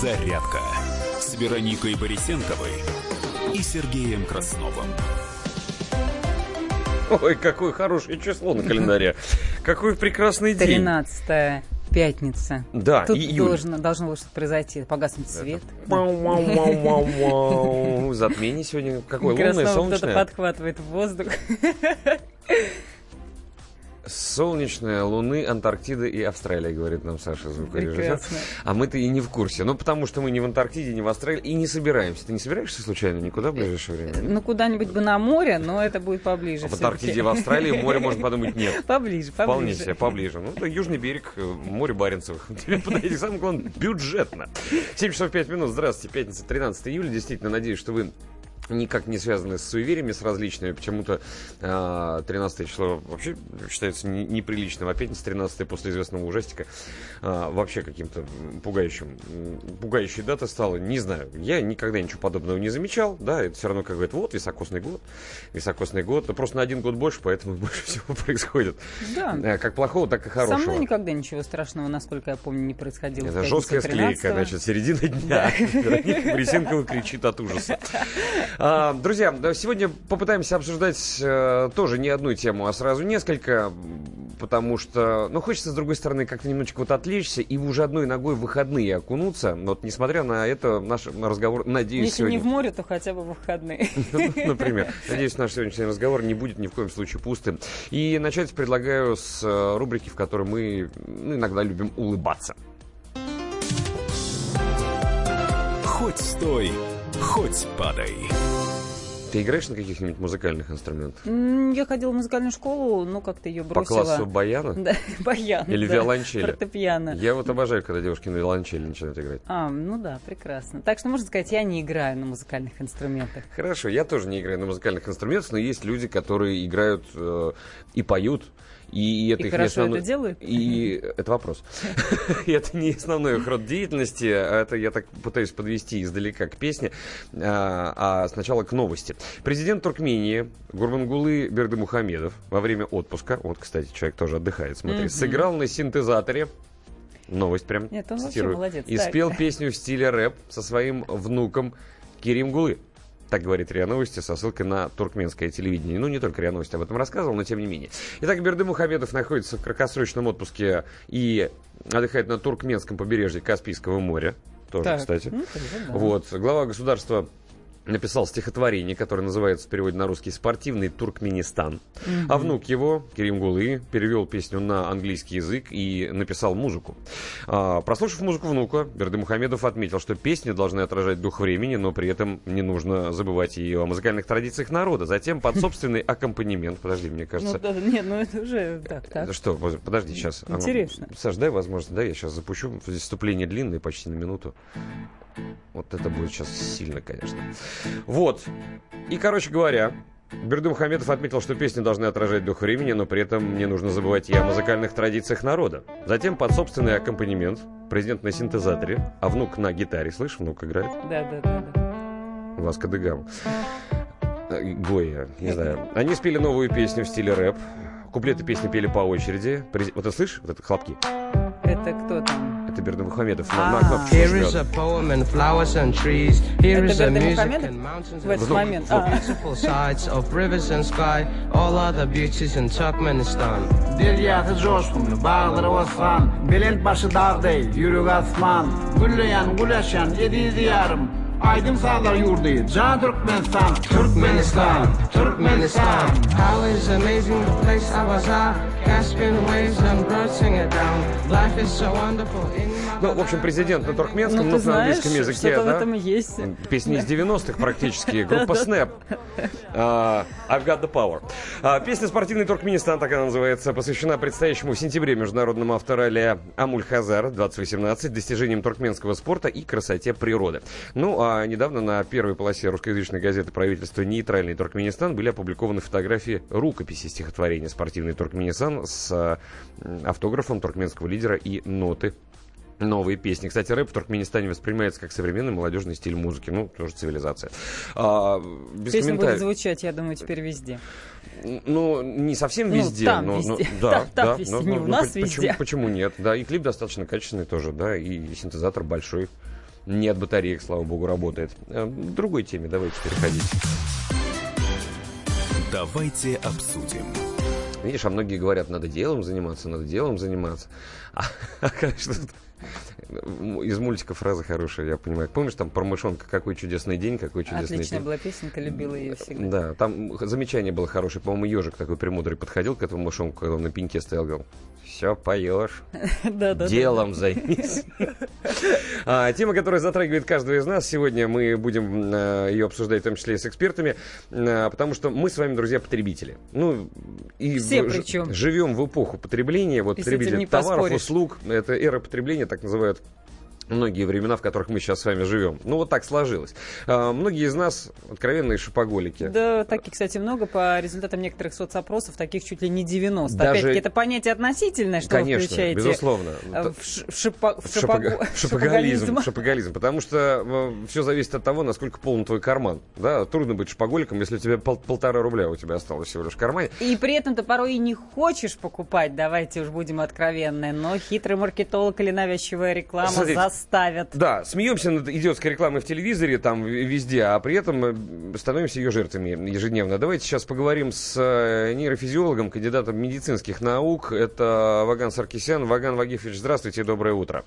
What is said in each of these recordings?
«Зарядка» с Вероникой Борисенковой и Сергеем Красновым. Ой, какое хорошее число на календаре. Какой прекрасный день. 13 пятница. Да, Тут июль. должно, должно было что-то произойти. Погаснуть свет. Мау-мау-мау-мау-мау. Затмение сегодня какое? Лунное, Краснова кто-то солнечное? подхватывает воздух. Солнечное, Луны, Антарктида и Австралия, говорит нам Саша, звукорежиссер. А мы-то и не в курсе. Ну, потому что мы не в Антарктиде, не в Австралии и не собираемся. Ты не собираешься случайно никуда в ближайшее время? Ну, куда-нибудь бы на море, но это будет поближе. А в. Антарктиде, в Австралии море, можно подумать, нет. Поближе, Вполне поближе. себе, поближе. Ну, это южный берег, э, море Баренцевых. Тебе подойти, самое главное, бюджетно. 7 часов 5 минут. Здравствуйте, пятница, 13 июля. Действительно, надеюсь, что вы никак не связаны с суевериями, с различными. Почему-то а, 13 число вообще считается не- неприличным, а пятница 13 после известного ужастика а, вообще каким-то пугающим. Пугающей дата стала. Не знаю, я никогда ничего подобного не замечал. Да, это все равно как говорят, вот, високосный год. Високосный год. Да просто на один год больше, поэтому больше всего происходит. Да. Э, Как плохого, так и Со хорошего. мной никогда ничего страшного, насколько я помню, не происходило. Это жесткая склейка, 13-го. значит, середина дня. Вероника Борисенкова кричит от ужаса. А, Друзья, сегодня попытаемся обсуждать э, тоже не одну тему, а сразу несколько, потому что, ну, хочется, с другой стороны, как-то немножечко вот отвлечься и уже одной ногой в выходные окунуться. Но вот, несмотря на это, наш разговор, надеюсь, Если не сегодня... в море, то хотя бы в выходные. Например. Надеюсь, наш сегодняшний разговор не будет ни в коем случае пустым. И начать предлагаю с э, рубрики, в которой мы ну, иногда любим улыбаться. Хоть стой, хоть падай. Ты играешь на каких-нибудь музыкальных инструментах? Я ходила в музыкальную школу, ну как-то ее По бросила. классу баяна? Да, баян. Или да, виолончели? Фортепиано. Я вот обожаю, когда девушки на виолончели начинают играть. А, ну да, прекрасно. Так что можно сказать, я не играю на музыкальных инструментах. Хорошо, я тоже не играю на музыкальных инструментах, но есть люди, которые играют э, и поют. И, это И их хорошо основной... это делают? И это вопрос. И это не основной их род деятельности, а это я так пытаюсь подвести издалека к песне, а а сначала к новости. Президент Туркмении Гурбангулы Бердымухамедов во время отпуска, вот, кстати, человек тоже отдыхает, смотри, сыграл на синтезаторе Новость прям. Нет, он вообще молодец, И так. спел песню в стиле рэп со своим внуком Кирим Гулы. Так говорит РИА Новости со ссылкой на туркменское телевидение. Ну, не только РИА Новости об этом рассказывал, но тем не менее. Итак, Берды Мухамедов находится в краткосрочном отпуске и отдыхает на туркменском побережье Каспийского моря. Тоже, Так, кстати. ну, тогда да. Вот. Глава государства написал стихотворение, которое называется в переводе на русский «Спортивный Туркменистан». А внук его, Керим Гулы, перевел песню на английский язык и написал музыку. А, прослушав музыку внука, Берды Мухамедов отметил, что песни должны отражать дух времени, но при этом не нужно забывать и о музыкальных традициях народа. Затем под собственный аккомпанемент, подожди, мне Ну, кажется... да, нет, ну это уже так, так. Что, подожди, сейчас. А ну, Интересно. Саш, дай возможность, да, я сейчас запущу. Вступление длинное, почти на минуту. Вот это будет сейчас сильно, конечно. Вот. И, короче говоря, Берды Мухамедов отметил, что песни должны отражать дух времени, но при этом не нужно забывать и о музыкальных традициях народа. Затем под собственный аккомпанемент президент на синтезаторе, а внук на гитаре. Слышь, внук играет? Да, да, да, да. Васка де Гама. Э, Гоя, не знаю. Они спели новую песню в стиле рэп. Куплеты песни пели по очереди. Вот ты слышишь? Вот это хлопки. Это кто там? Это Берды Мухамедов. На, на А. кнопочку Here is жмет. a poem and flowers and trees. Here Это is a Берды music Мухамедов and mountains в этот and момент? А, beautiful sights of rivers and sky. All other beauties in Turkmenistan. Deryatı coşkun, bağları osman Belent başı dağday, yürük asman Gülleyen, güleşen, yedi diyarım Aydın sağlar yurdu, can Türkmenistan Türkmenistan, Türkmenistan How is amazing the place I was at. Caspian waves and birds sing it down. Life is so wonderful in my Ну, в общем, президент на туркменском, ну но ты на английском языке, что-то в да? этом есть. Песни из 90-х практически, группа Snap. А, I've got the power. А, Песня «Спортивный Туркменистан», так она называется, посвящена предстоящему в сентябре международному авторалли Амуль Хазар 2018, достижениям туркменского спорта и красоте природы. Ну, а недавно на первой полосе русскоязычной газеты правительства «Нейтральный Туркменистан» были опубликованы фотографии рукописи стихотворения «Спортивный Туркменистан» с автографом туркменского лидера и ноты новые песни. Кстати, рэп в Туркменистане воспринимается как современный молодежный стиль музыки. Ну, тоже цивилизация. А, без Песня будет комментариев. звучать, я думаю, теперь везде. Ну, не совсем Ну, везде. там но, но- везде. да, Там- там да, везде, но- не но- у но нас почему- везде. Почему нет? Да, и клип достаточно качественный тоже, да, и синтезатор большой. Нет батареек, слава богу, работает. Э, к другой теме давайте переходить. Давайте обсудим. Видишь, а многие говорят, надо делом заниматься, надо делом заниматься. А, конечно, тут из мультика фраза хорошая, я понимаю. Помнишь, там про мышонка «Какой чудесный день, какой чудесный Отличная день». была песенка, любила ее всегда. Да, там замечание было хорошее. По-моему, ежик такой премудрый подходил к этому мышонку, когда он на пеньке стоял, говорил, все поешь, Да, да, делом займись. А, Тема, которая затрагивает каждого из нас. Сегодня мы будем э, ее обсуждать, в том числе и с экспертами, э, потому что мы с вами, друзья, потребители. Ну, и Все причем. живем в эпоху потребления. Вот не товаров, услуг. Это эра потребления, так называют многие времена, в которых мы сейчас с вами живем. Ну, вот так сложилось. А, Многие из нас откровенные шопоголики. Да, таких, кстати, много. По результатам некоторых соцопросов, таких чуть ли не 90. Даже- Опять-таки, это понятие относительное, что вы Конечно, включаете безусловно. э, в, ш- в шипа- в Шопоголизм, шопоголизм. потому что все зависит от того, насколько полон твой карман. Да, трудно быть шопоголиком, если у тебя пол- полтора рубля у тебя осталось всего лишь в кармане. И при этом ты порой и не хочешь покупать, давайте уж будем откровенны, но хитрый маркетолог или навязчивая реклама Смотрите, заставят. Да, смеемся над идиотской рекламой в телевизоре, там везде, а при этом э, становимся ее жертвами ежедневно. Давайте сейчас поговорим с э, нейрофизиологом, кандидатом медицинских наук. Это Ваган Саркисян. Ваган Вагифович, здравствуйте, доброе утро.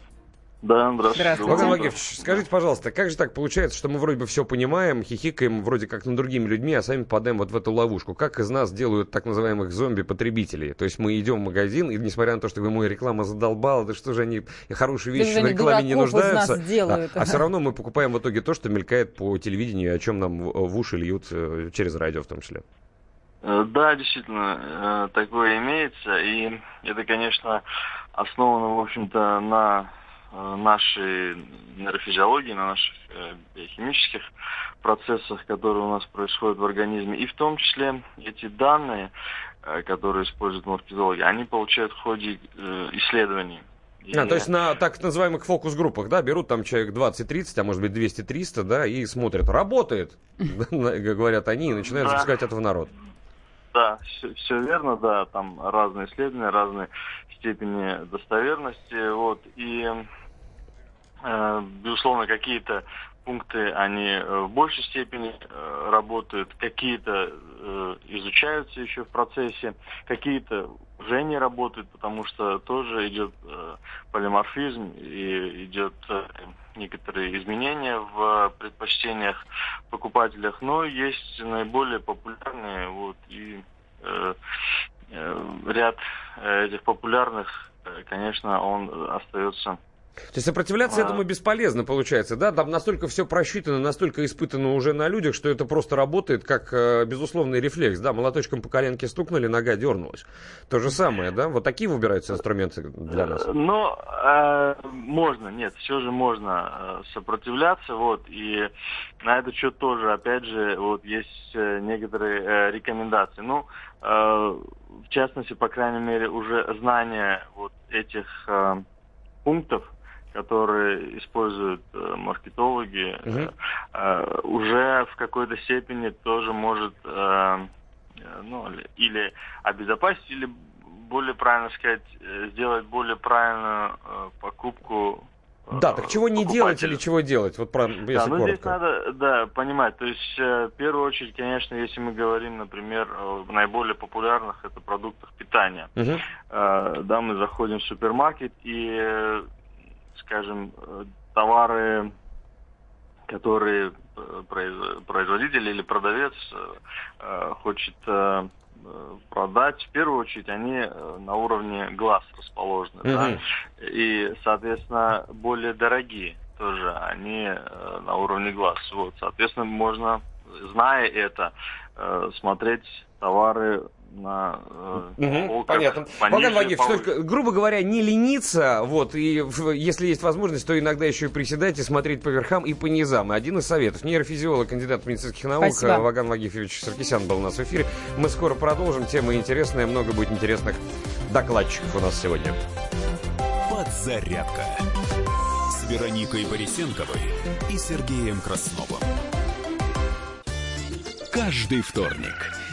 Да, здравствуйте. Здравствуйте. Ваган Доброе Вагифович, скажите, пожалуйста, как же так получается, что мы вроде бы все понимаем, хихикаем вроде как над другими людьми, а сами попадаем вот в эту ловушку? Как из нас делают так называемых зомби-потребителей? То есть мы идем в магазин, и несмотря на то, что ему реклама задолбала, да что же они хорошие вещи в рекламе не дураков из нас нуждаются, делают. Да, а все равно мы покупаем в итоге то, что мелькает по телевидению, о чем нам в уши льют э, через радио в том числе. Э, Да, действительно, э, такое имеется, и это, конечно, основано, в общем-то, на нашей нейрофизиологии, на наших э, биохимических процессах, которые у нас происходят в организме. И в том числе эти данные, э, которые используют маркетологи, они получают в ходе э, исследований. И- А, то есть на так называемых фокус-группах, да, берут там человек 20-30, а может быть 200-300, да, и смотрят, работает, говорят они, и начинают запускать это в народ. Да, все, верно, да, там разные исследования, разные степени достоверности, вот, и, э, безусловно, какие-то пункты, они э, в большей степени э, работают, какие-то э, изучаются еще в процессе, какие-то уже не работают, потому что тоже идет э, полиморфизм и идет э, некоторые изменения в предпочтениях покупателях, но есть наиболее популярные вот и э, э, ряд э, этих популярных, э, конечно, он остается То есть сопротивляться А. этому бесполезно, получается, да? Там настолько все просчитано, настолько испытано уже на людях, что это просто работает как э, безусловный рефлекс, да? Молоточком по коленке стукнули, нога дернулась. То же самое, да? Вот такие выбираются инструменты для нас. Э, Но э, можно, нет, все же можно э, сопротивляться, вот, и на этот счет тоже, опять же, вот есть э, некоторые э, рекомендации. Ну, э, в частности, по крайней мере, уже знание вот этих э, пунктов, которые используют э, маркетологи, э, э, уже в какой-то степени тоже может э, э, ну, или- обезопасить, или более правильно сказать, э, сделать более правильную э, покупку. э, Да, так чего не делать или чего делать? Вот про, если Да, ну здесь коротко. надо, да, понимать. То есть, э, в первую очередь, конечно, если мы говорим, например, о наиболее популярных это продуктах питания. Э, да, мы заходим в супермаркет и, скажем, э, товары, которые э, произ- производитель или продавец э, хочет продать, в первую очередь они на уровне глаз расположены. да. Мгм. И, соответственно, более дорогие тоже они на уровне глаз. Вот, соответственно, можно, зная это, смотреть товары на э, полках понятно. Ваган Вагифович, только, грубо говоря, не лениться, вот, и если есть возможность, то иногда еще и приседать и смотреть по верхам и по низам. И Один из советов. Нейрофизиолог, кандидат медицинских наук Спасибо. Ваган Вагифович Саркисян был у нас в эфире. Мы скоро продолжим. Тема интересная, много будет интересных докладчиков у нас сегодня. Подзарядка с Вероникой Борисенковой и Сергеем Красновым. Каждый вторник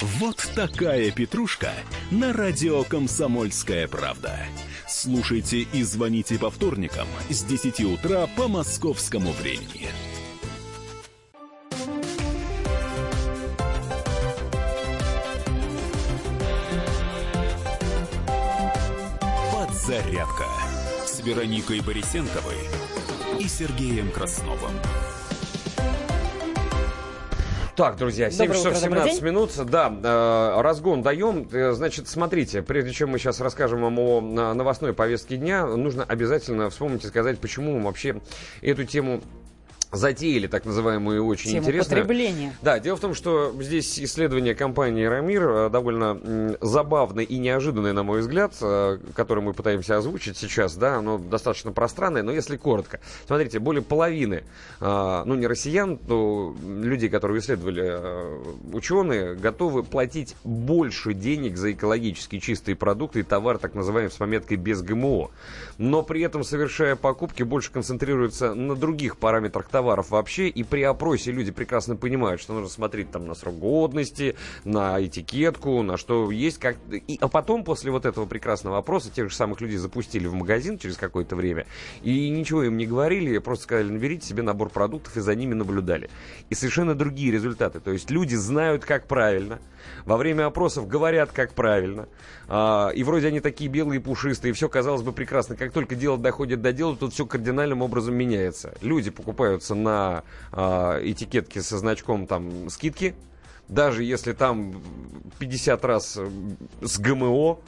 Вот такая петрушка на радио «Комсомольская правда». Слушайте и звоните по вторникам с 10 утра по московскому времени. Подзарядка с Вероникой Борисенковой и Сергеем Красновым. Так, друзья, 7 Доброе часов утро, добрый 17 минут. Да, э, разгон даем. Э, Значит, смотрите, прежде чем мы сейчас расскажем вам о на- новостной повестке дня, нужно обязательно вспомнить и сказать, почему мы вообще эту тему затеяли, так называемую, очень Тему интересную. потребления. Да, дело в том, что здесь исследование компании «Рамир» э, довольно забавное и неожиданное, на мой взгляд, э, которое мы пытаемся озвучить сейчас, да, оно достаточно пространное, но если коротко. Смотрите, более половины, э, ну, не россиян, но людей, которые исследовали ученые, готовы платить больше денег за экологически чистые продукты и товар, так называемый, с пометкой «без ГМО». Но при этом, совершая покупки, больше концентрируются на других параметрах товаров вообще, и при опросе люди прекрасно понимают, что нужно смотреть там на срок годности, на этикетку, на что есть, как... И, а потом, после вот этого прекрасного опроса, тех же самых людей запустили в магазин через какое-то время, и ничего им не говорили, просто сказали, наберите себе набор продуктов, и за ними наблюдали. И совершенно другие результаты. То есть люди знают, как правильно, во время опросов говорят, как правильно, а, и вроде они такие белые пушистые, все казалось бы прекрасно. Как только дело доходит до дела, тут все кардинальным образом меняется. Люди покупаются на а, этикетки со значком там скидки, даже если там 50 раз э, с ГМО,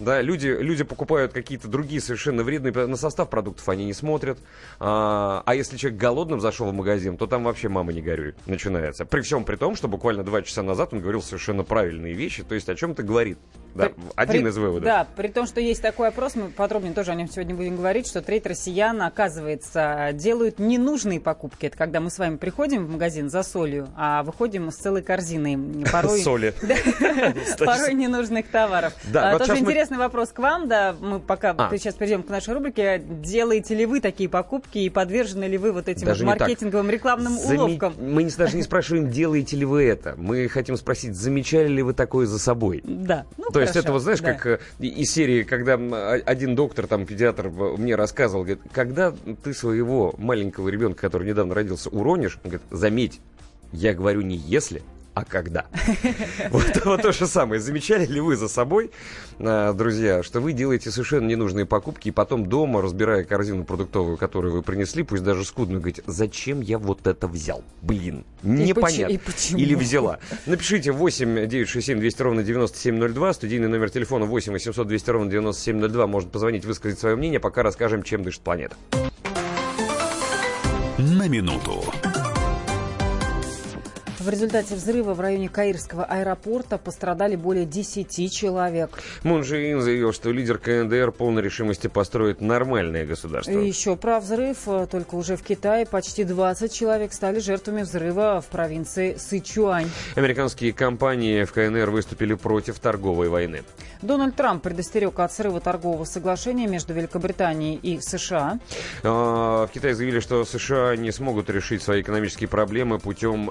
да, люди, люди покупают какие-то другие совершенно вредные, на состав продуктов они не смотрят. А, а если человек голодным зашел в магазин, то там вообще мама не горюй начинается. При всем при том, что буквально два часа назад он говорил совершенно правильные вещи, то есть о чем-то говорит. Да, При- один из выводов. Да, при том, что есть такой опрос, мы подробнее тоже о нем сегодня будем говорить, что треть россиян, оказывается, делают ненужные покупки. Это когда мы с вами приходим в магазин за солью, а выходим с целой корзиной порой... Соли. Порой ненужных товаров. Да, А, вот сейчас мы- интересный вопрос к вам, да, мы пока А. сейчас перейдем к нашей рубрике. Делаете ли вы такие покупки и подвержены ли вы вот этим Даже вот не так. маркетинговым рекламным Заме- уловкам? Мы не- даже не спрашиваем, делаете ли вы это. Мы хотим спросить, замечали ли вы такое за собой. Да. Ну, То есть хорошо, это вот знаешь, да. как э, из серии, когда а- один доктор, там, педиатр мне рассказывал, говорит, когда ты своего маленького ребенка, который недавно родился, уронишь, он говорит, заметь, я говорю не если, а когда. Вот, вот то же самое. Замечали ли вы за собой, а, друзья, что вы делаете совершенно ненужные покупки, и потом дома, разбирая корзину продуктовую, которую вы принесли, пусть даже скудную, говорите, зачем я вот это взял? Блин, непонятно. и почему? Или взяла. Напишите 8 967 200 ровно 9702, студийный номер телефона 8 800 200 ровно 9702. Можно позвонить, высказать свое мнение, пока расскажем, чем дышит планета. На минуту. В результате взрыва в районе Каирского аэропорта пострадали более 10 человек. Мун Ин заявил, что лидер КНДР полной решимости построить нормальное государство. И еще про взрыв. Только уже в Китае почти 20 человек стали жертвами взрыва в провинции Сычуань. Американские компании в КНР выступили против торговой войны. Дональд Трамп предостерег от срыва торгового соглашения между Великобританией и США. А, В Китае заявили, что США не смогут решить свои экономические проблемы путем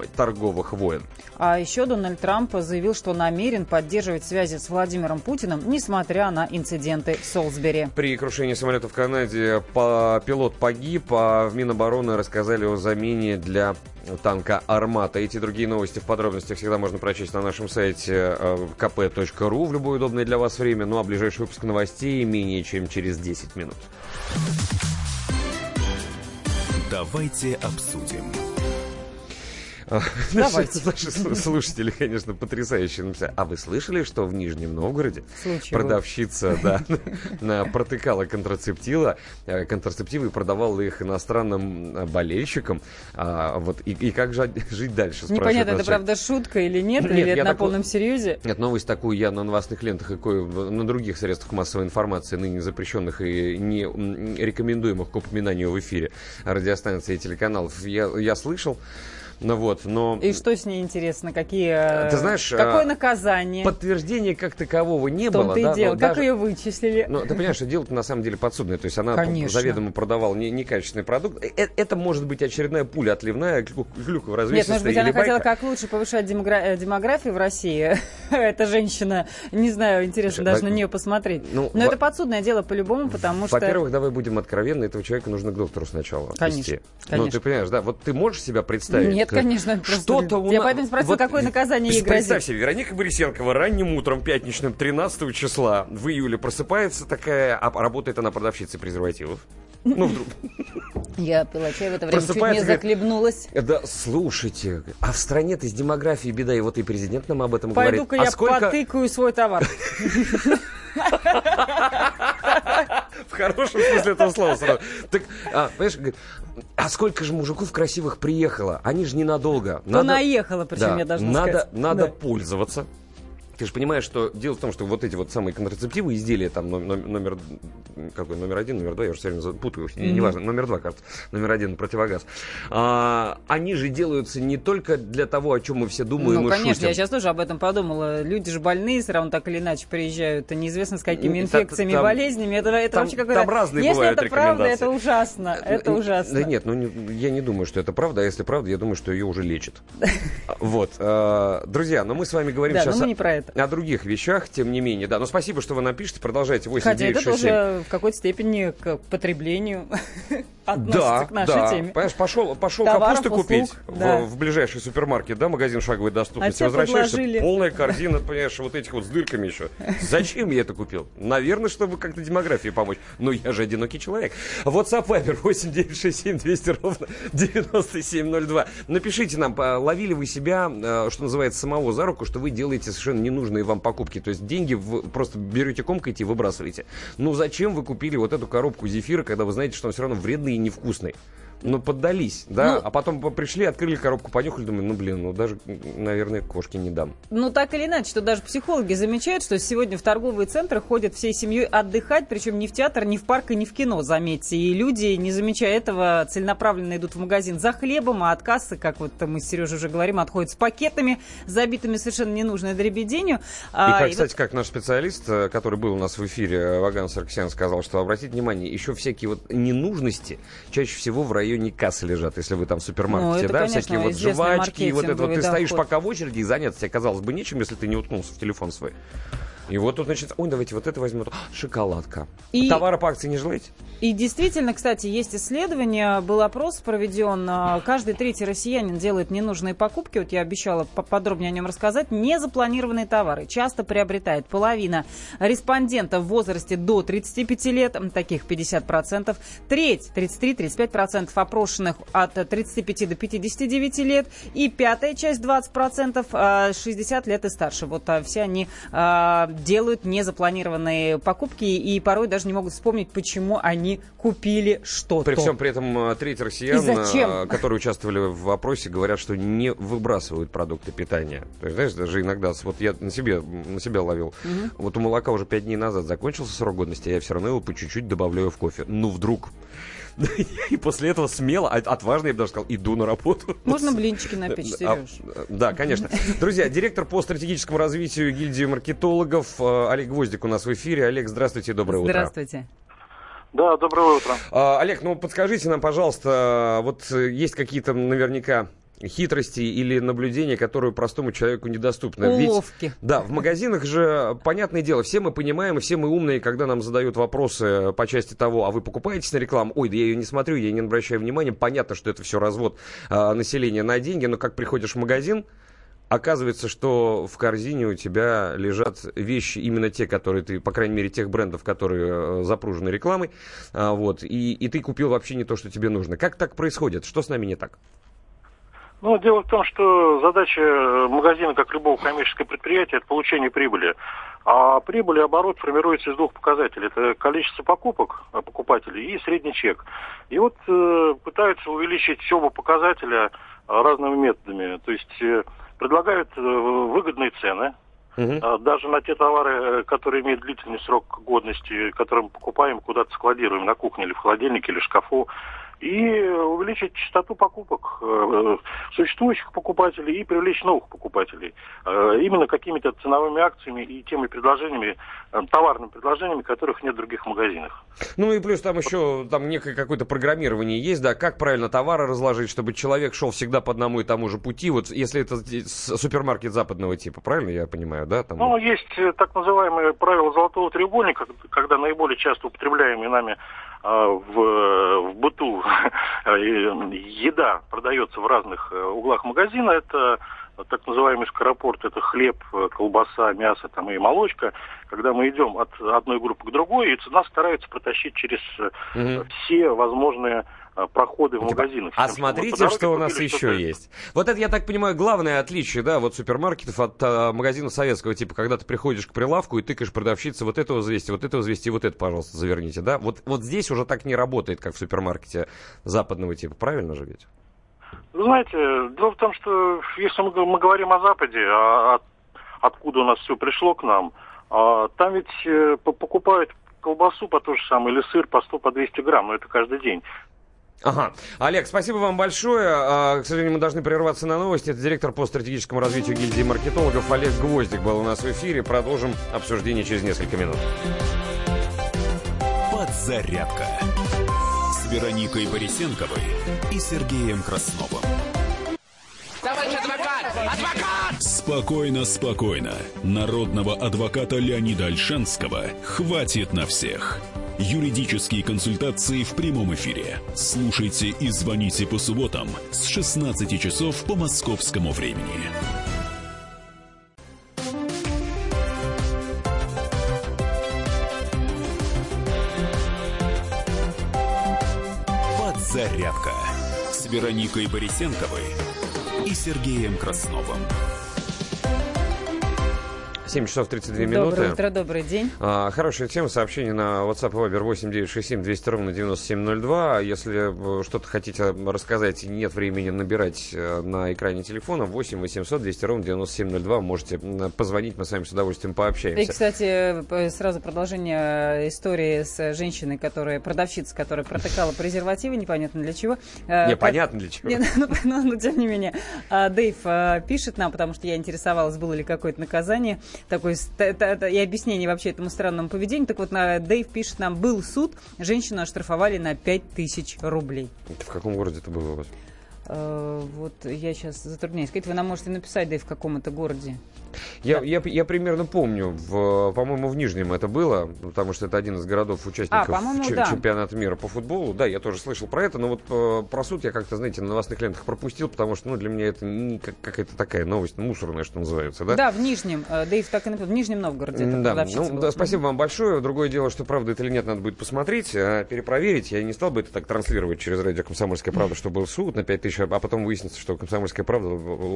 торговых войн. А еще Дональд Трамп заявил, что намерен поддерживать связи с Владимиром Путиным, несмотря на инциденты в Солсбери. При крушении самолета в Канаде пилот погиб, а в Минобороны рассказали о замене для танка «Армата». Эти и другие новости в подробностях всегда можно прочесть на нашем сайте э, kp.ru в любое удобное для вас время. Ну а ближайший выпуск новостей менее чем через 10 минут. Давайте обсудим. Давайте. Наши слу- слушатели, конечно, потрясающие. написали. А вы слышали, что в Нижнем Новгороде Случай продавщица да, на- протыкала контрацептила, э, контрацептивы и продавала их иностранным э, болельщикам? А, вот, и, и как же жить дальше? Непонятно, это правда шутка или нет, Нет, или это на такой- полном серьезе. Нет, новость такую я на новостных лентах и кое на других средствах массовой информации, ныне запрещенных и не рекомендуемых к упоминанию в эфире радиостанций и телеканалов, я, я слышал. Ну вот, но... И что с ней интересно? Какие, э, Ты знаешь, какое а, наказание? Подтверждения как такового не было. и да, дело. Как даже- ее вычислили? Ну, ты понимаешь, что дело-то на самом деле подсудное. То есть она Конечно. заведомо продавала не- некачественный продукт. Э, Это может быть очередная пуля отливная, глю- глюково Нет, развесистая может быть, она хотела байка. как лучше повышать демогра- э, демографию в России. Эта женщина, не знаю, интересно даже на нее посмотреть. ну, Но во- это подсудное дело по-любому, потому что... Во-первых, давай будем откровенны, этого человека нужно к доктору сначала Конечно, отвезти. Ну, конечно. ты понимаешь, да, вот ты можешь себя представить? Нет, Как- конечно, Что-то у Я поэтому спросила, какое наказание ей ж Представь грозит. себе, Вероника Борисенкова ранним утром пятничным 13 числа в июле просыпается такая, а работает она продавщицей презервативов. Ну, вдруг. Я пила чай в это время, чуть не говорит, захлебнулась. Да, слушайте, а в стране-то с демографией беда, и вот и президент нам об этом говорит. Пойду-ка а я потыкаю свой товар. В хорошем смысле этого слова сразу. Так, а, понимаешь, а сколько же мужиков красивых приехало? Они же ненадолго. Понаехала, причем, Да, я должна надо, сказать. Надо Да. пользоваться. Ты же понимаешь, что дело в том, что вот эти вот самые контрацептивы, изделия там ном- ном- номер, какой, номер один, номер два, я уже все время путаю, не- неважно, номер два, кажется, номер один, противогаз. А, они же делаются не только для того, о чем мы все думаем Ну, и конечно, шутим. я сейчас тоже об этом подумала. Люди же больные, все равно так или иначе приезжают, неизвестно с какими Ну, инфекциями, там- болезнями. Это, это там- вообще какое-то... там разные Если бывают это правда, это ужасно. Это Э, ужасно. Да нет, ну не- я не думаю, что это правда, а если правда, я думаю, что ее уже лечат. Вот. э, Друзья, но мы с вами говорим Да, сейчас но мы не про это. О других вещах, тем не менее. Да, но спасибо, что вы напишите, продолжайте 8 Хотя 9 это 6 7. тоже в какой-то степени к потреблению относится Да, к нашей да. теме. Понимаешь, пошел, пошел Товаров, капусты услуг, купить да. в, в ближайший супермаркет, да, магазин шаговой доступности. А Возвращаешься, подложили. полная корзина, понимаешь, вот этих вот с дырками еще. Зачем я это купил? Наверное, чтобы как-то демографии помочь. Ну, я же одинокий человек. WhatsApp Viber 8967 200 ровно 9702. Напишите нам, а, ловили вы себя, э, что называется, самого за руку, что вы делаете совершенно ненужные вам покупки. То есть деньги вы просто берете, комкаете и выбрасываете. Ну, зачем вы купили вот эту коробку зефира, когда вы знаете, что он все равно вредный и невкусный? Ну, поддались, да, Ну- а потом по- пришли, открыли коробку, понюхали, думаю, ну, блин, ну, даже, наверное, кошки не дам. Ну, так или иначе, что даже психологи замечают, что сегодня в торговые центры ходят всей семьей отдыхать, причем не в театр, не в парк и не в кино, заметьте. И люди, не замечая этого, целенаправленно идут в магазин за хлебом, а от кассы, как вот мы с Сережей уже говорим, отходят с пакетами, забитыми совершенно ненужной дребеденью. И, А, как, и кстати, как наш специалист, э, который был у нас в эфире, э, Ваган Сарксян, сказал, что, обратите внимание, еще всякие вот ненужности чаще всего в районе кассы лежат, если вы там в супермаркете, Ну, да, конечно, всякие вот жвачки, и вот это вот, ты маркетинговый стоишь доход. пока в очереди, и заняться тебе, казалось бы, нечем, если ты не уткнулся в телефон свой. И вот тут, значит, ой, давайте вот это возьмем. А, Шоколадка. И- Товара по акции не желаете? И действительно, кстати, есть исследование, был опрос проведен. а, Каждый третий россиянин делает ненужные покупки. Вот я обещала по- подробнее о нем рассказать. Незапланированные товары часто приобретает половина респондентов в возрасте до 35 лет, таких 50%. Треть, 33-35% опрошенных от 35 до 59 лет. И пятая часть, 20%, а, 60 лет и старше. Вот а, все они а, делают незапланированные покупки и порой даже не могут вспомнить, почему они купили что-то. При всем при этом э, треть россиян, э, которые участвовали в опросе, говорят, что не выбрасывают продукты питания. То есть, знаешь, даже иногда, вот я на себе, на себя ловил, вот у молока уже пять дней назад закончился срок годности, а я все равно его по чуть-чуть добавляю в кофе. Ну, вдруг. И после этого смело, а- отважно, я бы даже сказал, иду на работу. Можно блинчики напечь, А, Сереж? Да, конечно. Друзья, директор по стратегическому развитию гильдии маркетологов э, Олег Гвоздик у нас в эфире. Олег, здравствуйте, доброе утро. Здравствуйте. Да, доброе утро. А, Олег, ну подскажите нам, пожалуйста, вот есть какие-то наверняка хитрости или наблюдения, которые простому человеку недоступны. Ведь- Уловки. да, в магазинах же, понятное дело, все мы понимаем, и все мы умные, когда нам задают вопросы по части того, а вы покупаетесь на рекламу? Ой, да я ее не смотрю, я не обращаю внимания. Понятно, что это все развод а, населения на деньги, но как приходишь в магазин, Оказывается, что в корзине у тебя лежат вещи, именно те, которые ты, по крайней мере, тех брендов, которые э, запружены рекламой, а, вот, и, и ты купил вообще не то, что тебе нужно. Как так происходит? Что с нами не так? Ну, дело в том, что задача э, магазина, как любого коммерческого предприятия, это получение прибыли. А прибыль и оборот формируется из двух показателей. Это количество покупок э, покупателей и средний чек. И вот э, пытаются увеличить оба показателя э, разными методами. То есть э, предлагают э, выгодные цены, а, Даже на те товары, которые имеют длительный срок годности, которые мы покупаем, куда-то складируем на кухне или в холодильнике или в шкафу. И увеличить частоту покупок э, существующих покупателей и привлечь новых покупателей. Э, именно какими-то ценовыми акциями и теми предложениями, э, товарными предложениями, которых нет в других магазинах. Ну и плюс там еще там некое какое-то программирование есть, да, как правильно товары разложить, чтобы человек шел всегда по одному и тому же пути. Вот если это супермаркет западного типа, правильно я понимаю, да? Там... Ну, есть так называемые правила золотого треугольника, когда наиболее часто употребляемые нами в, в быту еда продается в разных э, углах магазина. Это так называемый скоропорт, это хлеб, э, колбаса, мясо там, и молочка. Когда мы идем от одной группы к другой, и цена старается протащить через Мгм. все возможные проходы в магазинах. А с тем, чтобы по смотрите, что у нас еще что-то есть. Вот это, я так понимаю, главное отличие, да, вот супермаркетов от а, магазинов советского типа, когда ты приходишь к прилавку и тыкаешь продавщице вот этого взвесьте, вот этого взвесьте, вот это, пожалуйста, заверните, да? Вот, вот здесь уже так не работает, как в супермаркете западного типа, правильно же ведь? Вы знаете, дело в том, что если мы, мы говорим о Западе, а от- откуда у нас все пришло к нам, а, там ведь э, по- покупают колбасу по то же самое, или сыр по 100, по 200 грамм, но это каждый день. Ага. Олег, спасибо вам большое. А, К сожалению, мы должны прерваться на новости. Это директор по стратегическому развитию гильдии маркетологов Олег Гвоздик был у нас в эфире. Продолжим обсуждение через несколько минут. Подзарядка с Вероникой Борисенковой и Сергеем Красновым. Товарищ адвокат! Адвокат! Спокойно, спокойно. Народного адвоката Леонида Альшанского хватит на всех. Юридические консультации в прямом эфире. Слушайте и звоните по субботам с 16 часов по московскому времени. Подзарядка с Вероникой Борисенковой и Сергеем Красновым. 7 часов 32 минуты. Доброе утро, добрый день. А, хорошая тема. Сообщение на WhatsApp и Viber 8967 200 ровно 9702. Если э, что-то хотите рассказать и нет времени набирать э, на экране телефона, 8 800 200 ровно 9702. Можете позвонить, мы с вами с удовольствием И, пообщаемся. кстати, п- сразу продолжение истории с женщиной, которая, продавщица, которая протыкала презервативы, непонятно для чего. Э, Непонятно для чего. Не, ну, ну, ну, тем не менее. А, Дэйв пишет нам, потому что я интересовалась, было ли какое-то наказание такое, с- т- т- т- и объяснение вообще этому странному поведению. Так вот, на, Дэйв пишет нам, был суд, женщину оштрафовали на 5000 рублей. Это в каком городе это было у вас? Э, вот я сейчас затрудняюсь. Сказать, вы нам можете написать, Дэйв, в каком это городе. Я, я, я примерно помню, в, по-моему, в Нижнем это было, потому что это один из городов участников А, чем- да. чемпионата мира по футболу. Да, я тоже слышал про это, но вот э, про суд я как-то, знаете, на новостных лентах пропустил, потому что, ну, для меня это не как, какая-то такая новость мусорная, что называется, да? Да, в Нижнем. Э, Дэйв так и написал. В Нижнем Новгороде Да, ну, да, спасибо вам большое. Другое дело, что правда это или нет, надо будет посмотреть, а, перепроверить. Я не стал бы это так транслировать через радио «Комсомольская правда», что был суд на 5000, а потом выяснится, что «Комсомольская правда»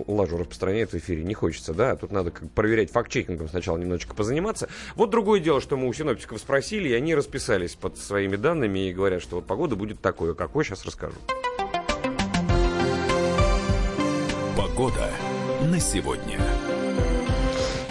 лажу распространяет в эфире. Не хочется, да? Тут надо как проверять факт-чекингом сначала немножечко позаниматься. Вот другое дело, что мы у синоптиков спросили, и они расписались под своими данными и говорят, что вот погода будет такое. Какой, сейчас расскажу. Погода на сегодня.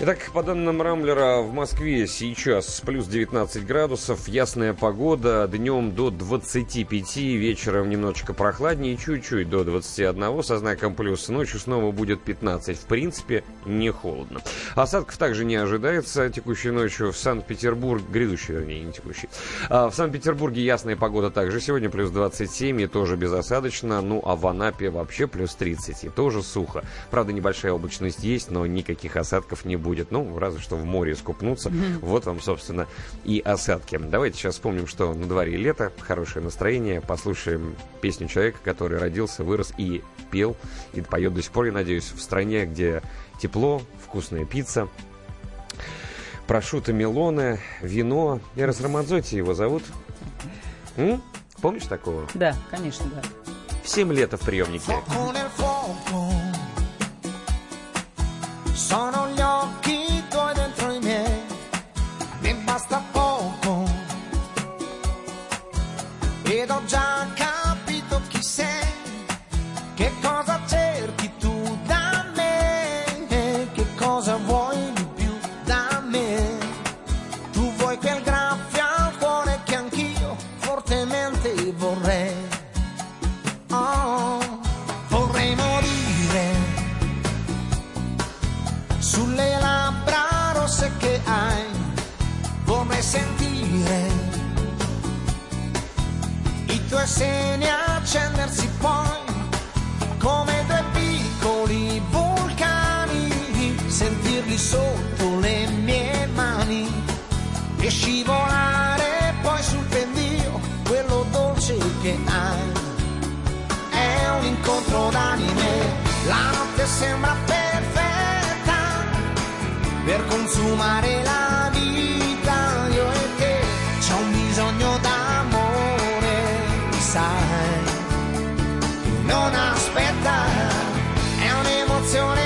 Итак, по данным Рамблера, в Москве сейчас плюс 19 градусов, ясная погода, днем до 25, вечером немножечко прохладнее, чуть-чуть до 21, со знаком плюс, ночью снова будет 15, в принципе, не холодно. Осадков также не ожидается текущей ночью в Санкт-Петербург, грядущей, вернее, не текущей. А в Санкт-Петербурге ясная погода также сегодня, плюс 27, и тоже безосадочно, ну а в Анапе вообще плюс 30, и тоже сухо. Правда, небольшая облачность есть, но никаких осадков не будет. Ну, разве что в море скупнуться. Вот вам, собственно, и осадки. Давайте сейчас вспомним, что на дворе лето, хорошее настроение. Послушаем песню человека, который родился, вырос и пел, и поет до сих пор, я надеюсь, в стране, где тепло, вкусная пицца, прошута мелоны, вино. Эрос Рамадзотти его зовут. М? Помнишь такого? Да, конечно, да. В 7 лет в приемнике. Fuoco 铁道炸开 due seni accendersi poi come due piccoli vulcani, sentirli sotto le mie mani e scivolare poi sul pendio, quello dolce che hai. È un incontro d'anime, la notte sembra perfetta per consumare la aspetta, è un'emozione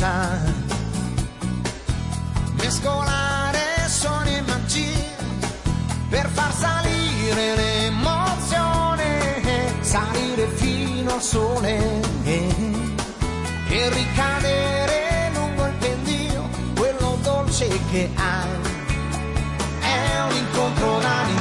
sai, mescolare suoni e magie per far salire l'emozione, salire fino al sole e ricadere lungo il pendio, quello dolce che hai. È un incontro d'anime,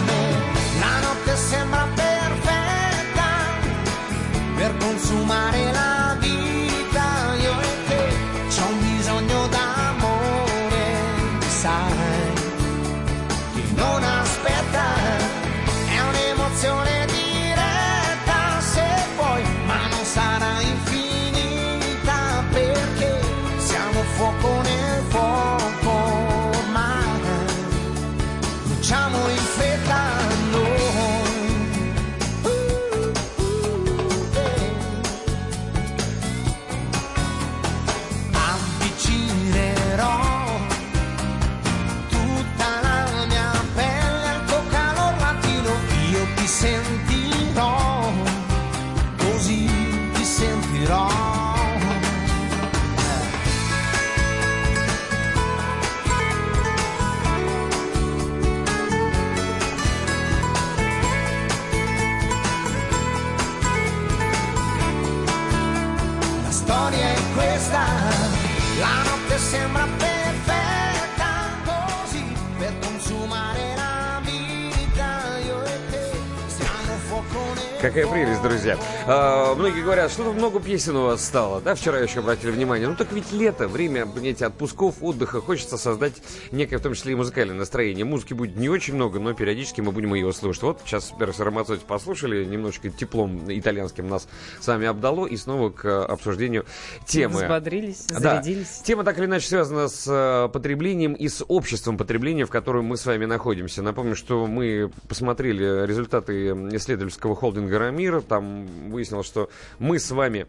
Какая прелесть, друзья. А, многие говорят, что много песен у вас стало. Да, вчера еще обратили внимание. Ну так ведь лето, время, понимаете, отпусков, отдыха. Хочется создать некое, в том числе и музыкальное настроение. Музыки будет не очень много, но периодически мы будем ее слушать. Вот сейчас Перс Рамацоти послушали, немножечко теплом итальянским нас с вами обдало. И снова к обсуждению темы. Взбодрились, Да. зарядились. Тема так или иначе связана с э, потреблением и с обществом потребления, в котором мы с вами находимся. Напомню, что мы посмотрели результаты исследовательского холдинга «Рамир». Там выяснилось, что мы с вами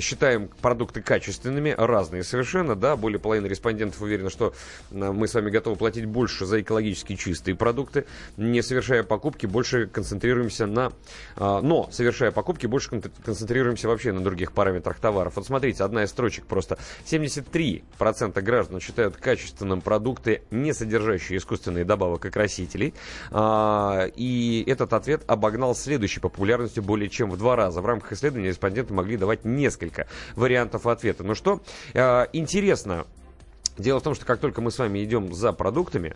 считаем продукты качественными, разные совершенно, да. Более половины респондентов уверены, что э, мы с вами готовы платить больше за экологически чистые продукты. Не совершая покупки, больше концентрируемся на... а, но, совершая покупки, больше кон- концентрируемся вообще на других параметрах товаров. Вот смотрите, одна из строчек просто. 73% граждан считают качественным продукты, не содержащие искусственные добавок и красителей. А, и этот ответ обогнал следующей популярностью более чем в два раза. В рамках исследования респонденты могли давать несколько вариантов ответа. Ну что, а, интересно, Дело в том, что как только мы с вами идем за продуктами,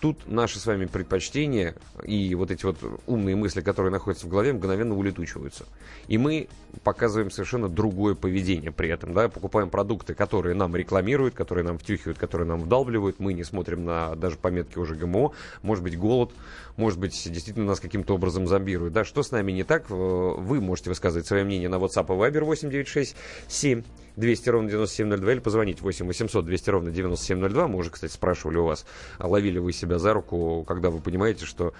тут наши с вами предпочтения и вот эти вот умные мысли, которые находятся в голове, мгновенно улетучиваются. И мы показываем совершенно другое поведение при этом. Да? Покупаем продукты, которые нам рекламируют, которые нам втюхивают, которые нам вдалбливают. Мы не смотрим на даже пометки уже ГМО. Может быть, голод, может быть, действительно нас каким-то образом зомбируют. Да? Что с нами не так? Э, Вы можете высказывать свое мнение на WhatsApp и Viber 8967 200 ровно 9702 или позвонить 8 800 200 ровно 9702. Мы уже, кстати, спрашивали у вас, а ловили вы себя за руку, когда вы понимаете, что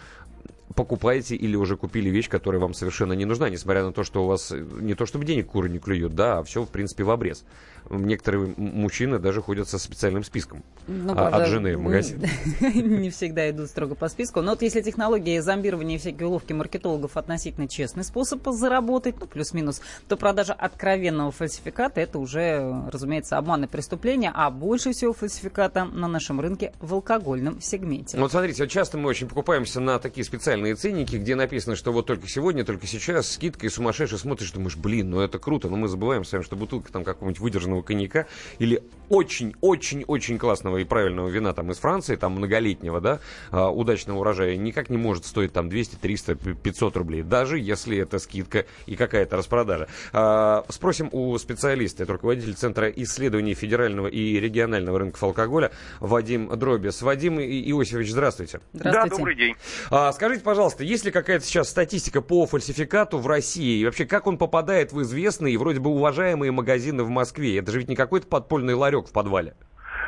покупаете или уже купили вещь, которая вам совершенно не нужна, несмотря на то, что у вас не то чтобы денег куры не клюют, да, а все, в принципе, в обрез. Некоторые мужчины даже ходят со специальным списком Ну, а, от жены в магазин. Не всегда идут строго по списку. Но вот если технологии зомбирования и всякие уловки маркетологов относительно честный способ заработать, ну, плюс-минус, то продажа откровенного фальсификата – это уже, разумеется, обман и преступление, а больше всего фальсификата на нашем рынке в алкогольном сегменте. Вот смотрите, вот часто мы очень покупаемся на такие специальные специальные ценники, где написано, что вот только сегодня, только сейчас, скидка и сумасшедший смотришь, думаешь, блин, ну это круто, но мы забываем с вами, что бутылка там какого-нибудь выдержанного коньяка или очень-очень-очень классного и правильного вина там из Франции, там многолетнего, да, а, удачного урожая, никак не может стоить там 200, 300, 500 рублей, даже если это скидка и какая-то распродажа. А, Спросим у специалиста, это руководитель Центра исследований федерального и регионального рынков алкоголя Вадим Дробис. Вадим Иосифович, здравствуйте. Да, добрый день. А, скажите, пожалуйста, есть ли какая-то сейчас статистика по фальсификату в России? И вообще, как он попадает в известные и вроде бы уважаемые магазины в Москве? Это же ведь не какой-то подпольный ларек в подвале.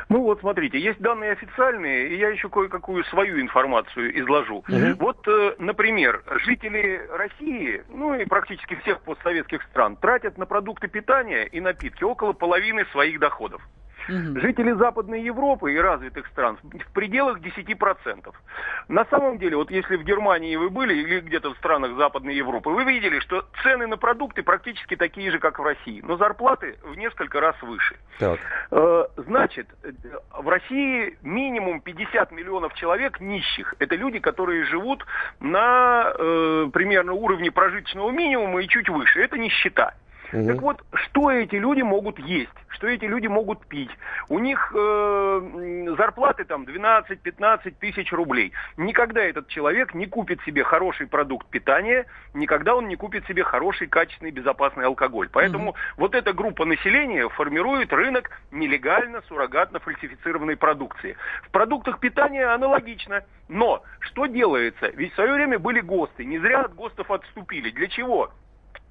Ну вот смотрите, есть данные официальные, и я еще кое-какую свою информацию изложу. Вот, э, например, жители России, ну и практически всех постсоветских стран, тратят на продукты питания и напитки около половины своих доходов. Жители Западной Европы и развитых стран в пределах 10%. На самом деле, вот если в Германии вы были или где-то в странах Западной Европы, вы видели, что цены на продукты практически такие же, как в России, но зарплаты в несколько раз выше. Так. Э, Значит, в России минимум 50 миллионов человек нищих. Это люди, которые живут на э, примерно уровне прожиточного минимума и чуть выше. Это нищета. Так вот, что эти люди могут есть, что эти люди могут пить? У них э, зарплаты там 12-15 тысяч рублей. Никогда этот человек не купит себе хороший продукт питания, никогда он не купит себе хороший, качественный, безопасный алкоголь. Поэтому вот эта группа населения формирует рынок нелегально, суррогатно фальсифицированной продукции. В продуктах питания аналогично. Но что делается? Ведь в свое время были ГОСТы. Не зря от ГОСТов отступили. Для чего?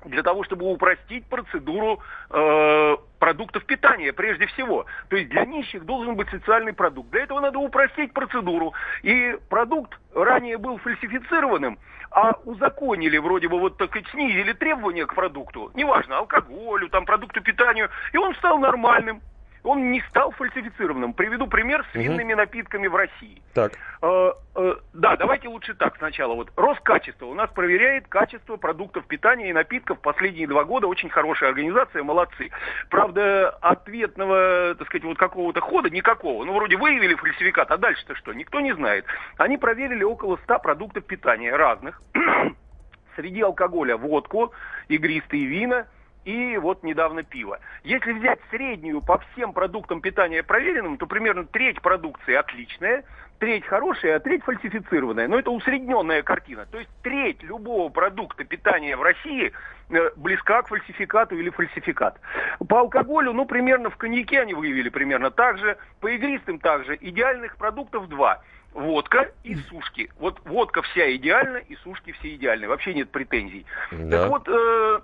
Для того, чтобы упростить процедуру э, продуктов питания прежде всего. То есть для нищих должен быть социальный продукт. Для этого надо упростить процедуру. И продукт ранее был фальсифицированным, а узаконили вроде бы вот так и снизили требования к продукту, неважно, алкоголю, там, продукту питанию, и он стал нормальным. Он не стал фальсифицированным. Приведу пример с винными напитками в России. Так. Э, э, да, давайте лучше так сначала. Вот Роскачество у нас проверяет качество продуктов питания и напитков последние два года. Очень хорошая организация, молодцы. Правда, ответного, так сказать, вот какого-то хода никакого. Ну, вроде выявили фальсификат, а дальше-то что? Никто не знает. Они проверили около 100 продуктов питания разных. Среди алкоголя водку, игристые вина – и вот недавно пиво. Если взять среднюю по всем продуктам питания проверенным, то примерно треть продукции отличная, треть хорошая, а треть фальсифицированная. Но это усредненная картина. То есть треть любого продукта питания в России э, близка к фальсификату или фальсификат. По алкоголю, ну, примерно в коньяке они выявили примерно так же, по игристым также. Идеальных продуктов два. Водка и сушки. Вот водка вся идеальна, и сушки все идеальны. Вообще нет претензий. Да. Так вот, э,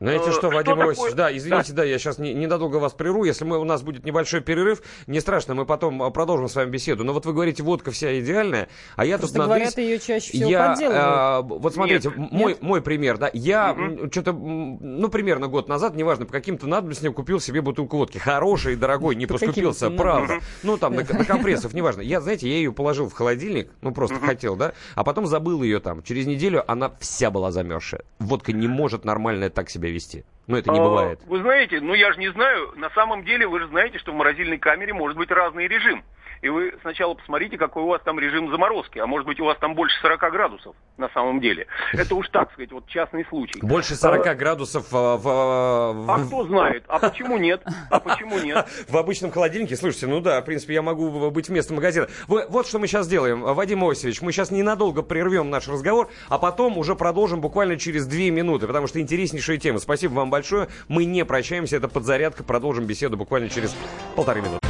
Знаете Э, что, что Вадим такое- Иосифович, да, извините, да, я сейчас не- ненадолго вас прерву. Если мы, у нас будет небольшой перерыв, не страшно, мы потом а, продолжим с вами беседу. Но вот вы говорите, водка вся идеальная, а я Просто тут говорят, надысь- ее чаще всего я, подделывают. а, вот смотрите, Нет. мой, Нет? мой пример, да, я что-то, ну, примерно год назад, неважно, по каким-то надобностям купил себе бутылку водки. Хороший, дорогой, не По поскупился, каким-то правда. Ну, там, на, на компрессов, неважно. Я, знаете, я ее положил в холодильник, ну, просто хотел, да, а потом забыл ее там. Через неделю она вся была замерзшая. Водка не может нормально так себя вести. Ну, это не А, бывает. Вы знаете, ну я же не знаю, на самом деле вы же знаете, что в морозильной камере может быть разный режим. И вы сначала посмотрите, какой у вас там режим заморозки. А может быть у вас там больше 40 градусов на самом деле. Это уж так сказать, вот частный случай. Больше 40 А, градусов а, в, в- А в- кто знает? А почему нет? А почему нет? в обычном холодильнике. Слушайте, ну да, в принципе, я могу быть вместо магазина. Вы- вот что мы сейчас делаем, Вадим Осевич. Мы сейчас ненадолго прервем наш разговор, а потом уже продолжим буквально через две минуты, потому что интереснейшая тема. Спасибо вам большое. Мы не прощаемся, это подзарядка. Продолжим беседу буквально через полторы минуты.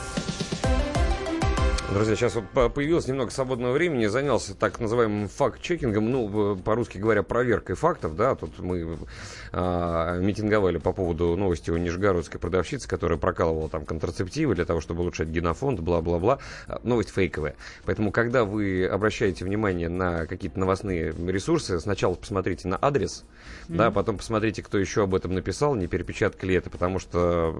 Друзья, сейчас вот по- появилось немного свободного времени, занялся так называемым факт-чекингом, ну, по-русски говоря, проверкой фактов, да, тут мы а, митинговали по поводу новости о нижегородской продавщице, которая прокалывала там контрацептивы для того, чтобы улучшать генофонд, бла-бла-бла. А, Новость фейковая. Поэтому, когда вы обращаете внимание на какие-то новостные ресурсы, сначала посмотрите на адрес, да, Мгм. потом посмотрите, кто еще об этом написал, не перепечатка ли это, потому что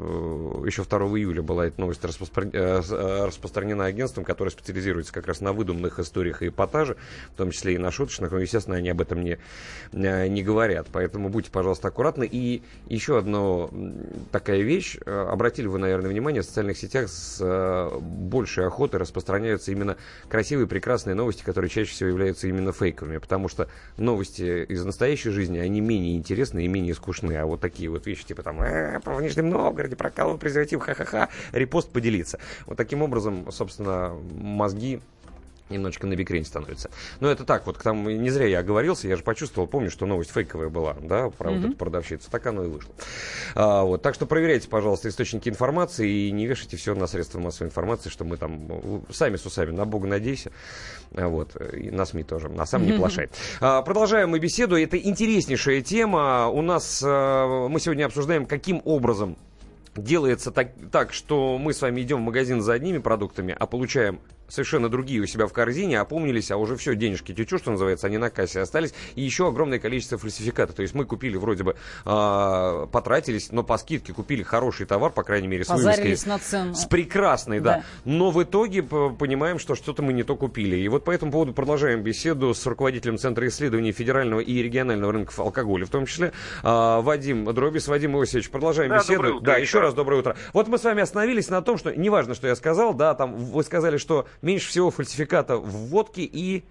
э, еще 2 июля была эта новость распро- э, э, распространена агентством, которое специализируется как раз на выдуманных историях и эпатаже, в том числе и на шуточных, но, естественно, они об этом не, э, не говорят. Поэтому будьте, пожалуйста, аккуратны. И еще одна такая вещь. Э, Обратили вы, наверное, внимание, в социальных сетях с э, большей охотой распространяются именно красивые, прекрасные новости, которые чаще всего являются именно фейковыми, потому что новости из настоящей жизни, они менее интересны и менее скучны, а вот такие вот вещи, типа там, «Э, про в Нижнем Новгороде прокалывал презерватив, ха-ха-ха, репост поделиться. Вот таким образом, собственно, мозги немножечко на бикрень становится. Но это так, вот там не зря я оговорился, я же почувствовал, помню, что новость фейковая была, да, про вот Мгм. эту продавщицу, так оно и вышло. А, вот, так что проверяйте, пожалуйста, источники информации и не вешайте все на средства массовой информации, что мы там э, сами с усами, на Бога надейся, А, вот, и на СМИ тоже, на сам не плашай. А, Продолжаем мы беседу, это интереснейшая тема, у нас, э, мы сегодня обсуждаем, каким образом делается так, так, что мы с вами идем в магазин за одними продуктами, а получаем совершенно другие у себя в корзине, опомнились, а уже все, денежки течу, что называется, они на кассе остались, и еще огромное количество фальсификата. То есть мы купили вроде бы, а, потратились, но по скидке купили хороший товар, по крайней мере, с вывеской. на цену. С прекрасной, да. Да. Но в итоге понимаем, что что-то мы не то купили. И вот по этому поводу продолжаем беседу с руководителем Центра исследований федерального и регионального рынков алкоголя, в том числе а, Вадим Дробис. Вадим Иосифович, продолжаем Да, беседу. доброе утро да, еще раз доброе утро. Вот мы с вами остановились на том, что неважно, что я сказал, да, там вы сказали, что меньше всего фальсификата в водке и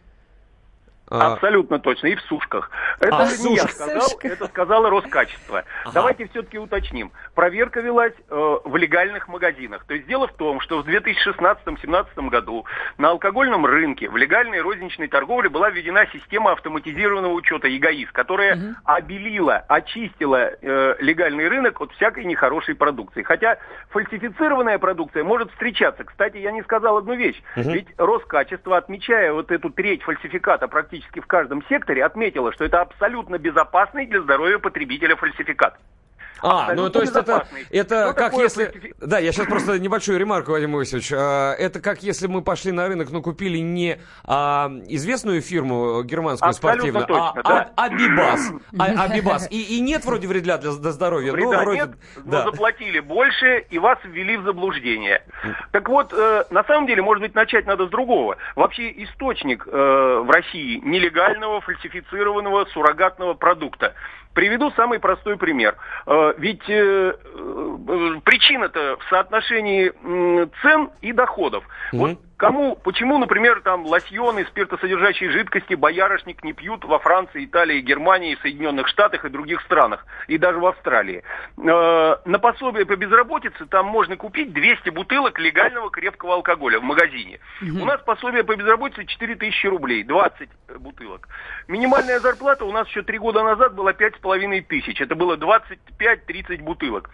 Абсолютно точно. И в сушках. Это А, не я сушках. сказал, это сказала Роскачество. Давайте все-таки уточним. Проверка велась э, в легальных магазинах. То есть дело в том, что в 2016-2017 году на алкогольном рынке в легальной розничной торговле была введена система автоматизированного учета ЕГАИС, которая обелила, очистила э, легальный рынок от всякой нехорошей продукции. Хотя фальсифицированная продукция может встречаться. Кстати, я не сказал одну вещь. Мгм. Ведь Роскачество, отмечая вот эту треть фальсификата практически в каждом секторе, отметило, что это абсолютно безопасный для здоровья потребителя фальсификат. А, ну то есть это, это Что как такое если... Да, я сейчас просто небольшую ремарку, Вадим Иосифович. А, Это как если мы пошли на рынок, но купили не а, известную фирму германскую Абсолютно спортивную, а, точно, да. а- Абибас. А- Абибас. И, и нет вроде вреда для, для здоровья. Вреда но вроде... нет, но да. заплатили больше и вас ввели в заблуждение. Так вот, э, на самом деле, может быть, начать надо с другого. Вообще источник э, в России нелегального, фальсифицированного, суррогатного продукта. Приведу самый простой пример. Э, ведь э, э, причина-то в соотношении цен и доходов. Вот Кому, почему, например, там лосьоны, спиртосодержащие жидкости, боярышник не пьют во Франции, Италии, Германии, Соединенных Штатах и других странах, и даже в Австралии? Э, на пособие по безработице там можно купить 200 бутылок легального крепкого алкоголя в магазине. У нас пособие по безработице 4000 рублей, 20 бутылок. Минимальная зарплата у нас еще три года назад была 5500 тысяч, это было 25-30 бутылок.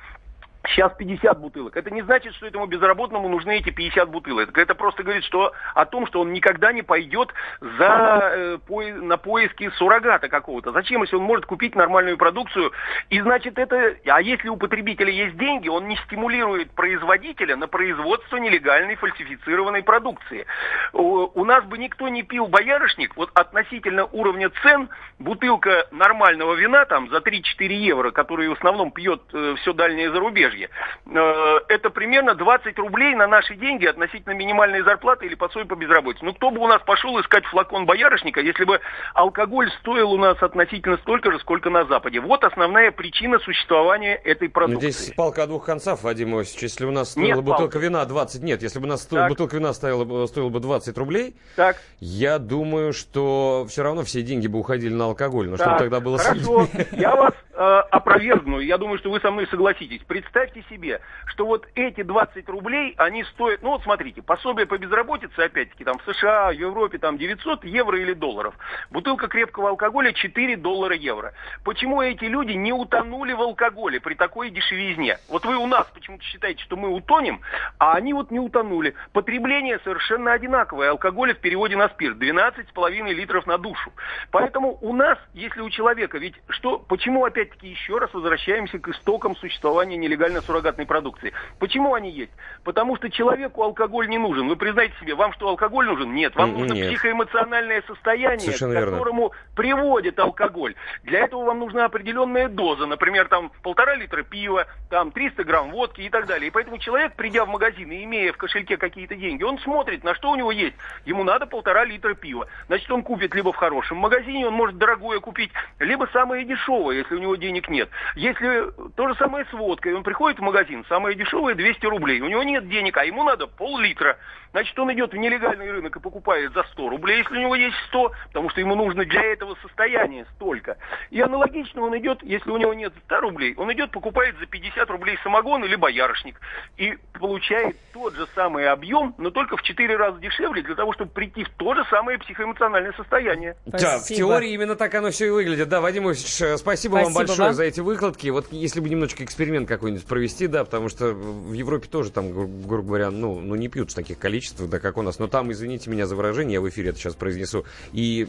Сейчас 50 бутылок. Это не значит, что этому безработному нужны эти 50 бутылок. Это просто говорит что, о том, что он никогда не пойдет за, э, пое- на поиски суррогата какого-то. Зачем, если он может купить нормальную продукцию? И значит это... А если у потребителя есть деньги, он не стимулирует производителя на производство нелегальной фальсифицированной продукции. У, нас бы никто не пил боярышник. Вот относительно уровня цен бутылка нормального вина там за 3-4 евро, который в основном пьет э, все дальнее зарубежье, э, это примерно 20 рублей на наши деньги относительно минимальной зарплаты или пособия по безработице. Ну кто бы у нас пошел искать флакон боярышника, если бы алкоголь стоил у нас относительно столько же, сколько на Западе. Вот основная причина существования этой Ну, продукции. здесь палка о двух концах, Вадим Иосифович. Если у нас Нет стоила бутылка палки. вина 20, нет, если бы у нас Так. бутылка вина стоила, бы- стоила бы 20 рублей, Так. я думаю, что все равно все деньги бы уходили на алкоголь. Но чтобы Так, тогда было Хорошо, я вас э, опровергну. Я думаю, что вы со мной согласитесь. Представьте, представьте себе, что вот эти 20 рублей, они стоят, ну вот смотрите, пособие по безработице, опять-таки, там в США, в Европе, там 900 евро или долларов. Бутылка крепкого алкоголя 4 доллара евро. Почему эти люди не утонули в алкоголе при такой дешевизне? Вот вы у нас почему-то считаете, что мы утонем, а они вот не утонули. Потребление совершенно одинаковое. Алкоголя в переводе на спирт 12,5 литров на душу. Поэтому у нас, если у человека, ведь что, почему опять-таки еще раз возвращаемся к истокам существования нелегальной суррогатной продукции? Почему они есть? Потому что человеку алкоголь не нужен. Вы признаете себе, вам что, алкоголь нужен? Нет. Вам нужно нет. психоэмоциональное состояние, Совершенно к верно. которому приводит алкоголь. Для этого вам нужна определенная доза. Например, там полтора литра пива, там 300 грамм водки и так далее. И поэтому человек, придя в магазин и имея в кошельке какие-то деньги, он смотрит, на что у него есть. Ему надо полтора литра пива. Значит, он купит либо в хорошем магазине, он может дорогое купить, либо самое дешевое, если у него денег нет. Если то же самое с водкой, он приходит в магазин, самое дешевое 200 рублей, у него нет денег, а ему надо пол-литра. Значит, он идет в нелегальный рынок и покупает за 100 рублей, если у него есть 100, потому что ему нужно для этого состояние столько. И аналогично он идет, если у него нет 100 рублей, он идет, покупает за 50 рублей самогон или боярышник. И получает тот же самый объем, но только в 4 раза дешевле, для того, чтобы прийти в то же самое психоэмоциональное состояние. Да, в теории именно так оно все и выглядит. Да, Вадим Ильич, э, спасибо, вам Спасибо большое вам. за эти выкладки. Вот если бы немножечко эксперимент какой-нибудь провести, да, потому что в Европе тоже там, гру- грубо говоря, ну, ну не пьют в таких количествах, да, как у нас. Но там, извините меня за выражение, я в эфире это сейчас произнесу, и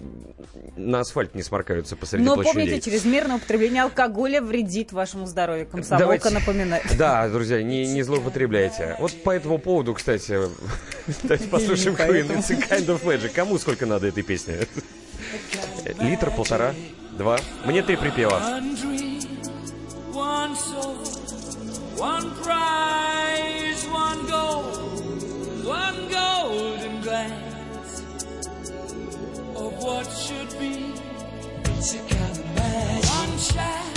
на асфальт не сморкаются посреди Но площадей. помните, чрезвмерное употребление алкоголя вредит вашему здоровью. Комсомолка Давайте- напоминает. Да, друзья, не, не злоупотребляйте. Вот по этому поводу, кстати, давайте послушаем Queen. It's a kind of magic. Кому сколько надо этой песни? Литр, полтора, два. Мне три припева. One prize, one goal, one golden glance of what should be to come and one shine.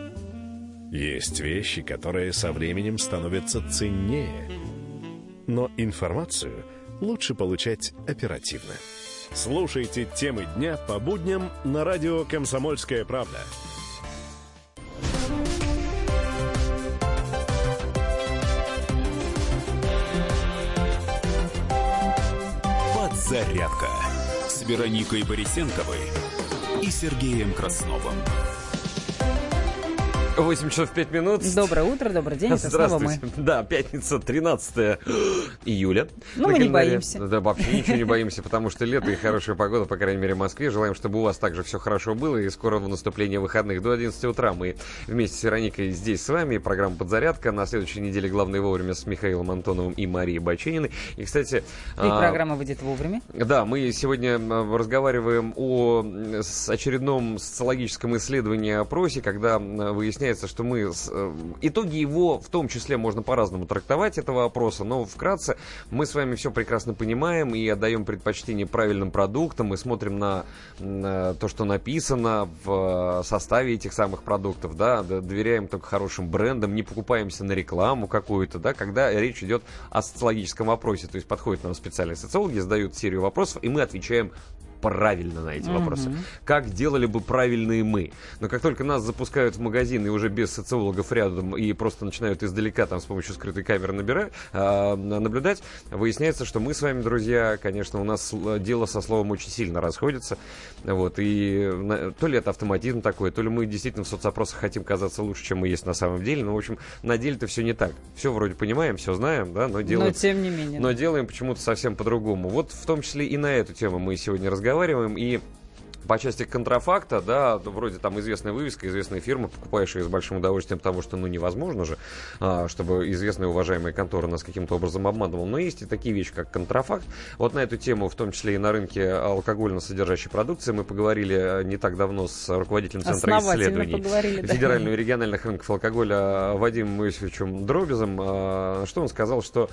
Есть вещи, которые со временем становятся ценнее. Но информацию лучше получать оперативно. Слушайте темы дня по будням на радио «Комсомольская правда». Подзарядка с Вероникой Борисенковой и Сергеем Красновым. 8 часов 5 минут. Доброе утро, добрый день, это снова мы. Здравствуйте. Да, пятница, 13 июля. Ну, мы не боимся. Да, вообще ничего не боимся, потому что лето и хорошая погода, по крайней мере, в Москве. Желаем, чтобы у вас также все хорошо было, и скорого наступления выходных до 11 утра. Мы вместе с Вероникой здесь с вами. Программа «Подзарядка». На следующей неделе главное вовремя с Михаилом Антоновым и Марией Бачениной. И, кстати... И а, программа выйдет вовремя. да, мы сегодня разговариваем о очередном социологическом исследовании опросе, когда м, выясняется, что мы... с, э, итоги его в том числе можно по-разному трактовать, этого опроса, но вкратце мы с вами все прекрасно понимаем и отдаем предпочтение правильным продуктам, мы смотрим на, на то, что написано в э, составе этих самых продуктов, да, доверяем только хорошим брендам, не покупаемся на рекламу какую-то, да, когда речь идет о социологическом опросе, то есть подходят нам специальные социологи, задают серию вопросов, и мы отвечаем правильно на эти Мгм. вопросы. Как делали бы правильные мы. Но как только нас запускают в магазин и уже без социологов рядом и просто начинают издалека там с помощью скрытой камеры набира- а, наблюдать, выясняется, что мы с вами, друзья, конечно, у нас дело со словом очень сильно расходится. Вот, и на- то ли это автоматизм такой, то ли мы действительно в соцопросах хотим казаться лучше, чем мы есть на самом деле. Но, в общем, на деле-то все не так. Все вроде понимаем, все знаем, да, но делаем... Но тем не менее. Но делаем почему-то совсем по-другому. Вот в том числе и на эту тему мы сегодня разговариваем. И по части контрафакта, да, вроде там известная вывеска, известная фирма, покупаешь ее с большим удовольствием, потому что, ну, невозможно же, а, чтобы известная уважаемая контора нас каким-то образом обманывала. Но есть и такие вещи, как контрафакт. Вот на эту тему, в том числе и на рынке алкогольно содержащей продукции, мы поговорили э, не так давно с руководителем Центра исследований да. федерального и региональных рынков алкоголя Вадимом Иосифовичем Дробизом. А, Что он сказал, что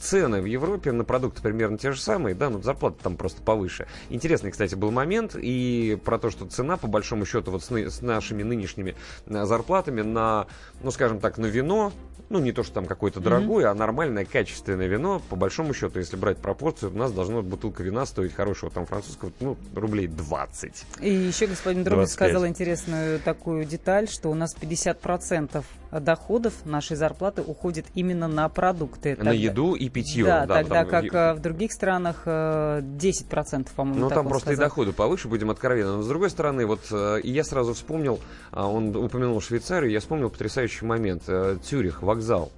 цены в Европе на продукты примерно те же самые, да, но зарплаты там просто повыше. Интересный, кстати, был момент и про то, что цена, по большому счету, вот с, ны- с нашими нынешними а, зарплатами на, ну, скажем так, на вино, ну, не то, что там какое-то дорогое, а нормальное, качественное вино, по большому счету, если брать пропорцию, у нас должна бутылка вина стоить хорошего там французского, ну, рублей 20. И еще господин Дробин 25. сказал интересную такую деталь, что у нас 50% доходов нашей зарплаты уходит именно на продукты. На Тогда- еду и питье. Да, да, тогда потому- как э, в других странах э, 10%, по-моему, Ну, так там просто и сказал. доходы повыше, будем откровенны. Но, с другой стороны, вот э, и я сразу вспомнил, а, он упомянул Швейцарию, я вспомнил потрясающий момент. Э, Цюрих, вокзал.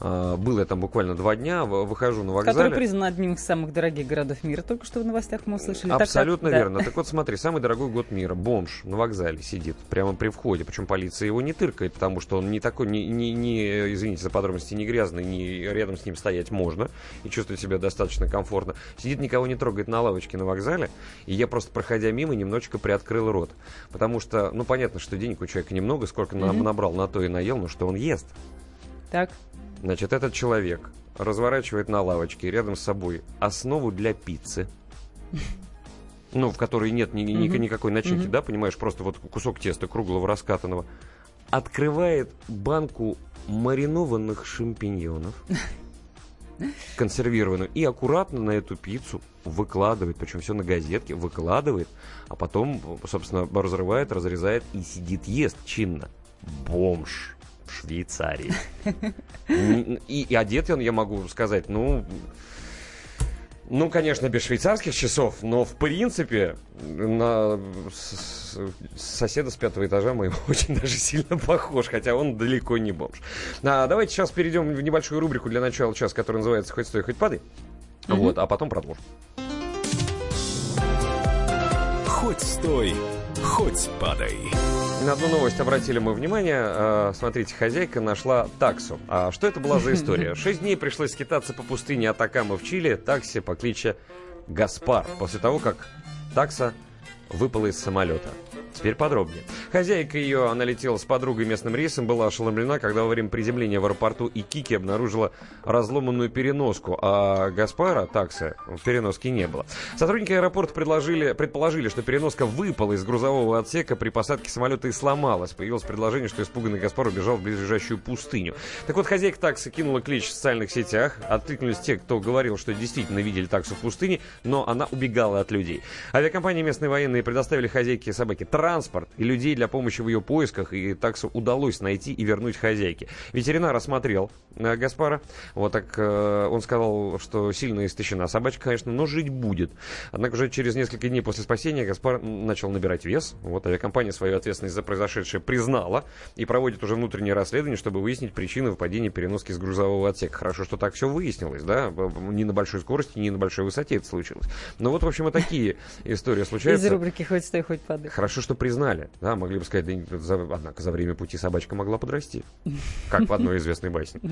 А, Был я там буквально два дня, выхожу на Который вокзале. признан одним из самых дорогих городов мира. Только что в новостях мы услышали. Так, так, Абсолютно да. верно. Так вот, смотри, самый дорогой год мира. Бомж на вокзале сидит прямо при входе. Причем полиция его не тыркает, потому что он не такой, не, не, не, извините за подробности, не грязный, не рядом с ним стоять можно и чувствовать себя достаточно комфортно. Сидит, никого не трогает на лавочке на вокзале. И я просто, проходя мимо, немножечко приоткрыл рот. Потому что, ну, понятно, что денег у человека немного, сколько Мгм. набрал, на то и наел, но что он ест. Так. Значит, этот человек разворачивает на лавочке рядом с собой основу для пиццы. ну, в которой нет ни, ни- Мгм. никакой начинки, Мгм. да, понимаешь, просто вот кусок теста круглого раскатанного, открывает банку маринованных шампиньонов, консервированную, и аккуратно на эту пиццу выкладывает, причем все на газетке, выкладывает, а потом, собственно, разрывает, разрезает и сидит, ест чинно. Бомж в Швейцарии. И, и одет он, я могу сказать, ну, ну, конечно, без швейцарских часов, но в принципе на с- соседа с пятого этажа моего очень даже сильно похож, хотя он далеко не бомж. А, давайте сейчас перейдем в небольшую рубрику для начала часа, которая называется «Хоть стой, хоть падай». Мгм. Вот, а потом продолжим. Хоть стой, хоть падай. На одну новость обратили мы внимание. Э, Смотрите, хозяйка нашла таксу. А что это была за история? Шесть дней пришлось скитаться по пустыне Атакама в Чили такси по кличе Гаспар. После того, как такса выпала из самолета. Теперь подробнее. Хозяйка ее, она летела с подругой местным рейсом, была ошеломлена, когда во время приземления в аэропорту Икики обнаружила разломанную переноску, а Гаспара, такса, в переноске не было. Сотрудники аэропорта предложили, предположили, что переноска выпала из грузового отсека при посадке самолета и сломалась. Появилось предложение, что испуганный Гаспар убежал в близлежащую пустыню. Так вот, хозяйка таксы кинула клич в социальных сетях. Откликнулись те, кто говорил, что действительно видели таксу в пустыне, но она убегала от людей. Авиакомпания местные военные предоставили хозяйке собаки транспорт и людей для помощи в ее поисках, и таксу удалось найти и вернуть хозяйке. Ветеринар осмотрел э, Гаспара. Вот так э, он сказал, что сильно истощена собачка, конечно, но жить будет. Однако уже через несколько дней после спасения Гаспар начал набирать вес. Вот авиакомпания свою ответственность за произошедшее признала и проводит уже внутреннее расследование, чтобы выяснить причины выпадения переноски с грузового отсека. Хорошо, что так все выяснилось, да? Не на большой скорости, не на большой высоте это случилось. Но вот, в общем, и такие истории Из случаются. рубрики «Хоть стой, хоть падай». Хорошо, что признали. Да, могли бы сказать, да, за- однако за время пути собачка могла подрасти. Как в одной известной басне.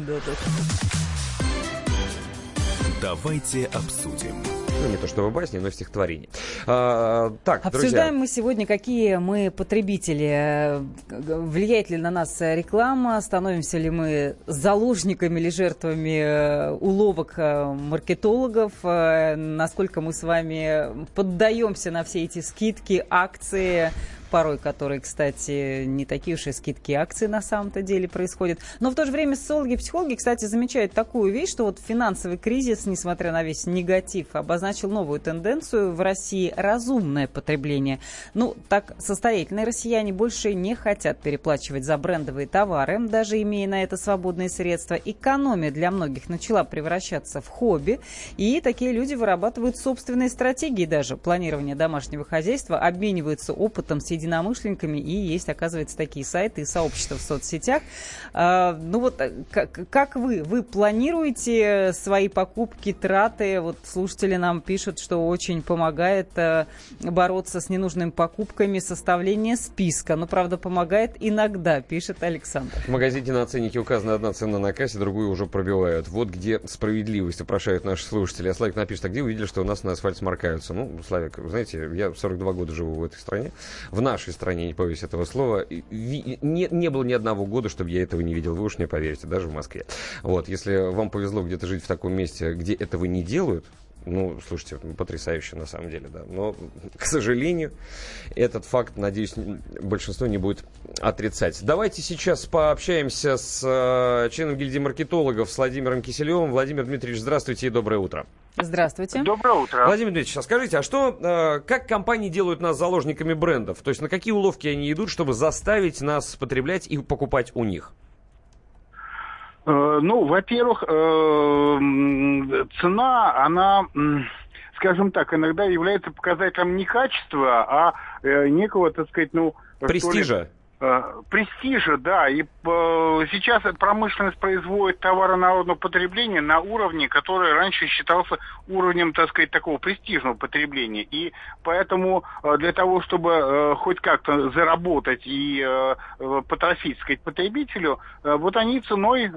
Давайте обсудим. Ну, не то что в басне, но в стихотворении. А, так, друзья. Обсуждаем мы сегодня, какие мы потребители. Влияет ли на нас реклама? Становимся ли мы заложниками или жертвами э, уловок э, маркетологов? Э, Насколько мы с вами поддаемся на все эти скидки, акции? Порой которые, кстати, не такие уж и скидки акции на самом-то деле происходят. Но в то же время социологи и психологи, кстати, замечают такую вещь, что вот финансовый кризис, несмотря на весь негатив, обозначил новую тенденцию в России – разумное потребление. Ну, так состоятельные россияне больше не хотят переплачивать за брендовые товары, даже имея на это свободные средства. Экономия для многих начала превращаться в хобби, и такие люди вырабатывают собственные стратегии даже планирования домашнего хозяйства, обмениваются опытом с единомышленниками, и есть, оказывается, такие сайты и сообщества в соцсетях. А, ну вот, э, как, вы? Вы планируете свои покупки, траты? Вот слушатели нам пишут, что очень помогает э, бороться с ненужными покупками составление списка. Но, правда, помогает иногда, пишет Александр. В магазине на ценнике указана одна цена на кассе, другую уже пробивают. Вот где справедливость, упрошают наши слушатели. А Славик напишет, а где увидели, что у нас на асфальт сморкаются? Ну, Славик, знаете, я 42 года живу в этой стране. В нашей стране, не боюсь этого слова, не, не было ни одного года, чтобы я этого не видел. Вы уж мне поверите, даже в Москве. Вот, если вам повезло где-то жить в таком месте, где этого не делают, ну, слушайте, потрясающе на самом деле, да. Но, к сожалению, этот факт, надеюсь, большинство не будет отрицать. Давайте сейчас пообщаемся с э, членом гильдии маркетологов, с Владимиром Киселевым. Владимир Дмитриевич, здравствуйте и доброе утро. Здравствуйте. Доброе утро. Владимир Дмитриевич, а скажите, а что, э, как компании делают нас заложниками брендов? То есть на какие уловки они идут, чтобы заставить нас потреблять и покупать у них? Э, Ну, во-первых, э, цена, она, скажем так, иногда является показателем не качества, а э, некого, так сказать, ну... что ли, Престижа. э, Престижа, да. И э, сейчас промышленность производит товары народного потребления на уровне, который раньше считался уровнем, так сказать, такого престижного потребления. И поэтому э, для того, чтобы хоть как-то заработать и потрофить, сказать, потребителю, вот они ценой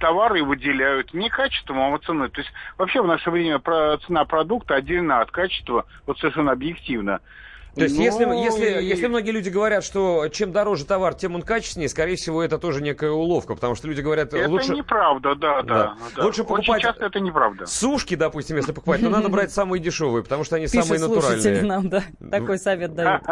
товары выделяют не качеством, а ценой. То есть вообще в наше время цена продукта отдельно от качества, вот совершенно объективно. То есть, Ну, если, если, и- если многие люди говорят, что чем дороже товар, тем он качественнее, скорее всего, это тоже некая уловка, потому что люди говорят, Это лучше... неправда, да, да. да. Лучше Очень покупать часто это неправда. сушки, допустим, если покупать, то надо брать самые дешевые, потому что они Пишет самые натуральные. нам, да, такой совет дает.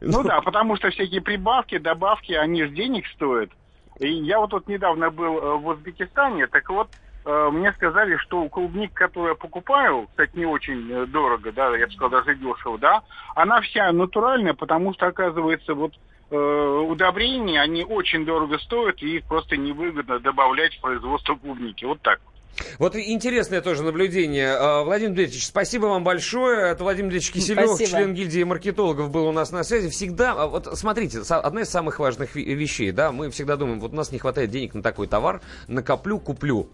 Ну да, потому что всякие прибавки, добавки, они же денег стоят. И я вот тут недавно был э, в Узбекистане, так вот, мне сказали, что клубник, которую я покупаю, кстати, не очень э, дорого, да, я бы сказал, даже дешево, да, она вся натуральная, потому что, оказывается, вот э, удобрения, они очень дорого стоят, и их просто невыгодно добавлять в производство клубники. Вот так. Вот и интересное тоже наблюдение. А, Владимир Дмитриевич, спасибо вам большое. Это Владимир Дмитриевич Киселев, Спасибо. член гильдии маркетологов, был у нас на связи. Всегда, вот смотрите, одна из самых важных вещей, да, мы всегда думаем, вот у нас не хватает денег на такой товар, накоплю, куплю.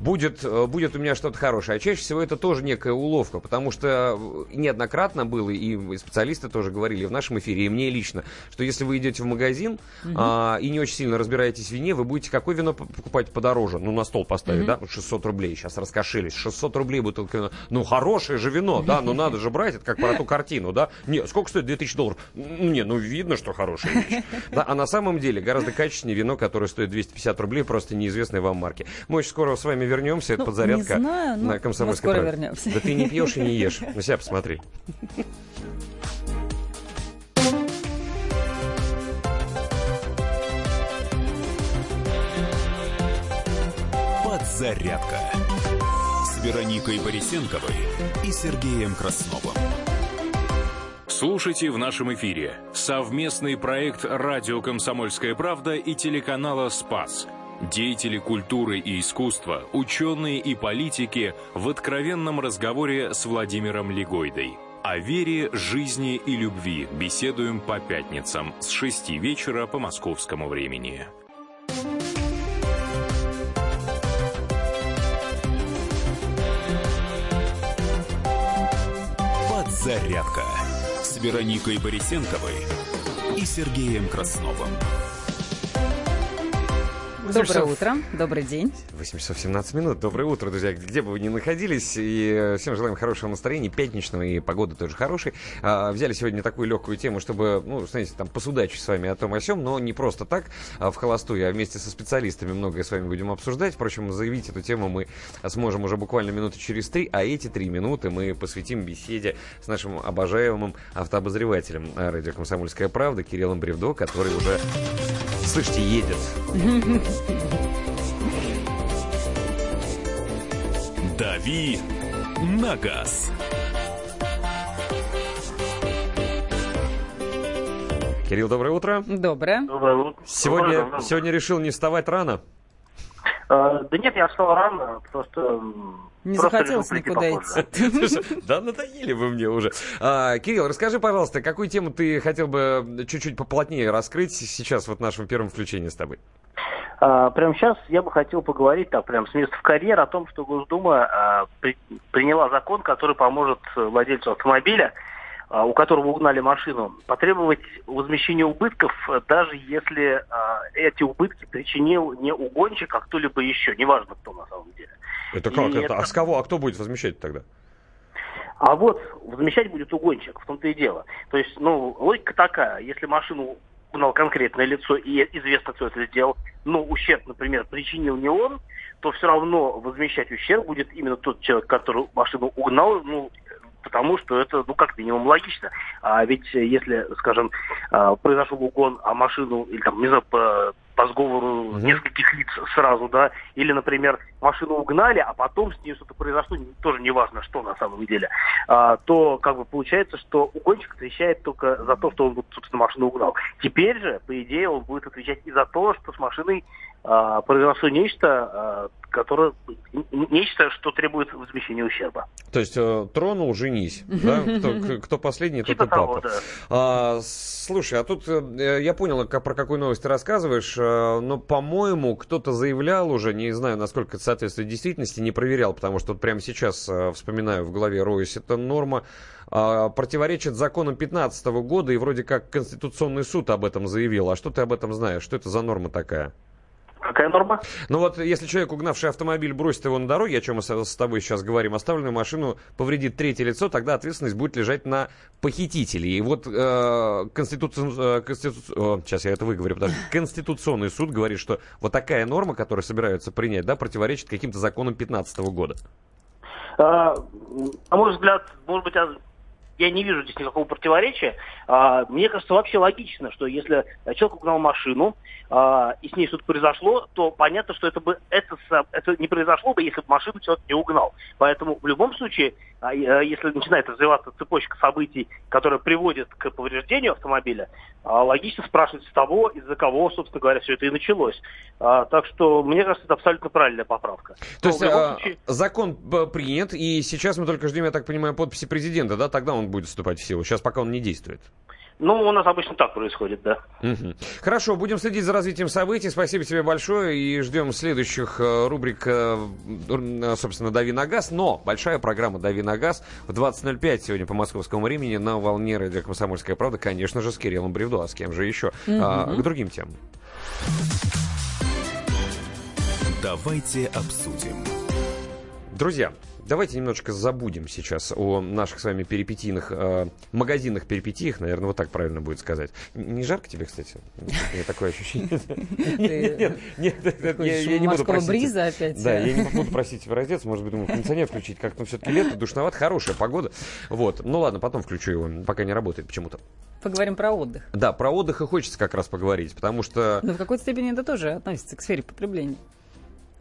Будет, э, будет у меня что-то хорошее. А чаще всего это тоже некая уловка, потому что э, неоднократно было, и специалисты тоже говорили в нашем эфире, и мне лично, что если вы идете в магазин Мгм. а, и не очень сильно разбираетесь в вине, вы будете какое вино покупать подороже? Ну, на стол поставить, Мгм. да? 600 рублей. Сейчас раскошелись. 600 рублей бутылка вина. Ну, хорошее же вино, да? Ну, надо же брать, это как про ту картину, да? Не, сколько стоит 2000 долларов? Не, ну, видно, что хорошая вещь. Да, а на самом деле гораздо качественнее вино, которое стоит 250 рублей, просто неизвестной вам марки. Мы очень скоро с вами вернемся. Это Ну, подзарядка не знаю, на мы комсомольской скоро правде. вернемся. Да ты не пьешь и не ешь. На себя посмотри. Подзарядка с Вероникой Борисенковой и Сергеем Красновым. Слушайте в нашем эфире совместный проект «Радио Комсомольская правда» и телеканала «Спас». Деятели культуры и искусства, ученые и политики в откровенном разговоре с Владимиром Легойдой. О вере, жизни и любви беседуем по пятницам с 6 вечера по московскому времени. Подзарядка с Вероникой Борисенковой и Сергеем Красновым. Доброе часов. утро, добрый день. 8 часов 17 минут. Доброе утро, друзья. Где бы вы ни находились. И э, всем желаем хорошего настроения, пятничного, и погода тоже хорошей. А, взяли сегодня такую легкую тему, чтобы, ну, знаете, там посудачить с вами о том о сём, но не просто так, а в холостую, а вместе со специалистами многое с вами будем обсуждать. Впрочем, заявить эту тему мы сможем уже буквально минуты через три, а эти три минуты мы посвятим беседе с нашим обожаемым автообозревателем э, радио «Комсомольская правда» Кириллом Бревдо, который уже, слышите, едет. Дави на газ. Кирилл, доброе утро. Доброе. Доброе утро. Сегодня, Доброе утро. сегодня решил не вставать рано. А, да нет, я встал рано, просто... Не просто захотелось никуда попозже. идти. Да надоели вы мне уже. А, Кирилл, расскажи, пожалуйста, какую тему ты хотел бы чуть-чуть поплотнее раскрыть сейчас вот в нашем первом включении с тобой? А, прямо сейчас я бы хотел поговорить, так, прям с места в карьер, о том, что Госдума а, при- приняла закон, который поможет э, владельцу автомобиля, у которого угнали машину, потребовать возмещения убытков, э, даже если а, эти убытки причинил не угонщик, а кто-либо еще, неважно кто на самом деле. Это как И это? А это- с кого? А кто будет возмещать тогда? А вот возмещать будет угонщик, в том-то и дело. То есть, ну, логика такая, если машину угнал конкретное лицо и известно, кто это сделал, но ущерб, например, причинил не он, то все равно возмещать ущерб будет именно тот человек, который машину угнал, ну, потому что это, ну, как минимум логично. А ведь э, если, скажем, а, произошел угон, а машину, или там, не знаю, по, по сговору нескольких лиц сразу, да, или, например, машину угнали, а потом с ней что-то произошло, тоже неважно, что на самом деле, а, то как бы получается, что угонщик отвечает только за то, что он, собственно, машину угнал. Теперь же, по идее, он будет отвечать и за то, что с машиной а, произошло нечто, а, которое, нечто, что требует возмещения ущерба. То есть э, тронул, женись. Да? Кто, кто последний, тот Типа и папа. того, да. А, слушай, а тут э, я понял, как, про какую новость ты рассказываешь, э, но, по-моему, кто-то заявлял уже, не знаю, насколько это соответствует действительности, не проверял, потому что вот прямо сейчас э, вспоминаю в голове роюсь, эта норма противоречит законам 15 года, и вроде как Конституционный суд об этом заявил. А что ты об этом знаешь? Что это за норма такая? Какая норма? Ну вот, если человек, угнавший автомобиль, бросит его на дороге, о чем мы с тобой сейчас говорим, оставленную машину повредит третье лицо, тогда ответственность будет лежать на похитителе. И вот э, конституци- э, конститу- о, сейчас я это выговорю, подожди. Конституционный суд говорит, что вот такая норма, которую собираются принять, да, противоречит каким-то законам 15 года. А, На мой взгляд, может быть, я не вижу здесь никакого противоречия. А, Мне кажется, вообще логично, что если человек угнал машину, а, и с ней что-то произошло, то понятно, что это бы это, это не произошло бы, если бы машину человек не угнал. Поэтому в любом случае, а, а, если начинает развиваться цепочка событий, которая приводит к повреждению автомобиля, а, логично спрашивать с того, из-за кого, собственно говоря, все это и началось. А, Так что, мне кажется, это абсолютно правильная поправка. То Но есть э, случае- закон э, принят, и сейчас мы только ждем, я так понимаю, подписи президента, да, тогда он будет вступать в силу. Сейчас пока он не действует. Ну, у нас обычно так происходит, да. Мгм. Хорошо, будем следить за развитием событий. Спасибо тебе большое и ждем следующих э, рубрик, э, э, собственно, «Дави на газ». Но большая программа «Дави на газ» в 20.05 сегодня по московскому времени на волне радио «Комсомольская правда», конечно же, с Кириллом Бревдо, а с кем же еще? А, Мгм. к другим темам. Давайте обсудим. Друзья, давайте немножечко забудем сейчас о наших с вами перипетийных, э, магазинных перипетиях, наверное, вот так правильно будет сказать. Не жарко тебе, кстати? У меня такое ощущение. Нет, нет, нет, я- не буду просить. бриза опять, Да, я не буду просить тебя раздеться, может быть, думаю, кондиционер включить, как-то все-таки лето, душновато, хорошая погода. Вот, ну ладно, потом включу его, пока не работает почему-то. Поговорим про отдых. Да, про отдых и хочется как раз поговорить, потому что... Но в какой-то степени это тоже относится к сфере потребления.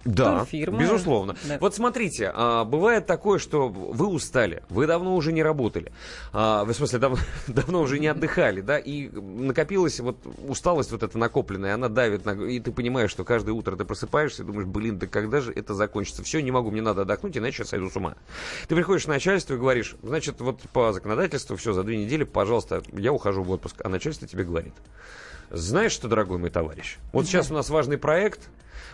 Да, Турфирмы. безусловно. Да. Вот смотрите, а, бывает такое, что вы устали, вы давно уже не работали, а, в смысле, дав- давно уже не отдыхали, да, и накопилась вот усталость вот эта накопленная, она давит, на, и ты понимаешь, что каждое утро ты просыпаешься и думаешь, блин, да когда же это закончится? Все, не могу, мне надо отдохнуть, иначе я сойду с ума. Ты приходишь к начальству и говоришь, значит, вот по законодательству, все, за две недели, пожалуйста, я ухожу в отпуск, а начальство тебе говорит, знаешь что, дорогой мой товарищ, вот сейчас у нас важный проект,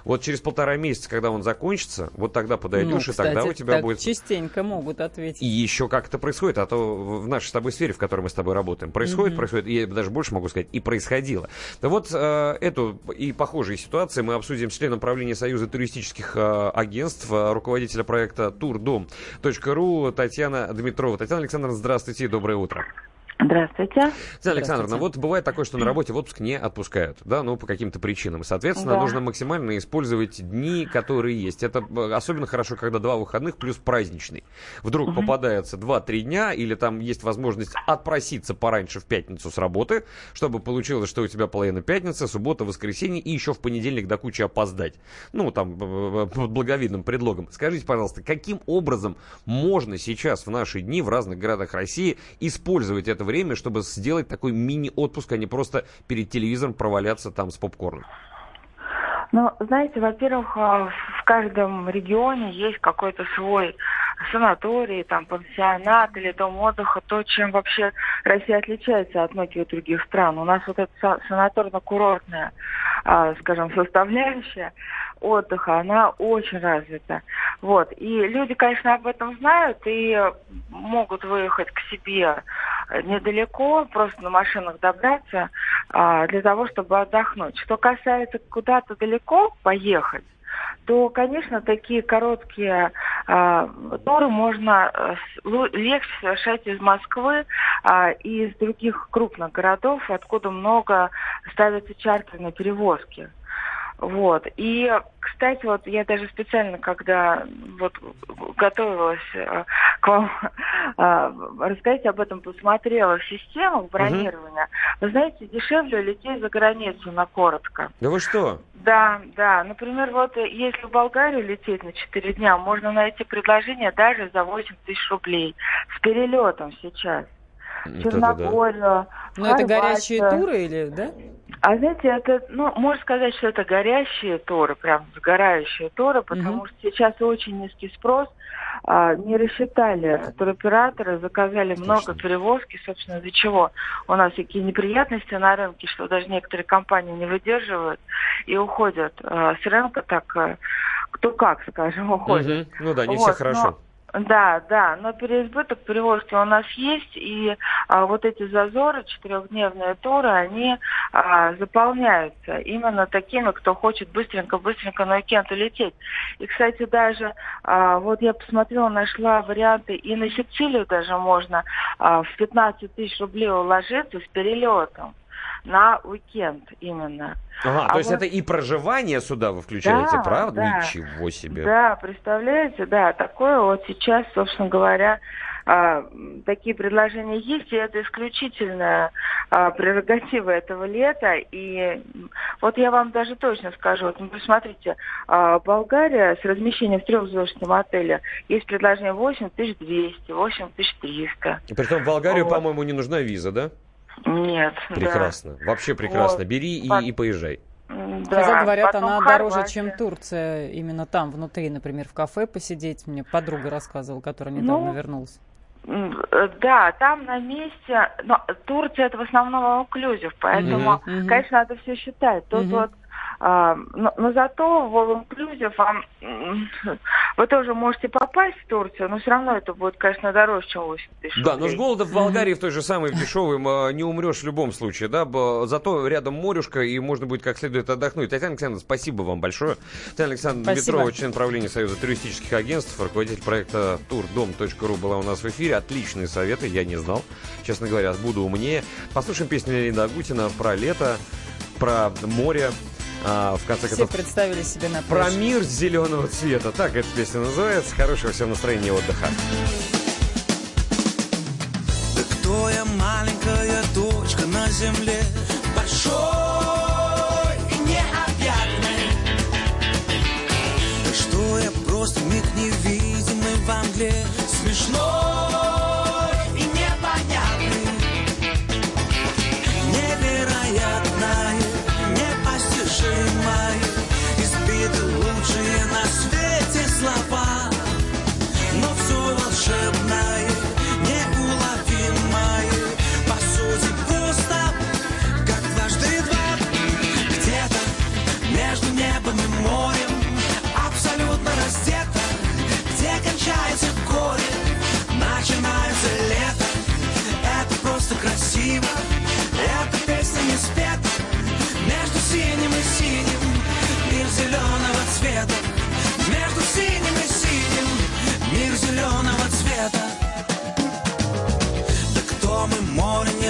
вот через полтора месяца, когда он закончится, вот тогда подойдешь, Ну, и тогда кстати, у тебя так будет... частенько могут ответить. И еще как это происходит, а то в нашей с тобой сфере, в которой мы с тобой работаем, происходит, Мгм. происходит, и я даже больше могу сказать, и происходило. Да вот э, эту и похожие ситуации мы обсудим с членом правления Союза туристических э, агентств, э, руководителя проекта турдом.ру Татьяна Дмитрова. Татьяна Александровна, здравствуйте, доброе утро. Здравствуйте. Татьяна Александровна, вот бывает такое, что на работе в отпуск не отпускают, да, ну, по каким-то причинам. Соответственно, Да. нужно максимально использовать дни, которые есть. Это э, особенно хорошо, когда два выходных плюс праздничный. Вдруг попадается 2-3 дня, или там есть возможность отпроситься пораньше в пятницу с работы, чтобы получилось, что у тебя половина пятница, суббота, воскресенье, и еще в понедельник до кучи опоздать. Ну, там, э, под благовидным предлогом. Скажите, пожалуйста, каким образом можно сейчас в наши дни в разных городах России использовать это время, чтобы сделать такой мини-отпуск, а не просто перед телевизором проваляться там с попкорном? Ну, знаете, во-первых, а, в каждом регионе есть какой-то свой санаторий, там, пансионат или дом отдыха, то, чем вообще Россия отличается от многих других стран. У нас вот эта са- санаторно-курортная, а, скажем, составляющая отдыха, она очень развита. Вот. И люди, конечно, об этом знают и могут выехать к себе недалеко, просто на машинах добраться а, для того, чтобы отдохнуть. Что касается куда-то далеко поехать, то, конечно, такие короткие а, туры можно лу- легче совершать из Москвы а, и из других крупных городов, откуда много ставятся чартерные перевозки. Вот. И, кстати, вот я даже специально, когда вот готовилась э, к вам э, рассказать об этом, посмотрела в систему бронирования. Вы знаете, дешевле лететь за границу на коротко. Да вы что? Да, да. Например, вот э, если в Болгарию лететь на 4 дня, можно найти предложение даже за 8 тысяч рублей с перелетом сейчас. В Вот это да. Черногорию, Но это горячие туры или, да? А знаете, это, ну, можно сказать, что это горящие туры, прям сгорающие туры, потому что сейчас очень низкий спрос. А, не рассчитали туроператоры, заказали много перевозки, собственно, из-за чего у нас такие неприятности на рынке, что даже некоторые компании не выдерживают и уходят а, с рынка так, а, кто как, скажем, уходит. Мгм. Ну да, не Вот, все хорошо. но- Да, да, но переизбыток Приволжья у нас есть, и а, вот эти зазоры, четырехдневные туры, они а, заполняются именно такими, кто хочет быстренько-быстренько на уикенд улететь. И, кстати, даже а, вот я посмотрела, нашла варианты, и на Сицилию даже можно а, в 15 тысяч рублей уложиться с перелетом на уикенд именно. Ага, А то есть вот- это и проживание сюда вы включаете, Да, правда? да. Ничего себе. Да, представляете, да, такое вот сейчас, собственно говоря, а, такие предложения есть, и это исключительная а, прерогатива этого лета. И вот я вам даже точно скажу, вот, ну, посмотрите, а, Болгария с размещением в трехзвездочном отеле есть предложение 8200, 8300. И Притом в Болгарию, Вот. по-моему, не нужна виза, да? Нет. да. Прекрасно. Вообще прекрасно. Вот. Бери и, По- и поезжай. М, Хотя да, говорят, потом она Хорватия. дороже, чем Турция. Именно там, внутри, например, в кафе посидеть. Мне подруга рассказывала, которая недавно Ну, вернулась. Э, Да, там на месте, но Турция это в основном инклюзив, поэтому. Мгм. конечно, надо все считать. Тут Мгм. вот, но, но зато в All Inclusive вам, вы тоже можете попасть в Турцию, но все равно это будет, конечно, дороже, чем 8 тысяч Да, но с голода в Болгарии в той же самой в дешевом э, не умрешь в любом случае, да, зато рядом морюшка, и можно будет как следует отдохнуть. Татьяна Александровна, спасибо вам большое. Татьяна Александровна Спасибо. Дмитрова, член правления Союза туристических агентств, руководитель проекта турдом.ру была у нас в эфире. Отличные советы, я не знал. Честно говоря, буду умнее. Послушаем песню Леонида Агутина про лето, про море. А, в конце Все концов, представили себе на про мир зеленого цвета. Так эта песня называется. Хорошего всем настроения и отдыха. Да кто я, маленькая точка на земле Большой и необъятный Да что я просто миг невидимый во мгле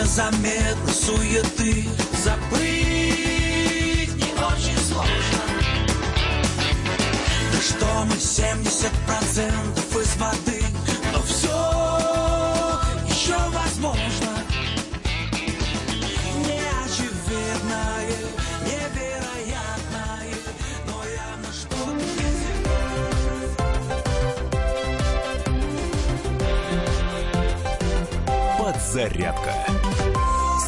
незаметно суеты Забыть не очень сложно. Да что мы, 70% из воды Но все еще возможно. Неочевидное,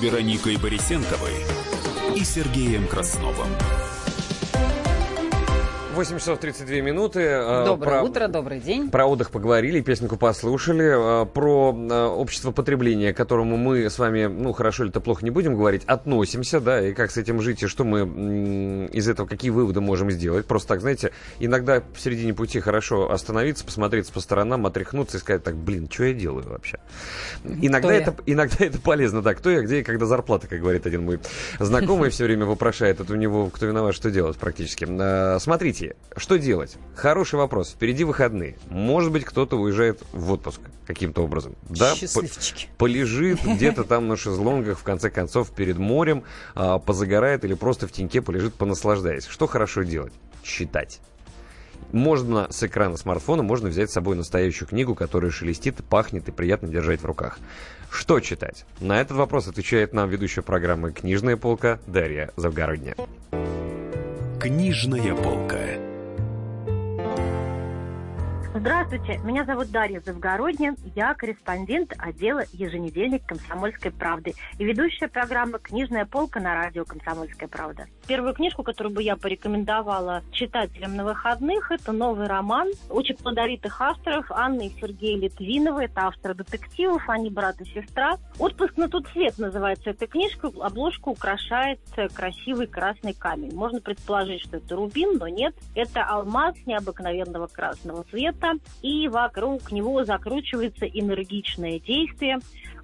Вероникой Борисенковой и Сергеем Красновым. 8 часов 32 минуты. Э, Доброе про- утро, добрый день. Про отдых поговорили, песенку послушали, э, про э, общество потребления, к которому мы с вами, ну, хорошо или то плохо не будем говорить, относимся, да, и как с этим жить, и что мы из этого, какие выводы можем сделать. Просто так, знаете, иногда в середине пути хорошо остановиться, посмотреться по сторонам, отряхнуться и сказать так, блин, что я делаю вообще? Иногда я? это, иногда это полезно, да, кто я, где и когда зарплата, как говорит один мой знакомый, все время вопрошает, это у него кто виноват, что делать практически. Э, Смотрите, что делать? Хороший вопрос. Впереди выходные. Может быть, кто-то уезжает в отпуск каким-то образом. Да, по- Счастливчики. полежит где-то там на шезлонгах, в конце концов, перед морем, а, позагорает или просто в теньке полежит, понаслаждаясь. Что хорошо делать? Читать. Можно с экрана смартфона, можно взять с собой настоящую книгу, которая шелестит, пахнет и приятно держать в руках. Что читать? На этот вопрос отвечает нам ведущая программы «Книжная полка» Дарья Завгородняя. Книжная полка. Здравствуйте, меня зовут Дарья Завгородня, я корреспондент отдела «Еженедельник Комсомольской правды» и ведущая программы «Книжная полка» на радио «Комсомольская правда». Первую книжку, которую бы я порекомендовала читателям на выходных, это новый роман очень плодовитых авторов Анны и Сергея Литвинова. Это авторы детективов, они брат и сестра. «Отпуск на тот свет» называется эта книжка. Обложку украшает красивый красный камень. Можно предположить, что это рубин, но нет. Это алмаз необыкновенного красного цвета и вокруг него закручивается энергичное действие,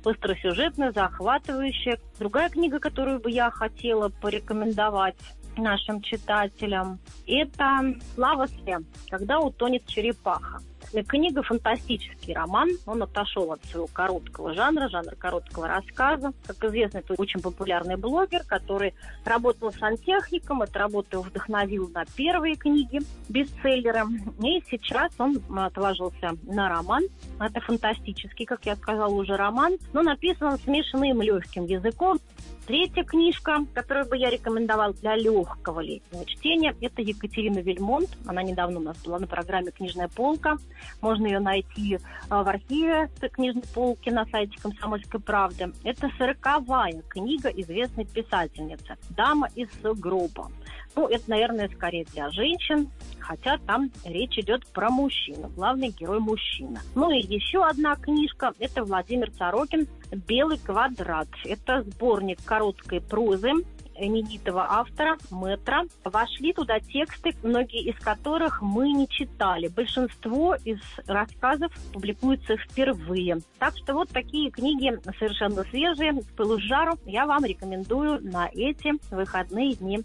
остросюжетное, захватывающее. Другая книга, которую бы я хотела порекомендовать нашим читателям, это «Слава Све», когда утонет черепаха. Книга «Фантастический роман». Он отошел от своего короткого жанра, жанра короткого рассказа. Как известно, это очень популярный блогер, который работал сантехником. Эта работа его вдохновила на первые книги бестселлера. И сейчас он отложился на роман. Это фантастический, как я сказала, уже роман, но написан он смешанным легким языком. Третья книжка, которую бы я рекомендовала для легкого летнего чтения, это Екатерина Вельмонт. Она недавно у нас была на программе «Книжная полка». Можно ее найти а, в архиве книжной полки на сайте «Комсомольской правды». Это сороковая книга известной писательницы «Дама из гроба». Ну, это, наверное, скорее для женщин, хотя там речь идет про мужчину. Главный герой мужчина. Ну и еще одна книжка, это Владимир Сорокин «Белый квадрат». Это сборник короткой прозы именитого автора, Метра. Вошли туда тексты, многие из которых мы не читали. Большинство из рассказов публикуются впервые. Так что вот такие книги совершенно свежие, с пылу жару, я вам рекомендую на эти выходные дни.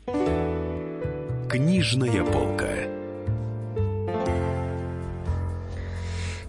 Книжная полка.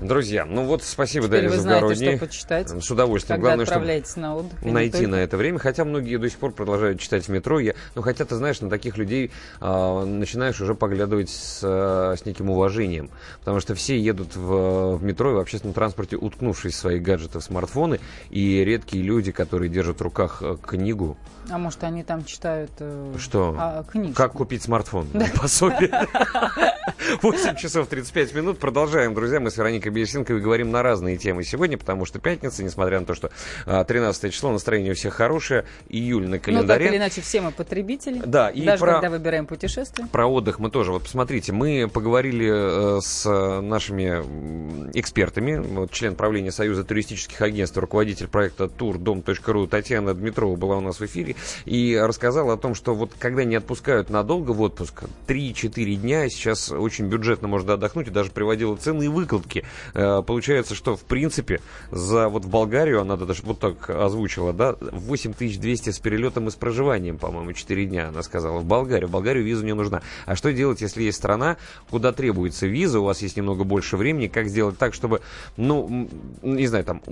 Друзья, ну вот спасибо, Теперь Дарья Завгородней. что почитать, С удовольствием. когда Главное, чтобы отправляетесь на отдых. не найти на это время. Хотя многие до сих пор продолжают читать в метро. Я, ну, хотя, ты знаешь, на таких людей а, начинаешь уже поглядывать с, а, с неким уважением. Потому что все едут в, в метро и в общественном транспорте, уткнувшись в свои гаджеты, в смартфоны. И редкие люди, которые держат в руках э, книгу. А может, они там читают э, Что? а, книжку? Как купить смартфон? Пособие. 8 часов 35 минут. Продолжаем, друзья. Мы с Вероникой Белесинковой говорим на разные темы сегодня, потому что пятница, несмотря на то, что а, 13 число, настроение у всех хорошее, июль на Ну, так календаре. или иначе, все мы потребители. Да, и Даже про- когда выбираем путешествие. Про отдых мы тоже. Вот посмотрите, мы поговорили э, с нашими экспертами. Вот член правления Союза туристических агентств, руководитель проекта турдом.ру Татьяна Дмитрова была у нас в эфире и рассказала о том, что вот когда не отпускают надолго в отпуск, 3-4 дня, сейчас очень бюджетно можно отдохнуть, и даже приводила цены и выкладки. Э, Получается, что в принципе за вот в Болгарию, она даже вот так озвучила, да, 8200 с перелетом и с проживанием, по-моему, 4 дня, она сказала, в Болгарию. В Болгарию виза не нужна. А что делать, если есть страна, куда требуется виза, у вас есть немного больше времени, как сделать так, чтобы, ну, не знаю, там,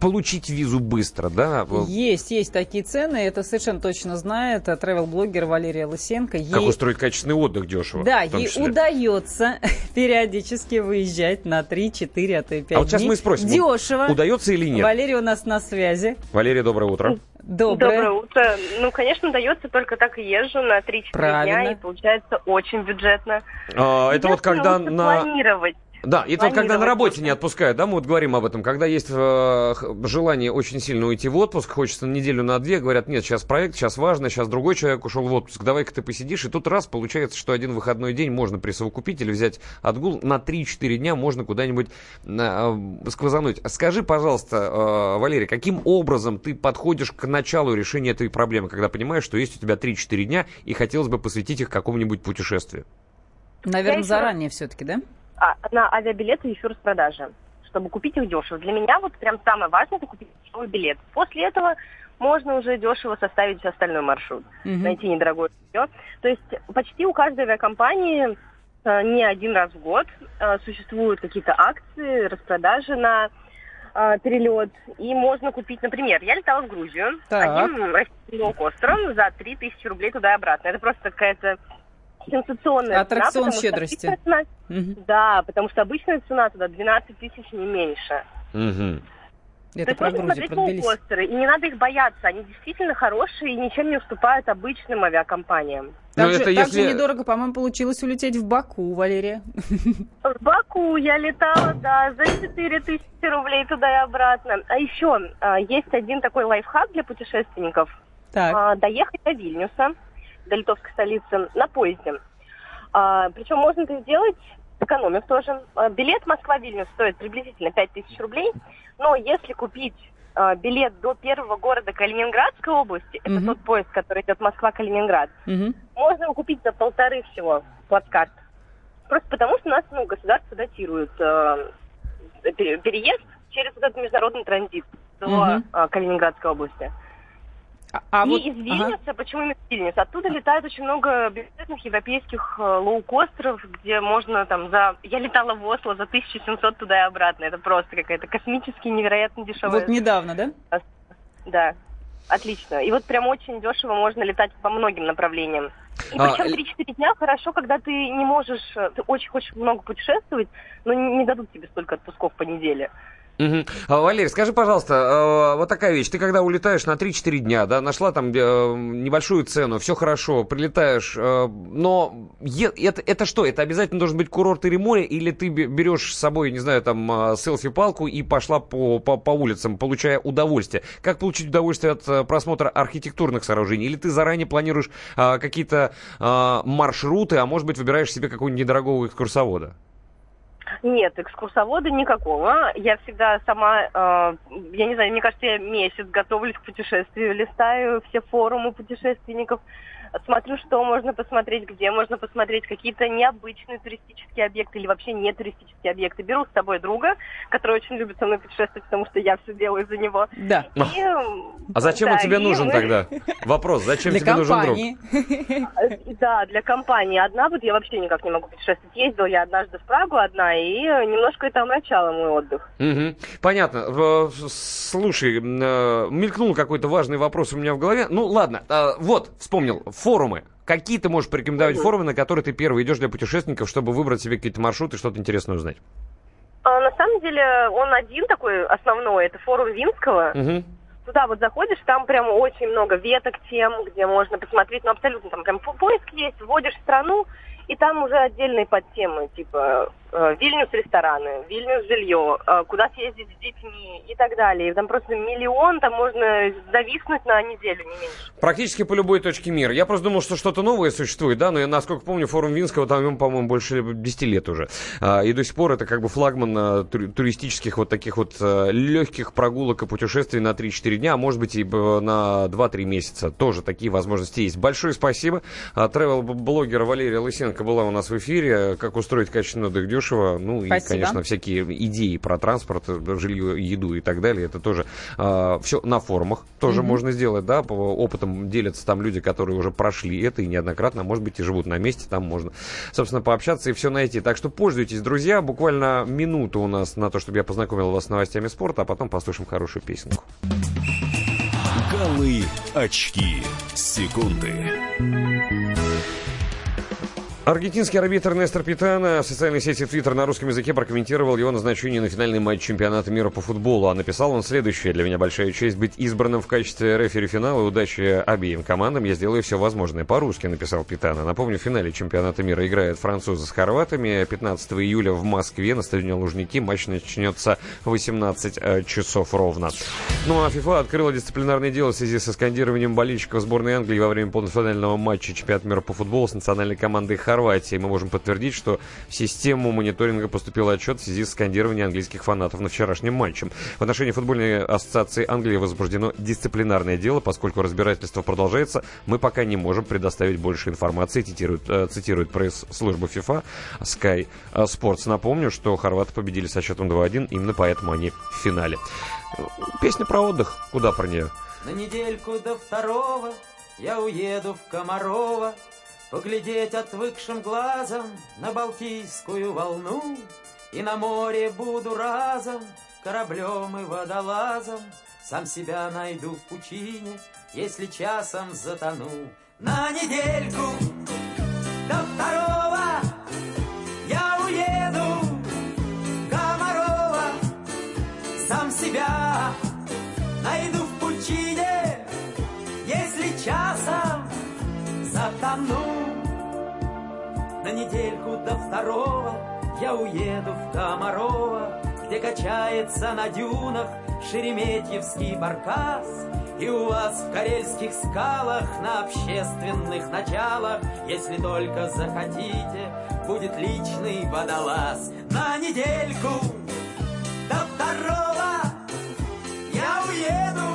получить визу быстро, да? Есть, есть такие цены, это совершенно точно знает э, travel-блогер Валерия Лысенко. Как Ей- устроить качественный отдых дешево. Да, ей удается периодически выезжать на 3-4, а то и 5 А вот сейчас дней. мы спросим, Дешево. удается или нет? Валерия у нас на связи. Валерия, доброе утро. Доброе. утро. Ну, конечно, дается, только так и езжу на 3-4 дня, и получается очень бюджетно. А, это вот когда на... планировать. Да, это вот когда на работе не отпускают, да, мы вот говорим об этом. Когда есть э, желание очень сильно уйти в отпуск, хочется на неделю, на две, говорят, нет, сейчас проект, сейчас важно, сейчас другой человек ушел в отпуск, давай-ка ты посидишь. И тут раз получается, что один выходной день можно присовокупить или взять отгул, на 3-4 дня можно куда-нибудь э, сквозануть. Скажи, пожалуйста, э, Валерий, каким образом ты подходишь к началу решения этой проблемы, когда понимаешь, что есть у тебя 3-4 дня и хотелось бы посвятить их какому-нибудь путешествию? Наверное, заранее все-таки, да? А, на авиабилеты еще распродажи, чтобы купить их дешево. Для меня вот прям самое важное это купить дешевый билет. После этого можно уже дешево составить остальной маршрут, Мгм. найти недорогое жилье. То есть почти у каждой авиакомпании э, не один раз в год э, существуют какие-то акции, распродажи на э, перелет. И можно купить, например, я летала в Грузию Так. одним российским лоукостером за 3000 рублей туда и обратно. Это просто какая-то сенсационная Аттракцион цена, щедрости. цена- Да, потому что обычная цена туда 12 тысяч, не меньше. Мгм. Это То есть про смотреть Тбилиси. лоукостеры, и не надо их бояться, они действительно хорошие и ничем не уступают обычным авиакомпаниям. Так, же, это так если- же недорого, по-моему, получилось улететь в Баку, Валерия. В Баку я летала, да, за 4 тысячи рублей туда и обратно. А еще а, есть один такой лайфхак для путешественников. А, доехать до Вильнюса, до литовской столицы, на поезде. А, причем можно это сделать, сэкономив тоже. А, билет Москва-Вильнюс стоит приблизительно 5 тысяч рублей. Но если купить а, билет до первого города Калининградской области, это Мгм. тот поезд, который идет Москва-Калининград, Мгм. можно его купить за полторы всего плацкарт. Просто потому, что у нас ну, государство датирует э, пере- переезд через вот этот международный транзит до э, Калининградской области. А и вот- из Вильнюса, почему именно Вильнюс? Оттуда летает очень много бюджетных европейских э, лоукостеров, где можно там за... Я летала в Осло за 1700 туда и обратно. Это просто какая-то космически невероятно дешевая... Вот недавно, да? Да, отлично. И вот прям очень дешево можно летать по многим направлениям. И А, причем л- 3-4 дня хорошо, когда ты не можешь, э, ты очень хочешь много путешествовать, но не, не дадут тебе столько отпусков по неделе. Мгм. А, Валерий, скажи, пожалуйста, э, вот такая вещь. Ты когда улетаешь на 3-4 дня, да, нашла там э, небольшую цену, все хорошо, прилетаешь, э, но это, это что? Это обязательно должен быть курорт или море, или ты бе- берешь с собой, не знаю, там, э, селфи-палку и пошла по, по, по улицам, получая удовольствие? Как получить удовольствие от э, просмотра архитектурных сооружений? Или ты заранее планируешь э, какие-то маршруты, а может быть, выбираешь себе какого-нибудь недорогого экскурсовода? Нет, экскурсовода никакого. Я всегда сама, э, я не знаю, мне кажется, я месяц готовлюсь к путешествию, листаю все форумы путешественников, смотрю, что можно посмотреть, где можно посмотреть, какие-то необычные туристические объекты или вообще не туристические объекты. Беру с собой друга, который очень любит со мной путешествовать, потому что я все делаю за него. Да. И, А зачем да, он тебе нужен мы- тогда? Вопрос, зачем Для тебе нужен друг? компании. Да, для компании. Одна вот я вообще никак не могу путешествовать. Ездила я однажды в Прагу одна, и немножко это омрачало мой отдых. Мгм. Понятно. В- Слушай, э, мелькнул какой-то важный вопрос у меня в голове. Ну, ладно. а, Вот, вспомнил. Форумы. Какие ты можешь порекомендовать форумы, на которые ты первый идешь для путешественников, чтобы выбрать себе какие-то маршруты, что-то интересное узнать? А, на самом деле он один такой основной, это форум Винского. Мгм. Туда вот заходишь, там прям очень много веток тем, где можно посмотреть, ну абсолютно там прям по- поиск есть, вводишь страну, и там уже отдельные подтемы, типа Вильнюс рестораны, Вильнюс жилье, э, куда съездить с детьми и так далее. И там просто миллион, там можно зависнуть на неделю, не меньше. Практически по любой точке мира. Я просто думал, что что-то новое существует, да, но я, насколько помню, форум Винского, там ему, по-моему, больше 10 лет уже. А, и до сих пор это как бы флагман а, тури- туристических вот таких вот а, легких прогулок и путешествий на 3-4 дня, а может быть и на 2-3 месяца. Тоже такие возможности есть. Большое спасибо. Тревел-блогер Валерия Лысенко была у нас в эфире. Как устроить качественный отдых дешево. Ну и, Спасибо. конечно, всякие идеи про транспорт, жилье, еду и так далее. Это тоже все на форумах тоже Мгм. можно сделать, да, по опытам делятся там люди, которые уже прошли это и неоднократно, а может быть, и живут на месте, там можно, собственно, пообщаться и все найти. Так что пользуйтесь, друзья, буквально минуту у нас на то, чтобы я познакомил вас с новостями спорта, а потом послушаем хорошую песенку. Голы, очки, секунды. Аргентинский арбитр Нестор Питана в социальной сети Twitter на русском языке прокомментировал его назначение на финальный матч чемпионата мира по футболу. А написал он следующее. Для меня большая честь быть избранным в качестве рефери финала. Удачи обеим командам. Я сделаю все возможное. По-русски написал Питана. Напомню, в финале чемпионата мира играют французы с хорватами. 15 июля в Москве на стадионе Лужники матч начнется в 18 э, часов ровно. Ну а ФИФА открыла дисциплинарное дело в связи со скандированием болельщиков сборной Англии во время полуфинального матча чемпионата мира по футболу с национальной командой Хорватии. Мы можем подтвердить, что в систему мониторинга поступил отчет в связи с скандированием английских фанатов на вчерашнем матче. В отношении футбольной ассоциации Англии возбуждено дисциплинарное дело, поскольку разбирательство продолжается. Мы пока не можем предоставить больше информации, цитирует, э, цитирует пресс-служба FIFA Sky Sports. Напомню, что хорваты победили со счетом 2-1, именно поэтому они в финале. Песня про отдых. Куда про нее? На недельку до второго я уеду в Комарова Поглядеть отвыкшим глазом на Балтийскую волну И на море буду разом кораблем и водолазом. Сам себя найду в пучине, если часом затону. На недельку до второго я уеду. Комарова Сам себя найду в пучине, если часом затону. На недельку до второго я уеду в Комарова, где качается на дюнах Шереметьевский баркас. И у вас в карельских скалах на общественных началах, если только захотите, будет личный водолаз. На недельку до второго я уеду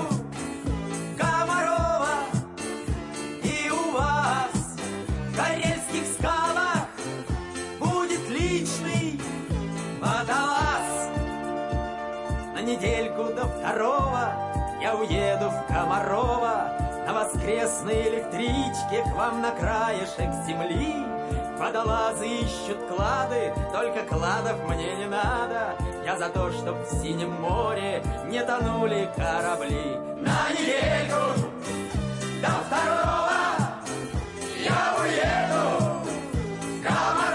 недельку до второго. Я уеду в Комарова На воскресной электричке к вам на краешек земли. Водолазы ищут клады, только кладов мне не надо. Я за то, чтоб в синем море не тонули корабли. На недельку до второго я уеду в Комарова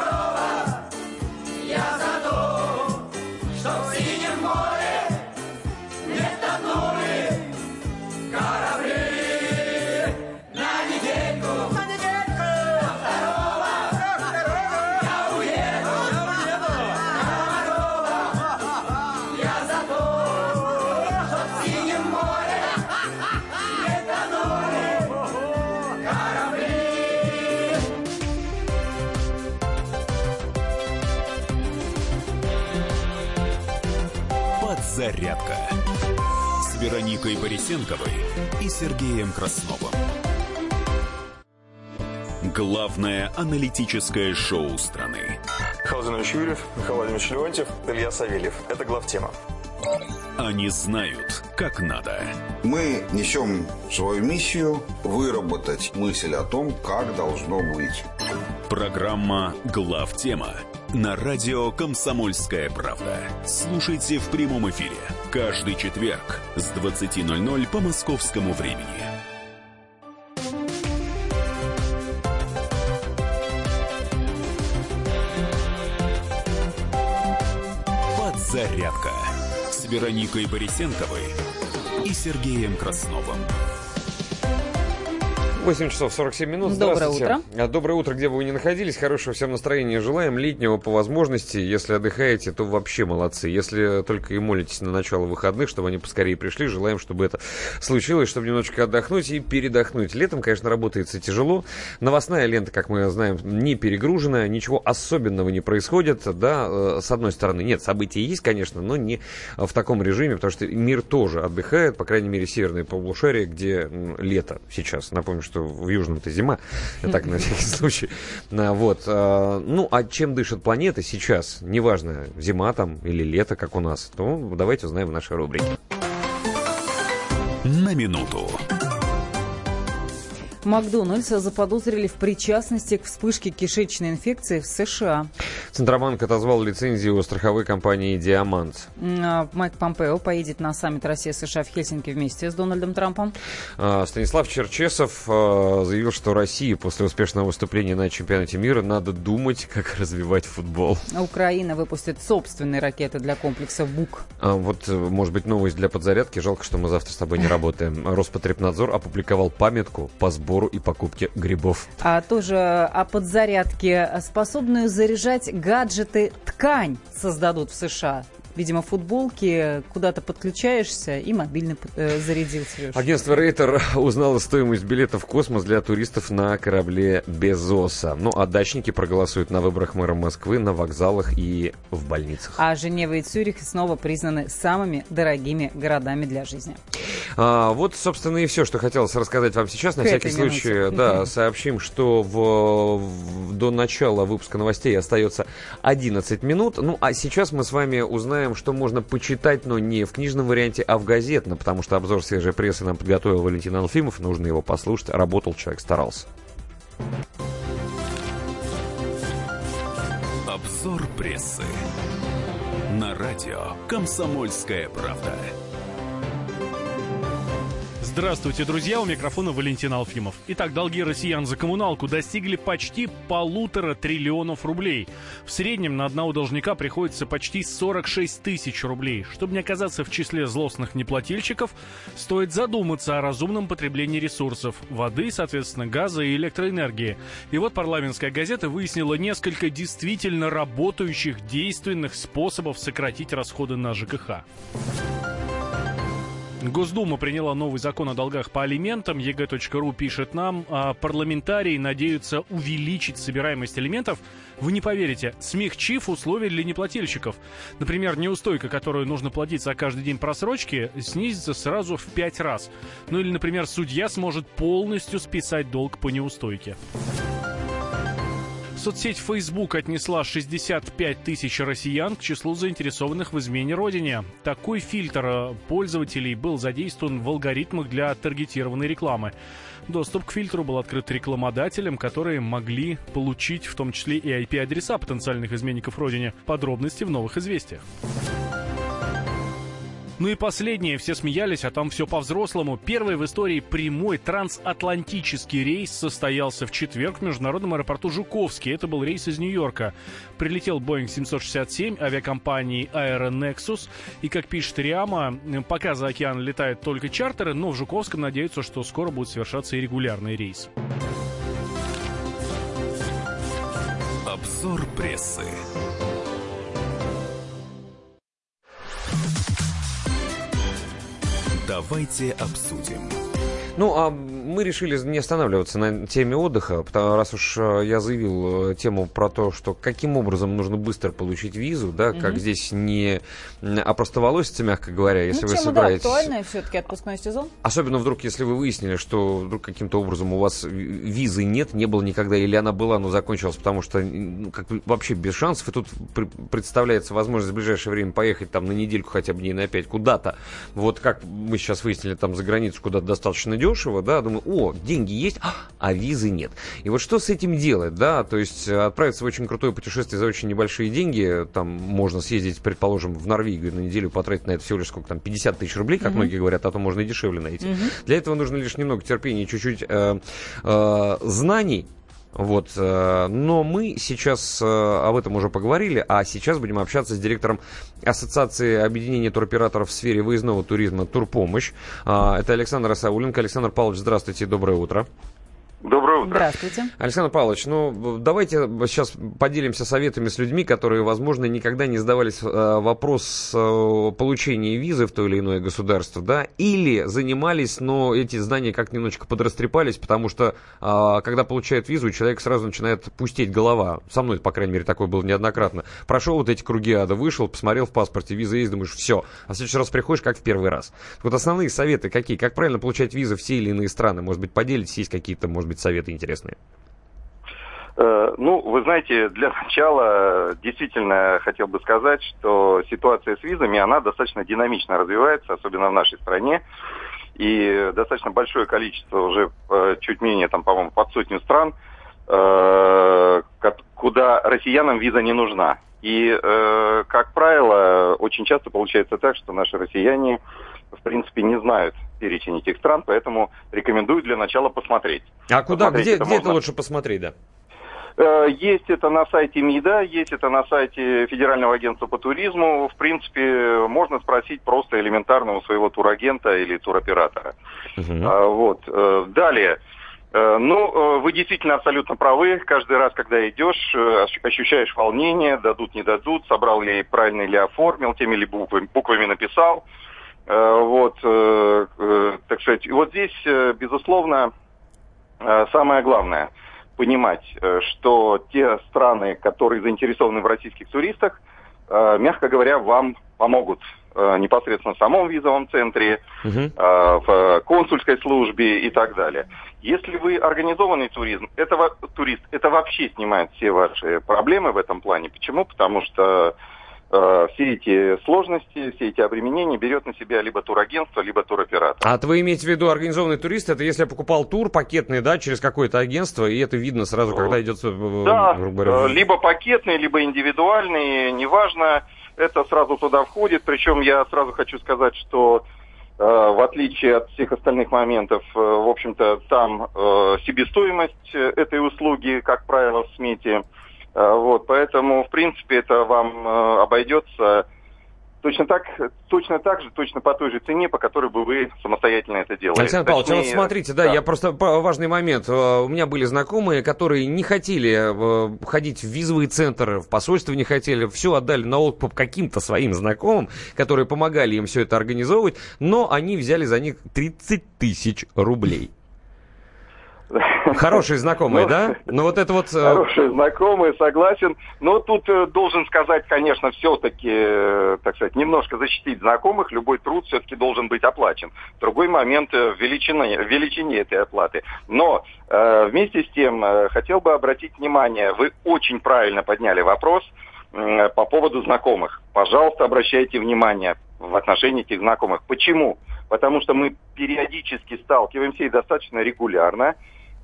Вероникой Борисенковой и Сергеем Красновым. Главное аналитическое шоу страны. Михаил Владимирович Юрьев, Михаил Владимирович Леонтьев, Илья Савельев. Это главтема. Они знают, как надо. Мы несем свою миссию выработать мысль о том, как должно быть. Программа «Главтема» на радио «Комсомольская правда». Слушайте в прямом эфире каждый четверг с 20.00 по московскому времени. Подзарядка с Вероникой Борисенковой и Сергеем Красновым. 8 часов 47 минут. Доброе Здравствуйте. А, Доброе утро, где бы вы ни находились. Хорошего всем настроения желаем. Летнего по возможности. Если отдыхаете, то вообще молодцы. Если только и молитесь на начало выходных, чтобы они поскорее пришли, желаем, чтобы это случилось, чтобы немножечко отдохнуть и передохнуть. Летом, конечно, работается тяжело. Новостная лента, как мы знаем, не перегружена. Ничего особенного не происходит. Да, э, с одной стороны, нет, события есть, конечно, но не в таком режиме, потому что мир тоже отдыхает, по крайней мере, северное полушарие, где лето сейчас. Напомню, что в Южном-то зима. Я так, на всякий случай. А, Вот. а, Ну, а чем дышит планета сейчас? Неважно, зима там или лето, как у нас. То давайте узнаем в нашей рубрике. На минуту. Макдональдс заподозрили в причастности к вспышке кишечной инфекции в США. Центробанк отозвал лицензию страховой компании «Диамант». А, Майк Помпео поедет на саммит Россия-США в Хельсинки вместе с Дональдом Трампом. А, Станислав Черчесов а, заявил, что России после успешного выступления на чемпионате мира надо думать, как развивать футбол. Украина выпустит собственные ракеты для комплекса БУК. А, Вот, э, может быть, новость для подзарядки. Жалко, что мы завтра с тобой не работаем. Роспотребнадзор опубликовал памятку по сбору и покупке грибов. А тоже о подзарядке, способную заряжать гаджеты ткань создадут в США. Видимо, футболки куда-то подключаешься и мобильно э, зарядил, Сереж. Агентство Рейтер узнало стоимость билетов в космос для туристов на корабле Безоса. Ну, а дачники проголосуют на выборах мэра Москвы на вокзалах и в больницах. А Женева и Цюрих снова признаны самыми дорогими городами для жизни. А, вот, собственно, и все, что хотелось рассказать вам сейчас. На К всякий случай, минуте. да, сообщим, что в, в- до начала выпуска новостей остается 11 минут. Ну, а сейчас мы с вами узнаем, что можно почитать, но не в книжном варианте, а в газетном, потому что обзор свежей прессы нам подготовил Валентин Алфимов. Нужно его послушать. Работал человек, старался. Обзор прессы. На радио «Комсомольская правда». Здравствуйте, друзья, у микрофона Валентин Алфимов. Итак, долги россиян за коммуналку достигли почти полутора триллионов рублей. В среднем на одного должника приходится почти 46 тысяч рублей. Чтобы не оказаться в числе злостных неплательщиков, стоит задуматься о разумном потреблении ресурсов – воды, соответственно, газа и электроэнергии. И вот парламентская газета выяснила несколько действительно работающих действенных способов сократить расходы на ЖКХ. Госдума приняла новый закон о долгах по алиментам. ЕГЭ.ру пишет нам, а парламентарии надеются увеличить собираемость алиментов, вы не поверите, смягчив условия для неплательщиков. Например, неустойка, которую нужно платить за каждый день просрочки, снизится сразу в пять раз. Ну или, например, судья сможет полностью списать долг по неустойке. Соцсеть Facebook отнесла 65 тысяч россиян к числу заинтересованных в измене родине. Такой фильтр э, пользователей был задействован в алгоритмах для таргетированной рекламы. Доступ к фильтру был открыт рекламодателям, которые могли получить в том числе и IP-адреса потенциальных изменников родине. Подробности в новых известиях. Ну и последнее, все смеялись, а там все по-взрослому. Первый в истории прямой трансатлантический рейс состоялся в четверг в международном аэропорту Жуковский. Это был рейс из Нью-Йорка. Прилетел Boeing 767 авиакомпании Aeronexus. И, как пишет Риама, пока за океан летают только чартеры, но в Жуковском надеются, что скоро будет совершаться и регулярный рейс. Обзор прессы. Давайте обсудим. Ну, а мы решили не останавливаться на теме отдыха, потому, раз уж э, я заявил э, тему про то, что каким образом нужно быстро получить визу, да, Мгм. как здесь не опростоволоситься, мягко говоря, если ну, вы тема, собираетесь... да, актуальная все-таки отпускной сезон. Особенно вдруг, если вы выяснили, что вдруг каким-то образом у вас ви- визы нет, не было никогда, или она была, но закончилась, потому что ну, как вообще без шансов, и тут пр- представляется возможность в ближайшее время поехать там на недельку хотя бы дней на пять куда-то. Вот как мы сейчас выяснили там за границу куда-то достаточно дешево, да, думаю, о, деньги есть, а визы нет. И вот что с этим делать, да, то есть э, отправиться в очень крутое путешествие за очень небольшие деньги, там можно съездить, предположим, в Норвегию на неделю, потратить на это всего лишь сколько там, 50 тысяч рублей, как Мгм. многие говорят, а то можно и дешевле найти. Мгм. Для этого нужно лишь немного терпения и чуть-чуть э, э, знаний. Вот, э, но мы сейчас э, об этом уже поговорили, а сейчас будем общаться с директором Ассоциации объединения туроператоров в сфере выездного туризма «Турпомощь». А, Это Александр Асауленко. Александр Павлович, здравствуйте, доброе утро. Доброе утро. Здравствуйте. Александр Павлович, ну давайте сейчас поделимся советами с людьми, которые, возможно, никогда не задавались э, вопрос э, получения визы в то или иное государство, да, или занимались, но эти знания как немножечко подрастрепались, потому что э, когда получает визу, человек сразу начинает пустеть голова. Со мной, по крайней мере, такое было неоднократно. Прошел вот эти круги ада, вышел, посмотрел в паспорте, виза есть, думаешь, все. А в следующий раз приходишь, как в первый раз. Вот основные советы какие? Как правильно получать визы в те или иные страны? Может быть, поделитесь, есть какие-то, может быть, советы интересные? Э, Ну, вы знаете, для начала э, действительно хотел бы сказать, что ситуация с визами, она достаточно динамично развивается, особенно в нашей стране. И достаточно большое количество, уже э, чуть менее, там, по-моему, под сотню стран, куда россиянам виза не нужна. И, как правило, очень часто получается так, что наши россияне, в принципе, не знают перечень этих стран, поэтому рекомендую для начала посмотреть. А куда, Посмотреть где, это где это можно. лучше посмотреть, да? Э, Есть это на сайте МИДа, есть это на сайте Федерального агентства по туризму. В принципе, можно спросить просто элементарно у своего турагента или туроператора. А, Вот. э, Далее. Э, Ну, вы действительно абсолютно правы. Каждый раз, когда идешь, ощ- ощущаешь волнение, дадут, не дадут, собрал ли правильно или оформил, теми ли буквами, буквами написал. Э, Вот, э, э, так сказать, и вот здесь, безусловно, самое главное понимать, что те страны, которые заинтересованы в российских туристах, мягко говоря, вам помогут непосредственно в самом визовом центре, э, в консульской службе и так далее. Если вы организованный туризм, это, турист, это вообще снимает все ваши проблемы в этом плане. Почему? Потому что э, все эти сложности, все эти обременения берет на себя либо турагентство, либо туроператор. А вы имеете в виду организованный турист? Это если я покупал тур пакетный, да, через какое-то агентство, и это видно сразу, когда идет, э, Да, говоря, э, либо пакетный, либо индивидуальный, неважно, это сразу туда входит. Причем я сразу хочу сказать, что э, в отличие от всех остальных моментов, э, в общем-то, там э, себестоимость э, этой услуги, как правило, в смете. Э, Вот, поэтому, в принципе, это вам э, обойдется точно так, точно так же, точно по той же цене, по которой бы вы самостоятельно это делали. Александр Павлович, а вот Точнее, смотрите, да, я просто важный момент. Э, У меня были знакомые, которые не хотели ходить в визовый центр, в посольство не хотели, все отдали на откуп каким-то своим знакомым, которые помогали им все это организовывать, но они взяли за них 30 тысяч рублей. Хорошие знакомые, Ну, да? Но вот это вот... э, Хорошие знакомые, согласен. Но тут э, должен сказать, конечно, все-таки, э, так сказать, немножко защитить знакомых. Любой труд все-таки должен быть оплачен. Другой момент в величине, в величине этой оплаты. Но э, вместе с тем хотел бы обратить внимание, вы очень правильно подняли вопрос по поводу знакомых. Пожалуйста, обращайте внимание в отношении этих знакомых. Почему? Потому что мы периодически сталкиваемся и достаточно регулярно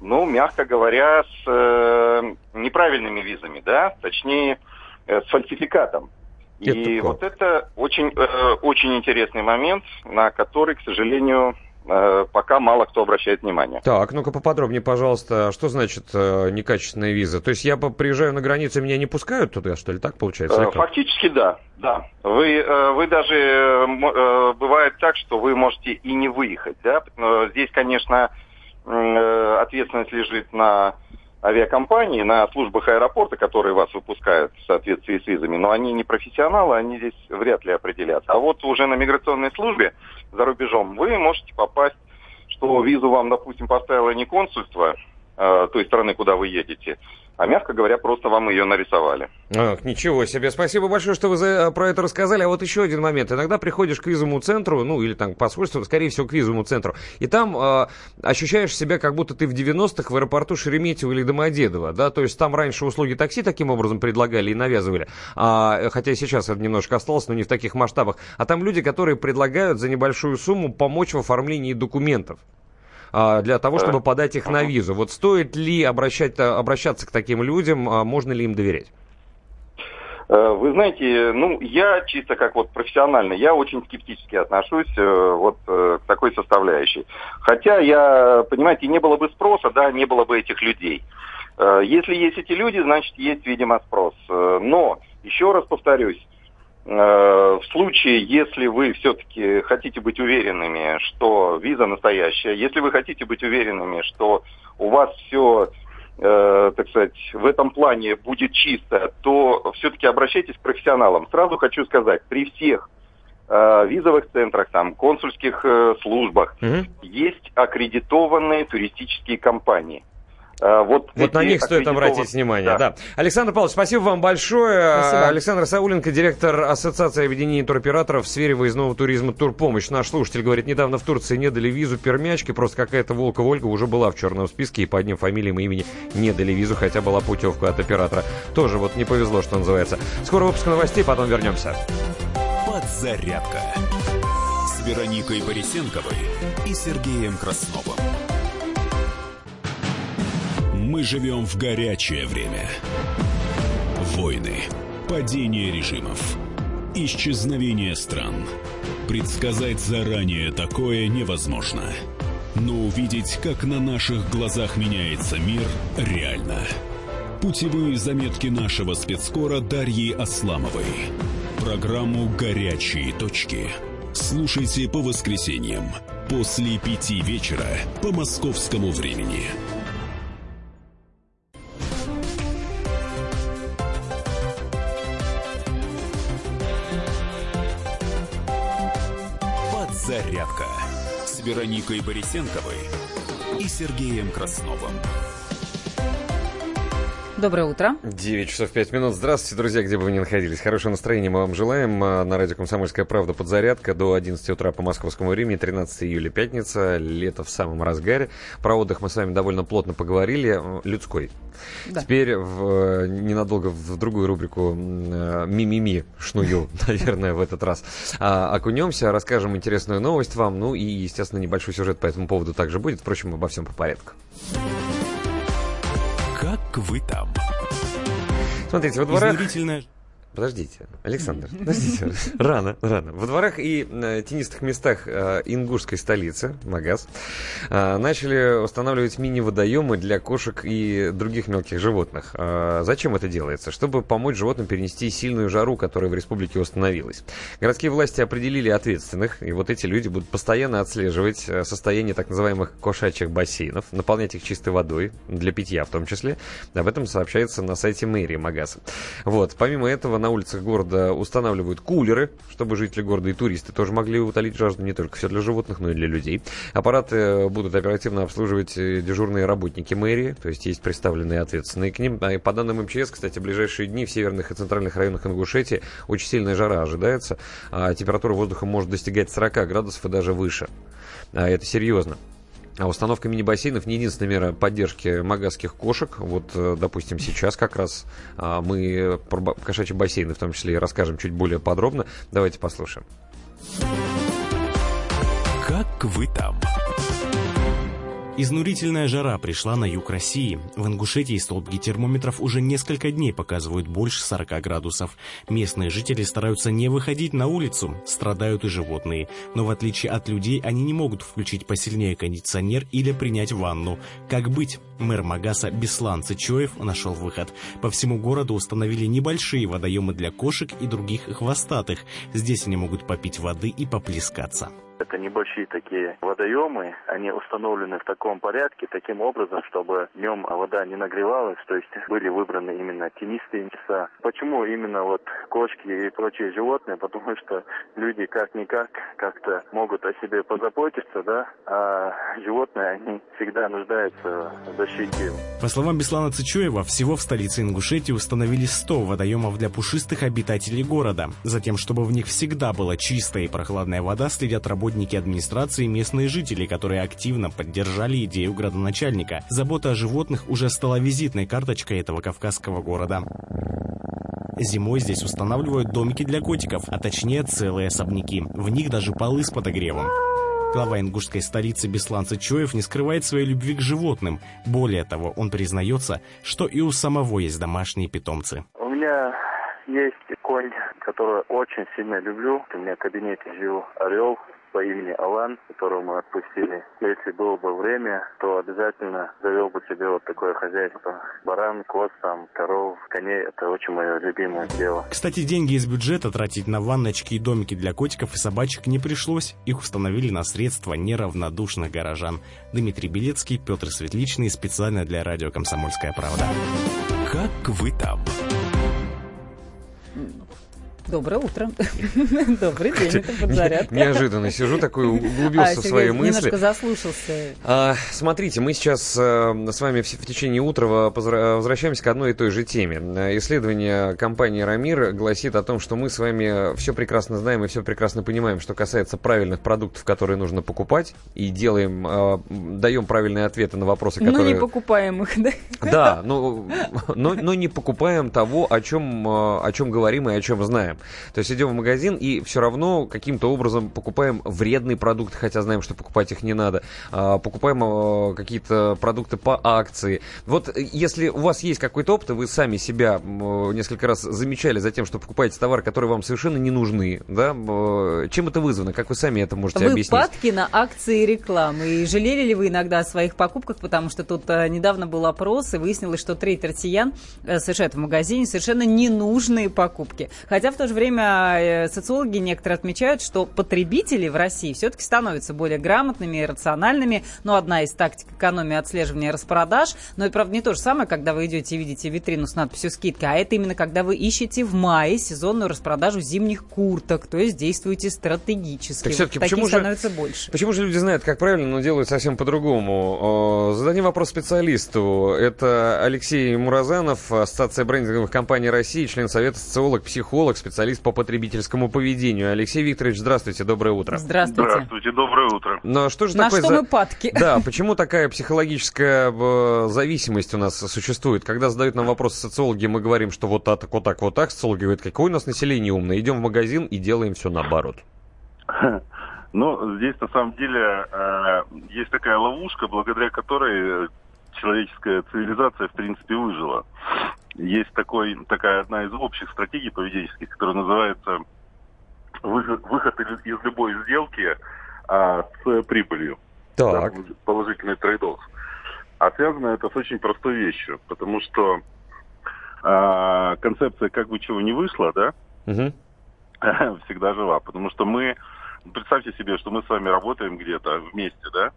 ну, мягко говоря, с э, неправильными визами, да, точнее, э, с фальсификатом. И Это вот это очень, э, очень интересный момент, на который, к сожалению, э, пока мало кто обращает внимание. Так, ну-ка поподробнее, пожалуйста, что значит э, некачественная виза? То есть я приезжаю на границу, меня не пускают туда, что ли, так получается? Э? Фактически да, да. Вы, э, вы даже э, э, бывает так, что вы можете и не выехать, да. Э, Здесь, конечно, ответственность лежит на авиакомпании, на службах аэропорта, которые вас выпускают в соответствии с визами, но они не профессионалы, они здесь вряд ли определятся. А вот уже на миграционной службе за рубежом вы можете попасть, что визу вам, допустим, поставило не консульство э, той страны, куда вы едете, а, мягко говоря, просто вам ее нарисовали. Ах, ничего себе. Спасибо большое, что вы за- про это рассказали. А вот еще один момент. Иногда приходишь к визовому центру, ну, или там к посольству, скорее всего, к визовому центру, и там э, ощущаешь себя, как будто ты в 90-х в аэропорту Шереметьево или Домодедово, да, то есть там раньше услуги такси таким образом предлагали и навязывали, а, хотя сейчас это немножко осталось, но не в таких масштабах. А там люди, которые предлагают за небольшую сумму помочь в оформлении документов для того, чтобы подать их на визу. Вот стоит ли обращать, обращаться к таким людям, а можно ли им доверять? Э, Вы знаете, ну, я чисто как вот профессионально, я очень скептически отношусь э, вот э, к такой составляющей. Хотя я, понимаете, не было бы спроса, да, не было бы этих людей. Если есть эти люди, значит, есть, видимо, спрос. Но, еще раз повторюсь, в случае, если вы все-таки хотите быть уверенными, что виза настоящая, если вы хотите быть уверенными, что у вас все э, так сказать, в этом плане будет чисто, то все-таки обращайтесь к профессионалам. Сразу хочу сказать, при всех э, визовых центрах, там, консульских э, службах есть аккредитованные туристические компании. Э, вот Вот на них стоит обратить внимание, да. Да. Александр Павлович, спасибо вам большое. Спасибо. Александр Сауленко, директор Ассоциации объединений туроператоров в сфере выездного туризма «Турпомощь». Наш слушатель говорит, недавно в Турции не дали визу пермячки, просто какая-то Волкова Ольга уже была в черном списке и по одним фамилиям и имени не дали визу, хотя была путевка от оператора. Тоже вот не повезло, что называется. Скоро выпуск новостей, потом вернемся. Подзарядка с Вероникой Борисенковой и Сергеем Красновым. Мы живем в горячее время. Войны, падение режимов, исчезновение стран. Предсказать заранее такое невозможно. Но увидеть, как на наших глазах меняется мир, реально. Путевые заметки нашего спецскора Дарьи Асламовой. Программу «Горячие точки». Слушайте по воскресеньям после пяти вечера по московскому времени. Вероникой Борисенковой и Сергеем Красновым. Доброе утро. 9 часов 5 минут. Здравствуйте, друзья, где бы вы ни находились. Хорошего настроения мы вам желаем. А, На радио «Комсомольская правда» подзарядка до 11 утра по московскому времени, 13 июля, пятница, лето в самом разгаре. Про отдых мы с вами довольно плотно поговорили. Людской. Да. Теперь в, э, ненадолго в другую рубрику э, «Ми-ми-ми» шную, наверное, в этот раз. А, окунемся, расскажем интересную новость вам. Ну и, естественно, небольшой сюжет по этому поводу также будет. Впрочем, обо всем по порядку. Как вы там? Смотрите, во дворах... Изнурительная- Подождите, Александр, подождите, рано, рано. Во дворах и э, тенистых местах э, ингушской столицы, Магаз, э, начали устанавливать мини-водоемы для кошек и других мелких животных. Зачем это делается? Чтобы помочь животным перенести сильную жару, которая в республике установилась. Городские власти определили ответственных, и вот эти люди будут постоянно отслеживать состояние так называемых кошачьих бассейнов, наполнять их чистой водой, для питья в том числе. Об этом сообщается на сайте мэрии Магаза. Вот, помимо этого, на улицах города устанавливают кулеры, чтобы жители города и туристы тоже могли утолить жажду не только все для животных, но и для людей. Аппараты э, будут оперативно обслуживать э, дежурные работники мэрии, то есть есть представленные ответственные к ним. А по данным МЧС, кстати, в ближайшие дни в северных и центральных районах Ингушетии очень сильная жара ожидается, а температура воздуха может достигать 40 градусов и даже выше. А это серьезно. А установка мини-бассейнов не единственная мера поддержки магазских кошек. Вот, э, допустим, сейчас как раз а, мы про кошачьи бассейны в том числе и расскажем чуть более подробно. Давайте послушаем. Как вы там? Изнурительная жара пришла на юг России. В Ингушетии столбики термометров уже несколько дней показывают больше 40 градусов. Местные жители стараются не выходить на улицу, страдают и животные. Но в отличие от людей, они не могут включить посильнее кондиционер или принять ванну. Как быть? Мэр Магаса Беслан Цычоев нашел выход. По всему городу установили небольшие водоемы для кошек и других хвостатых. Здесь они могут попить воды и поплескаться. Это небольшие такие водоемы, они установлены в таком порядке, таким образом, чтобы днем вода не нагревалась, то есть были выбраны именно тенистые места. Почему именно вот кошки и прочие животные? Потому что люди как-никак как-то могут о себе позаботиться, да, а животные, они всегда нуждаются в защите. По словам Беслана Цычуева, всего в столице Ингушетии установили 100 водоемов для пушистых обитателей города. Затем, чтобы в них всегда была чистая и прохладная вода, следят работники администрации и местные жители, которые активно поддержали идею градоначальника. Забота о животных уже стала визитной карточкой этого кавказского города. Зимой здесь устанавливают домики для котиков, а точнее целые особняки. В них даже полы с подогревом. Глава ингушской столицы Беслан Цычоев не скрывает своей любви к животным. Более того, он признается, что и у самого есть домашние питомцы. У меня есть конь, которого очень сильно люблю. У меня в кабинете жил орел по имени Алан, которого мы отпустили. Если было бы время, то обязательно завел бы себе вот такое хозяйство. Баран, коз, там, коров, коней. Это очень мое любимое дело. Кстати, деньги из бюджета тратить на ванночки и домики для котиков и собачек не пришлось. Их установили на средства неравнодушных горожан. Дмитрий Белецкий, Петр Светличный, специально для радио «Комсомольская правда». Как вы там? Доброе утро. Добрый день, это подзарядка. Неожиданно сижу такой, углубился а, в свои мысли. Немножко заслушался. А, смотрите, мы сейчас а, с вами в, течение утра возвращаемся к одной и той же теме. Исследование компании «Рамир» гласит о том, что мы с вами все прекрасно знаем и все прекрасно понимаем, что касается правильных продуктов, которые нужно покупать, и делаем, а, даем правильные ответы на вопросы, которые... Но не покупаем их, да? Да, но, но, но не покупаем того, о чем, о чем говорим и о чем знаем. То есть идем в магазин и все равно каким-то образом покупаем вредные продукты, хотя знаем, что покупать их не надо. А, покупаем а, какие-то продукты по акции. Вот э, если у вас есть какой-то опыт, и вы сами себя несколько раз замечали за тем, что покупаете товары, которые вам совершенно не нужны, да? Чем это вызвано? Как вы сами это можете вы объяснить? Выпадки на акции и рекламы. И жалели ли вы иногда о своих покупках, потому что тут недавно был опрос, и выяснилось, что треть россиян совершают в магазине совершенно ненужные покупки. Хотя в то же время э, социологи некоторые отмечают, что потребители в России все-таки становятся более грамотными и рациональными. Но одна из тактик экономии отслеживания распродаж. Но это, правда, не то же самое, когда вы идете и видите витрину с надписью «скидка», а это именно когда вы ищете в мае сезонную распродажу зимних курток, то есть действуете стратегически. Так все-таки вот почему же, становится больше. Почему же люди знают, как правильно, но делают совсем по-другому? Зададим вопрос специалисту. Это Алексей Муразанов, Ассоциация брендинговых компаний России, член Совета социолог, психолог, специалист специалист по потребительскому поведению. Алексей Викторович, здравствуйте, доброе утро. Здравствуйте. Здравствуйте, доброе утро. Но что же На такое что за... мы падки? Да, почему такая психологическая э, зависимость у нас существует? Когда задают нам вопросы социологи, мы говорим, что вот так, вот так, вот так. Социологи говорят, какое у нас население умное. Идем в магазин и делаем все наоборот. Ну, здесь на самом деле э, есть такая ловушка, благодаря которой человеческая цивилизация, в принципе, выжила. Есть такой, такая одна из общих стратегий поведенческих, которая называется выход, выход из, из любой сделки а, с прибылью. Так. Да, положительный трейд А связано это с очень простой вещью, потому что а, концепция как бы чего не вышло, да, Мгм. всегда жива, потому что мы представьте себе, что мы с вами работаем где-то вместе, да,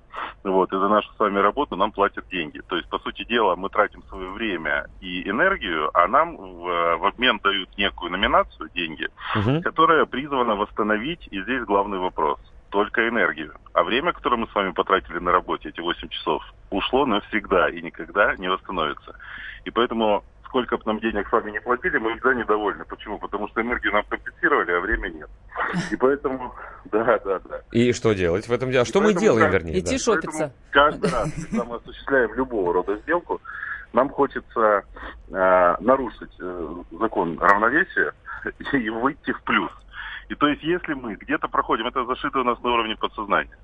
вот, и за нашу с вами работу нам платят деньги. То есть, по сути дела, мы тратим свое время и энергию, а нам в, в обмен дают некую номинацию, деньги, которая призвана восстановить, и здесь главный вопрос, только энергию. А время, которое мы с вами потратили на работе, эти 8 часов, ушло навсегда и никогда не восстановится. И поэтому сколько бы нам денег с вами не платили, мы всегда недовольны. Почему? Потому что энергию нам компенсировали, а время нет. И поэтому, да, да, да. И что делать в этом деле? А что мы делаем, как- вернее? Идти да? шопиться. Каждый раз, когда мы осуществляем любого рода сделку, нам хочется э, нарушить э, закон равновесия и выйти в плюс. И то есть, если мы где-то проходим, это зашито у нас на уровне подсознания.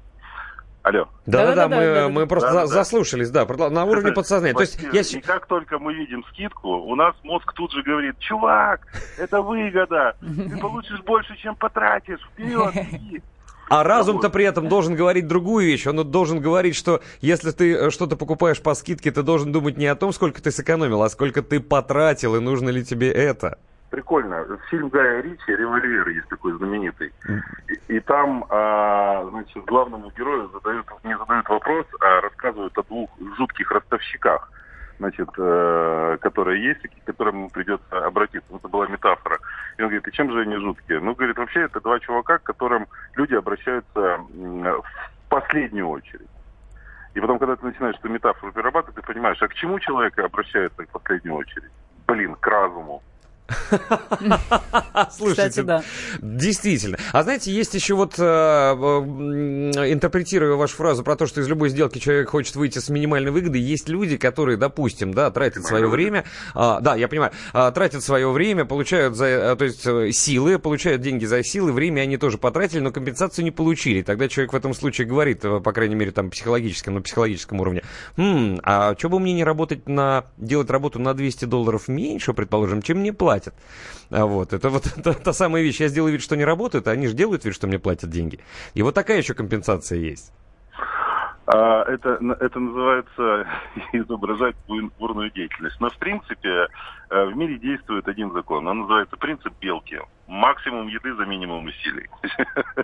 Алло. Да-да-да, мы, мы просто за- заслушались, да, на уровне подсознания. То есть я... И как только мы видим скидку, у нас мозг тут же говорит, чувак, это выгода, ты получишь больше, чем потратишь, вперед, иди. А разум-то при этом должен говорить другую вещь. Он должен говорить, что если ты э, что-то покупаешь по скидке, ты должен думать не о том, сколько ты сэкономил, а сколько ты потратил, и нужно ли тебе это. Прикольно. Фильм Гая Ричи «Револьвер» есть такой знаменитый. И, и там, а, значит, главному герою задают, не задают вопрос, а рассказывают о двух жутких ростовщиках, значит, э, которые есть, и к которым ему придется обратиться. Это была метафора. И он говорит, и чем же они жуткие? Ну, говорит, вообще это два чувака, к которым люди обращаются в последнюю очередь. И потом, когда ты начинаешь эту метафору перерабатывать, ты понимаешь, а к чему человек обращается в последнюю очередь? Блин, к разуму. Слушайте, Кстати, да. действительно. А знаете, есть еще вот, э, интерпретируя вашу фразу про то, что из любой сделки человек хочет выйти с минимальной выгодой, есть люди, которые, допустим, да, тратят свое время, а, да, я понимаю, а, тратят свое время, получают за, э, то есть э, силы, получают деньги за силы, время они тоже потратили, но компенсацию не получили. Тогда человек в этом случае говорит, по крайней мере, там психологическом, на психологическом уровне, «М, а что бы мне не работать на, делать работу на 200 долларов меньше, предположим, чем мне платят? А вот, это вот та, та самая вещь. Я сделаю вид, что не работают, а они же делают вид, что мне платят деньги. И вот такая еще компенсация есть. А, это, это называется изображать бур- бурную деятельность. Но, в принципе, э, в мире действует один закон. Он называется принцип белки. Максимум еды за минимум усилий.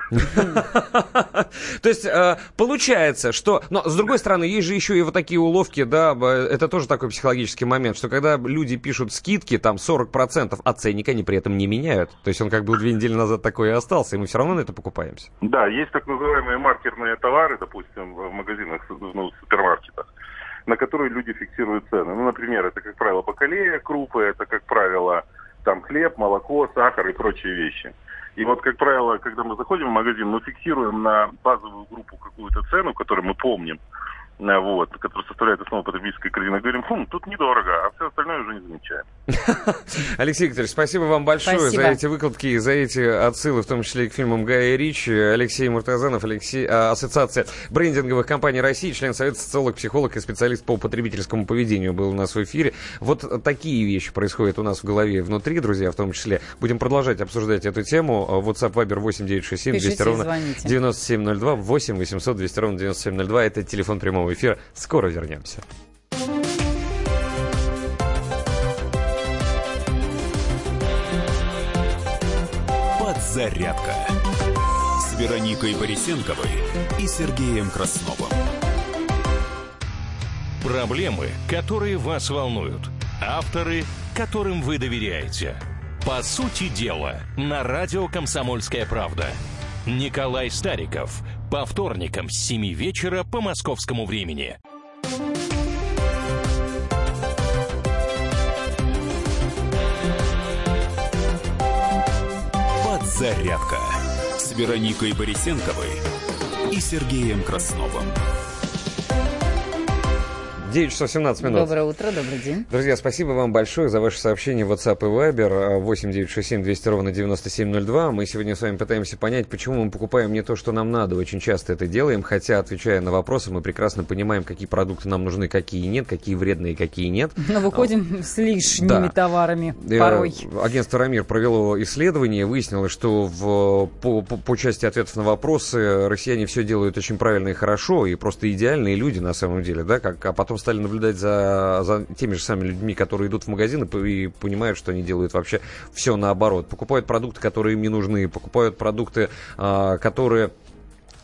То есть э, получается, что... Но с другой стороны, есть же еще и вот такие уловки, да, это тоже такой психологический момент, что когда люди пишут скидки, там 40%, а ценник они при этом не меняют. То есть он как бы две недели назад такой и остался, и мы все равно на это покупаемся. Да, есть так называемые маркерные товары, допустим, в магазинах, ну, в супермаркетах, на которые люди фиксируют цены. Ну, например, это, как правило, бакалея, крупы, это, как правило, там хлеб, молоко, сахар и прочие вещи. И вот, как правило, когда мы заходим в магазин, мы фиксируем на базовую группу какую-то цену, которую мы помним, вот, которая составляет основу потребительской корзины, говорим, хм, тут недорого, а все остальное уже не замечаем. Алексей Викторович, спасибо вам большое Спасибо. за эти выкладки и за эти отсылы, в том числе и к фильмам Гая Ричи. Алексей Муртазанов, Алексей, а, Ассоциация брендинговых компаний России, член Совета социолог, психолог и специалист по потребительскому поведению был у нас в эфире. Вот такие вещи происходят у нас в голове и внутри, друзья, в том числе. Будем продолжать обсуждать эту тему. WhatsApp Viber 8967 200 Пишите и ровно звоните. 9702 8 800 200 ровно 9702. Это телефон прямого эфира. Скоро вернемся. Подзарядка с Вероникой Борисенковой и Сергеем Красновым. Проблемы, которые вас волнуют. Авторы, которым вы доверяете. По сути дела, на радио «Комсомольская правда». Николай Стариков. По вторникам с 7 вечера по московскому времени. Подзарядка с Вероникой Борисенковой и Сергеем Красновым. 9 часов 17 минут. Доброе утро, добрый день. Друзья, спасибо вам большое за ваши сообщения в WhatsApp и Viber 8 967 200 ровно 9702. Мы сегодня с вами пытаемся понять, почему мы покупаем не то, что нам надо. Очень часто это делаем, хотя, отвечая на вопросы, мы прекрасно понимаем, какие продукты нам нужны, какие нет, какие вредные, какие нет. Но выходим с лишними Да. товарами Э, порой. Агентство «Рамир» провело исследование, выяснилось, что в, по, по- по части ответов на вопросы россияне все делают очень правильно и хорошо, и просто идеальные люди на самом деле, да, как, а потом стали наблюдать за, за теми же самыми людьми, которые идут в магазин и, по- и понимают, что они делают вообще все наоборот. Покупают продукты, которые им не нужны, покупают продукты, а, которые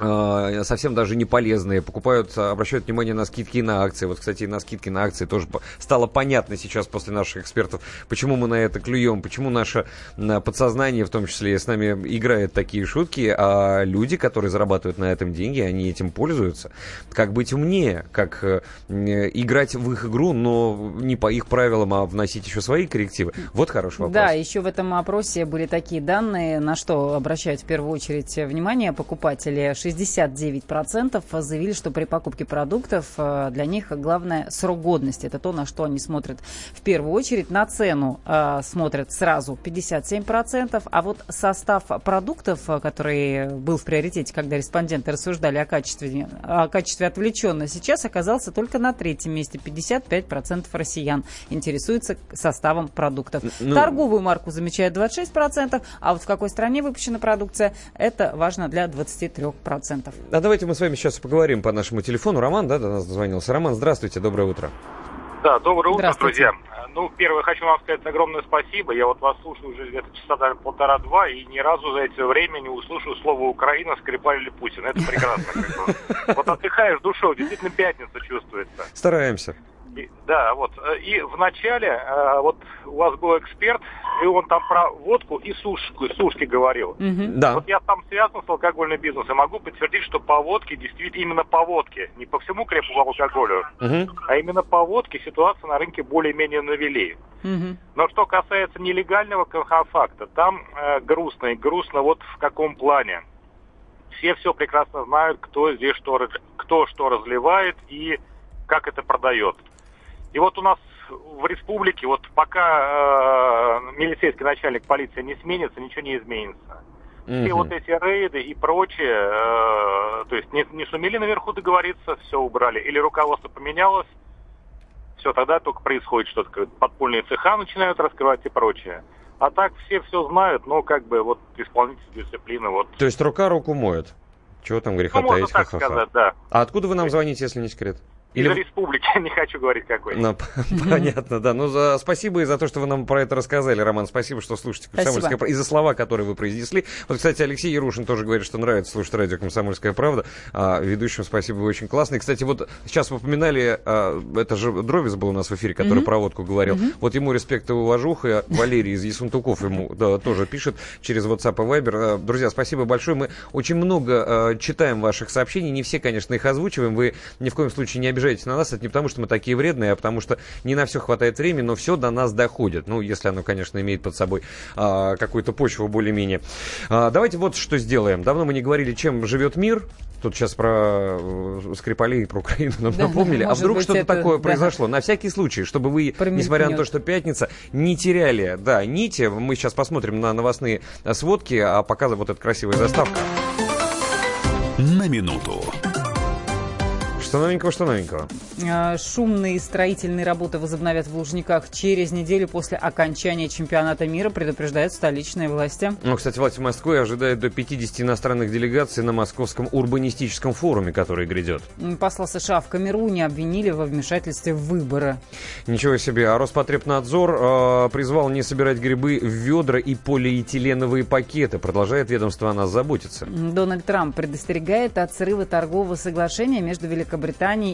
совсем даже не полезные, покупают, а, обращают внимание на скидки и на акции. Вот, кстати, и на скидки на акции тоже стало понятно сейчас после наших экспертов, почему мы на это клюем, почему наше подсознание, в том числе, с нами играет такие шутки, а люди, которые зарабатывают на этом деньги, они этим пользуются. Как быть умнее, как э, играть в их игру, но не по их правилам, а вносить еще свои коррективы. Вот хороший вопрос. Да, еще в этом опросе были такие данные, на что обращают в первую очередь внимание покупатели. 69% заявили, что при покупке продуктов э, для них главное срок годности. Это то, на что они смотрят в первую очередь. На цену э, смотрят сразу 57%, а вот состав продуктов, э, который был в приоритете, когда респонденты рассуждали о качестве, о качестве отвлеченно, сейчас оказался только на третьем месте. 55% россиян интересуются составом продуктов. Ну- Торговую марку замечает 26%, а вот в какой стране выпущена продукция, это важно для 23%. А давайте мы с вами сейчас поговорим по нашему телефону. Роман, да, до нас дозвонился. Роман, здравствуйте, доброе утро. Да, доброе утро, Здравствуйте. друзья. Ну, первое, хочу вам сказать огромное спасибо. Я вот вас слушаю уже где-то часа наверное, полтора-два, и ни разу за это время не услышу слово «Украина», «Скрипаль» или «Путин». Это прекрасно. как бы. Вот отдыхаешь душой, действительно пятница чувствуется. Стараемся. И- да, вот. э, И в начале, э, вот у вас был эксперт, и он там про водку и сушку, сушки говорил. Да. Вот я там связан с алкогольным бизнесом, могу подтвердить, что по водке, действительно, именно по водке, не по всему крепкому алкоголю, а именно по водке ситуация на рынке более-менее навели. Но что касается нелегального контрафакта, там э, грустно. И грустно вот в каком плане. Все все прекрасно знают, кто здесь что, раз- кто что разливает и как это продает. И вот у нас в республике, вот пока э, милицейский начальник полиции не сменится, ничего не изменится. Все Мгм. вот эти рейды и прочее, э, то есть не, не сумели наверху договориться, все убрали. Или руководство поменялось, все, тогда только происходит что-то, подпольные цеха начинают раскрывать и прочее. А так все все знают, но как бы вот исполнитель дисциплины, вот. То есть рука руку моет. Чего там греха Ну, можно таить, так ха-ха-ха. сказать, да. А откуда вы нам звоните, если не секрет? Из республики, не хочу говорить какой. Ну, понятно, да. Ну, за... спасибо и за то, что вы нам про это рассказали, Роман. Спасибо, что слушаете «Комсомольская Спасибо. правда». И за слова, которые вы произнесли. Вот, кстати, Алексей Ярушин тоже говорит, что нравится слушать радио «Комсомольская правда». А, ведущим спасибо, вы очень классный. Кстати, вот сейчас вы упоминали, а, это же Дровис был у нас в эфире, который Мгм. про водку говорил. Мгм. Вот ему респект и уважуха. Валерий из Ессентуков ему да, тоже пишет через WhatsApp и Viber. А, Друзья, спасибо большое. Мы очень много а, читаем ваших сообщений. Не все, конечно, их озвучиваем. Вы ни в коем случае не обижайтесь на нас. Это не потому, что мы такие вредные, а потому что не на все хватает времени, но все до нас доходит. Ну, если оно, конечно, имеет под собой а, какую-то почву более-менее. А, давайте вот что сделаем. Давно мы не говорили, чем живет мир. Тут сейчас про э, Скрипалей и про Украину нам Да, напомнили. А вдруг что-то это- такое да. произошло? На всякий случай, чтобы вы, несмотря на то, что пятница, не теряли, да, нити. Мы сейчас посмотрим на новостные э, сводки, а пока вот эта красивая заставка. На минуту. Что новенького, что новенького? Э, Шумные строительные работы возобновят в Лужниках через неделю после окончания чемпионата мира, предупреждают столичные власти. Ну, кстати, власти Москвы ожидают до 50 иностранных делегаций на Московском урбанистическом форуме, который грядет. Посла США в Камеруне обвинили во вмешательстве в выборы. Ничего себе. А Роспотребнадзор э, призвал не собирать грибы в ведра и полиэтиленовые пакеты. Продолжает ведомство о нас заботиться. Дональд Трамп предостерегает от срыва торгового соглашения между Великобританией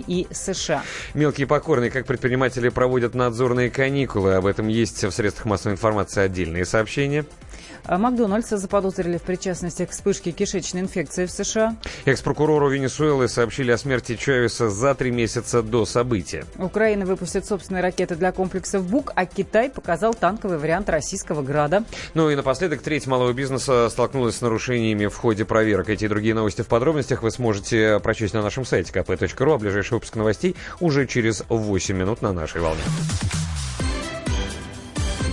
и США. Мелкие покорные, как предприниматели проводят надзорные каникулы. Об этом есть в средствах массовой информации отдельные сообщения. А Макдональдса заподозрили в причастности к вспышке кишечной инфекции в США. Экс-прокурору Венесуэлы сообщили о смерти Чавеса за три месяца до события. Украина выпустит собственные ракеты для комплексов БУК, а Китай показал танковый вариант российского «Града». Ну и напоследок, треть малого бизнеса столкнулась с нарушениями в ходе проверок. Эти и другие новости в подробностях вы сможете прочесть на нашем сайте kp.ru, а ближайший выпуск новостей уже через 8 минут на нашей волне.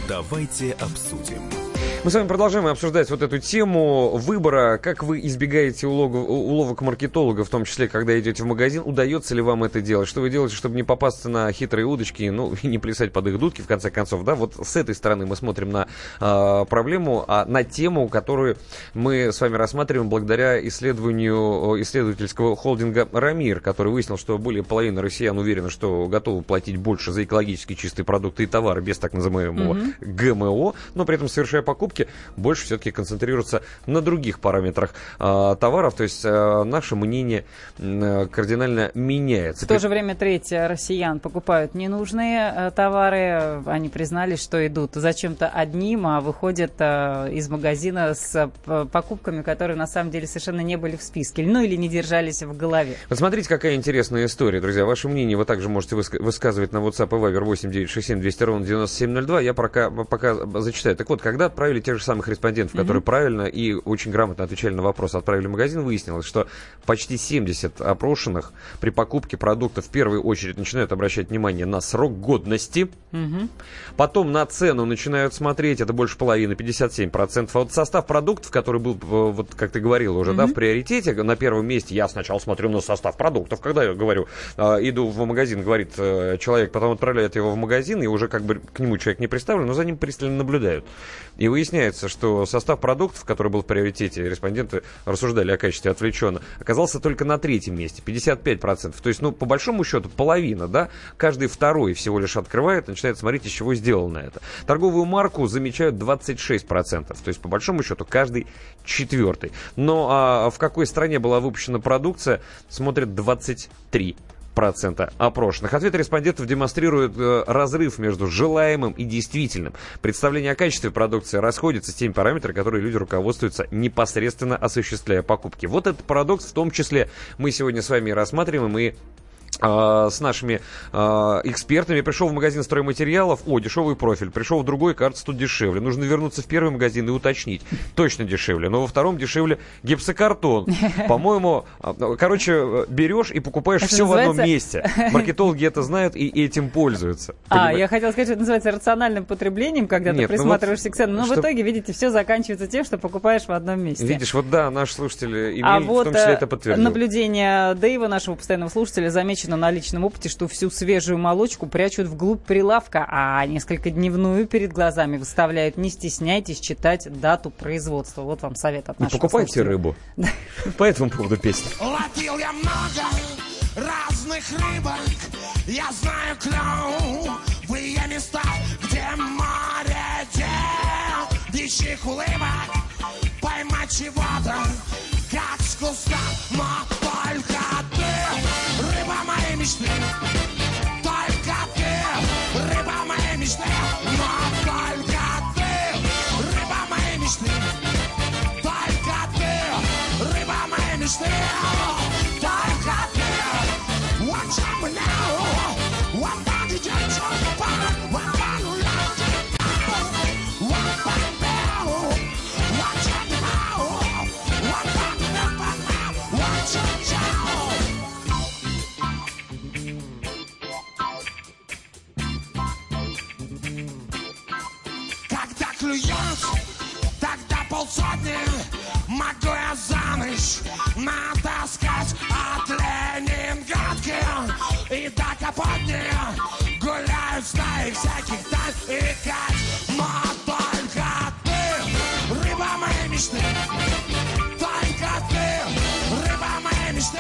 Давайте обсудим. Мы с вами продолжаем обсуждать вот эту тему выбора, как вы избегаете улогов, уловок маркетолога, в том числе, когда идете в магазин, удается ли вам это делать, что вы делаете, чтобы не попасться на хитрые удочки, ну, и не плясать под их дудки, в конце концов, да, вот с этой стороны мы смотрим на э, проблему, а на тему, которую мы с вами рассматриваем благодаря исследованию исследовательского холдинга «Рамир», который выяснил, что более половины россиян уверены, что готовы платить больше за экологически чистые продукты и товары без так называемого mm-hmm. ГМО, но при этом совершая покупки покупки, больше все-таки концентрируются на других параметрах э, товаров. То есть э, наше мнение э, кардинально меняется. В то же время треть россиян покупают ненужные э, товары. Они признались, что идут зачем-то одним, а выходят э, из магазина с э, покупками, которые на самом деле совершенно не были в списке. Ну или не держались в голове. Вот смотрите, какая интересная история, друзья. Ваше мнение вы также можете высказывать на WhatsApp и Viber 8967 200 ровно 9702. Я пока, пока зачитаю. Так вот, когда отправили тех же самых респондентов, которые mm-hmm. правильно и очень грамотно отвечали на вопрос, отправили в магазин, выяснилось, что почти 70 опрошенных при покупке продуктов в первую очередь начинают обращать внимание на срок годности, mm-hmm. потом на цену начинают смотреть, это больше половины, 57%. А вот состав продуктов, который был, э, вот как ты говорил уже, mm-hmm. да, в приоритете, на первом месте я сначала смотрю на состав продуктов, когда я говорю, э, иду в магазин, говорит э, человек, потом отправляет его в магазин, и уже как бы к нему человек не представлен, но за ним пристально наблюдают. И выясняется, что состав продуктов, который был в приоритете, респонденты рассуждали о качестве отвлеченно, оказался только на третьем месте, 55%. То есть, ну, по большому счету, половина, да, каждый второй всего лишь открывает, начинает смотреть, из чего сделано это. Торговую марку замечают 26%. То есть, по большому счету, каждый четвертый. Но а, в какой стране была выпущена продукция, смотрят 23 процента опрошенных. Ответы респондентов демонстрируют э, разрыв между желаемым и действительным. Представление о качестве продукции расходится с теми параметрами, которые люди руководствуются непосредственно осуществляя покупки. Вот этот парадокс в том числе мы сегодня с вами рассматриваем и с нашими а, экспертами. Пришел в магазин стройматериалов, о, дешевый профиль. Пришел в другой, кажется, тут дешевле. Нужно вернуться в первый магазин и уточнить. Точно дешевле. Но во втором дешевле гипсокартон. По-моему, а, ну, короче, берешь и покупаешь это все называется... в одном месте. Маркетологи это знают и этим пользуются. А, я хотела сказать, что это называется рациональным потреблением, когда Нет, ты присматриваешься ну вот, к ценам. Но что... в итоге, видите, все заканчивается тем, что покупаешь в одном месте. Видишь, вот да, наши слушатели имели а вот в том числе это подтвердил. наблюдение Дэйва, нашего постоянного слушателя, замечено замечено на личном опыте, что всю свежую молочку прячут вглубь прилавка, а несколько дневную перед глазами выставляют. Не стесняйтесь читать дату производства. Вот вам совет от нашего покупайте слушателя. рыбу. По этому поводу песня. Ловил я много разных рыбок, я знаю клевые места, где море дел, дичьих улыбок, поймать чего-то, как с куска, но только моей мечты Только ты, рыба моей мечты Но только ты, рыба моей мечты Только ты, рыба моей мечты за ночь натаскать от Ленинградки и до Капотни гуляют стаи всяких даль и кать, но только ты, рыба моей мечты, только ты, рыба моей мечты,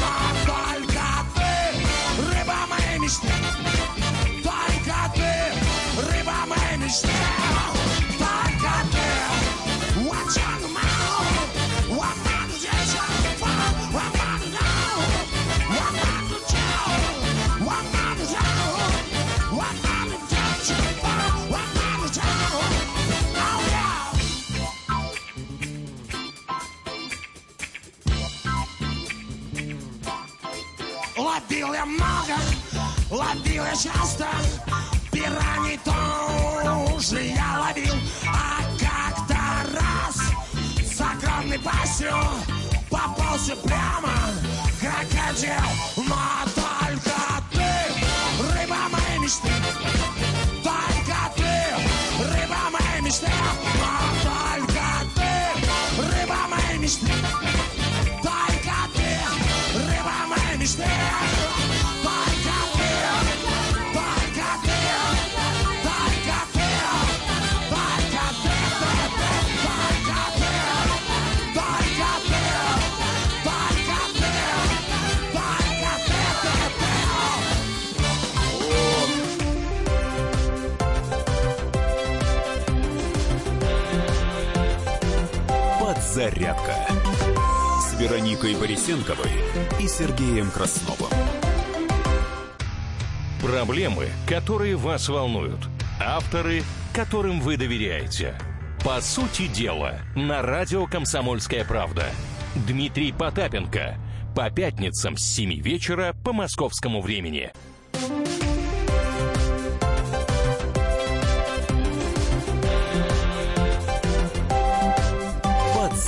но только ты, рыба моей мечты, только ты, рыба моей мечты. Ловил я много, ловил я часто. Пираний тоже я ловил. А как-то раз с огромной пастью Попался прямо. Крокодил Но только ты, рыба моей мечты. Только ты, рыба моей мечты. Но только ты, рыба моей мечты Подзарядка с Вероникой Борисенковой и Сергеем Красновым. Проблемы, которые вас волнуют. Авторы, которым вы доверяете. По сути дела, на радио «Комсомольская правда». Дмитрий Потапенко. По пятницам с 7 вечера по московскому времени.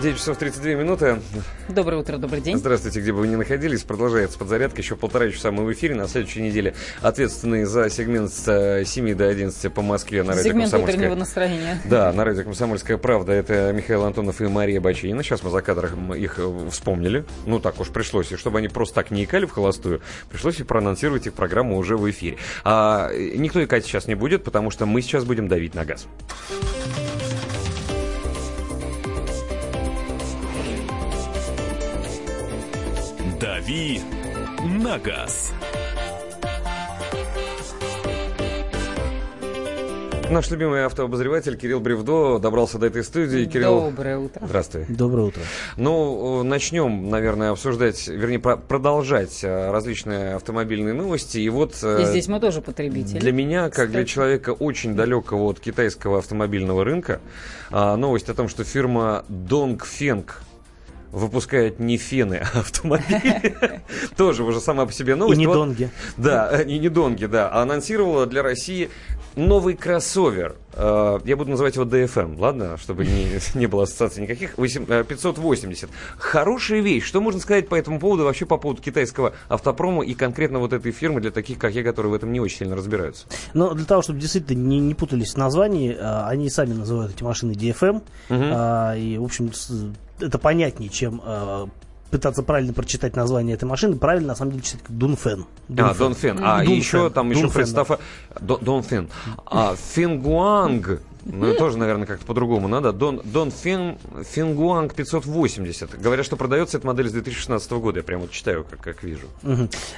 9 часов 32 минуты. Доброе утро, добрый день. Здравствуйте, где бы вы ни находились. Продолжается подзарядка. Еще полтора часа мы в эфире. На следующей неделе ответственные за сегмент с э, 7 до 11 по Москве на радио Сегмент «Комсомольская». утреннего настроения. Да, на радио «Комсомольская правда». Это Михаил Антонов и Мария Бачинина. Сейчас мы за кадром их э, вспомнили. Ну, так уж пришлось. И чтобы они просто так не икали в холостую, пришлось и проанонсировать их программу уже в эфире. А э, никто икать сейчас не будет, потому что мы сейчас будем давить на газ. «Дави на газ». Наш любимый автообозреватель Кирилл Бревдо добрался до этой студии. Кирилл, Доброе утро. Здравствуй. Доброе утро. Ну, начнем, наверное, обсуждать, вернее, про- продолжать э, различные автомобильные новости. И вот э, И здесь мы тоже потребители. для меня, как для Кстати. человека очень далекого от китайского автомобильного рынка, а, новость о том, что фирма Dongfeng выпускает не фены, а автомобили. Тоже уже сама по себе новость. И не донги. Да, и не донги, да. А Анонсировала для России новый кроссовер. Э, Я буду называть его DFM, ладно? Чтобы не, не было ассоциаций никаких. Восемь- э, 580. Хорошая вещь. Что можно сказать по этому поводу, вообще по поводу китайского автопрома и конкретно вот этой фирмы для таких, как я, которые в этом не очень сильно разбираются? Но для того, чтобы действительно не, не путались в названии, а, они сами называют эти машины DFM. А, и, в общем, это понятнее, чем пытаться правильно прочитать название этой машины. Правильно, на самом деле, читать как Дунфен. А, Донфен. А, и Дунфен. еще там еще Дунфен, представь... Дон- Донфен. А, Фингуанг. Ну, тоже, наверное, как-то по-другому надо. Дон, Дон Фин, Фингуанг 580. Говорят, что продается эта модель с 2016 года. Я прям вот читаю, как, как вижу.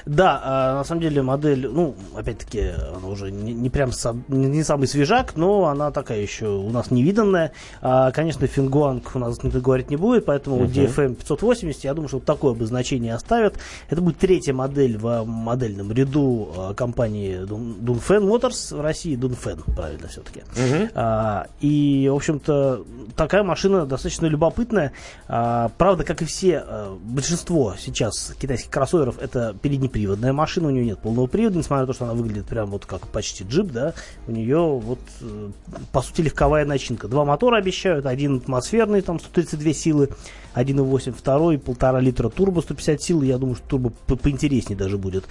Да, а, на самом деле модель, ну, опять-таки, она уже не, не прям сам- не, самый свежак, но она такая еще у нас невиданная. А, конечно, Фингуанг у нас никто говорить не будет, поэтому Мгм. DFM 580, я думаю, что вот такое обозначение оставят. Это будет третья модель в модельном ряду а, компании Dongfeng Motors в России, Dongfeng, правильно все-таки. Мгм. А, и, в общем-то, такая машина достаточно любопытная. А, правда, как и все, а, большинство сейчас китайских кроссоверов это переднеприводная машина, у нее нет полного привода, несмотря на то, что она выглядит прям вот как почти джип, да, у нее вот, э, по сути, легковая начинка. Два мотора обещают, один атмосферный, там 132 силы, 1.8, второй, полтора литра турбо, 150 сил, я думаю, что турбо по- поинтереснее даже будет.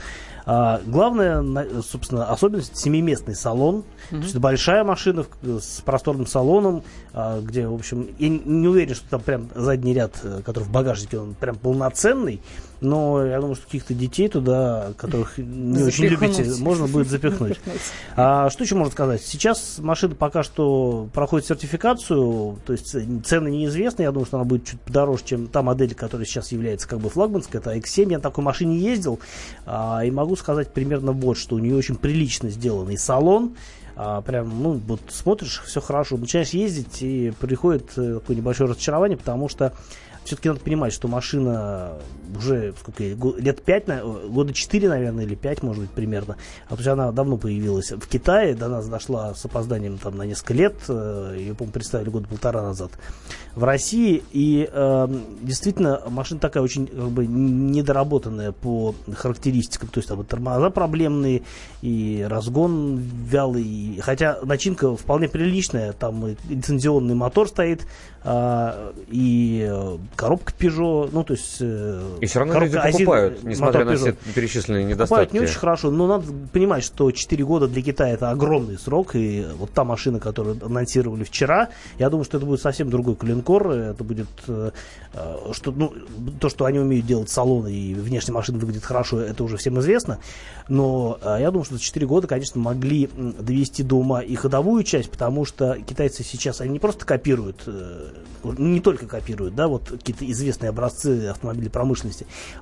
А, главная, на- собственно, особенность семиместный салон. То есть это большая машина с просторным салоном, а, где, в общем, я не- не уверен, что там прям задний ряд, э, который в багажнике, он прям полноценный. Но я думаю, что каких-то детей туда, которых не очень любите, можно будет запихнуть. А, что еще можно сказать? Сейчас машина пока что проходит сертификацию, то есть цены неизвестны. Я думаю, что она будет чуть подороже, чем та модель, которая сейчас является как бы флагманской. Это X7. Я на такой машине ездил а, и могу сказать примерно вот, что у нее очень прилично сделанный салон. А, прям, ну, вот смотришь, все хорошо. Начинаешь ездить, и приходит э, такое небольшое разочарование, потому что все-таки надо понимать, что машина уже сколько, лет 5, года 4, наверное, или 5, может быть, примерно. А то есть она давно появилась в Китае, до нас дошла с опозданием там, на несколько лет. Э, ее, по-моему, представили года полтора назад в России. И э, действительно, машина такая очень как бы, недоработанная по характеристикам. То есть там и тормоза проблемные, и разгон вялый. Хотя начинка вполне приличная. Там и лицензионный мотор стоит, э, и коробка Peugeot. Ну, то есть... Э, и все равно люди покупают, несмотря на все перечисленные недостатки. Покупают не очень хорошо, но надо понимать, что 4 года для Китая это огромный срок. И вот та машина, которую анонсировали вчера, я думаю, что это будет совсем другой клинкор. Это будет э, э, что, ну, то, что они умеют делать салоны и внешняя машина выглядит хорошо, это уже всем известно. Но э, я думаю, что за 4 года, конечно, могли довести до ума и ходовую часть, потому что китайцы сейчас, они не просто копируют, не только копируют, да, вот какие-то известные образцы автомобилей промышленности,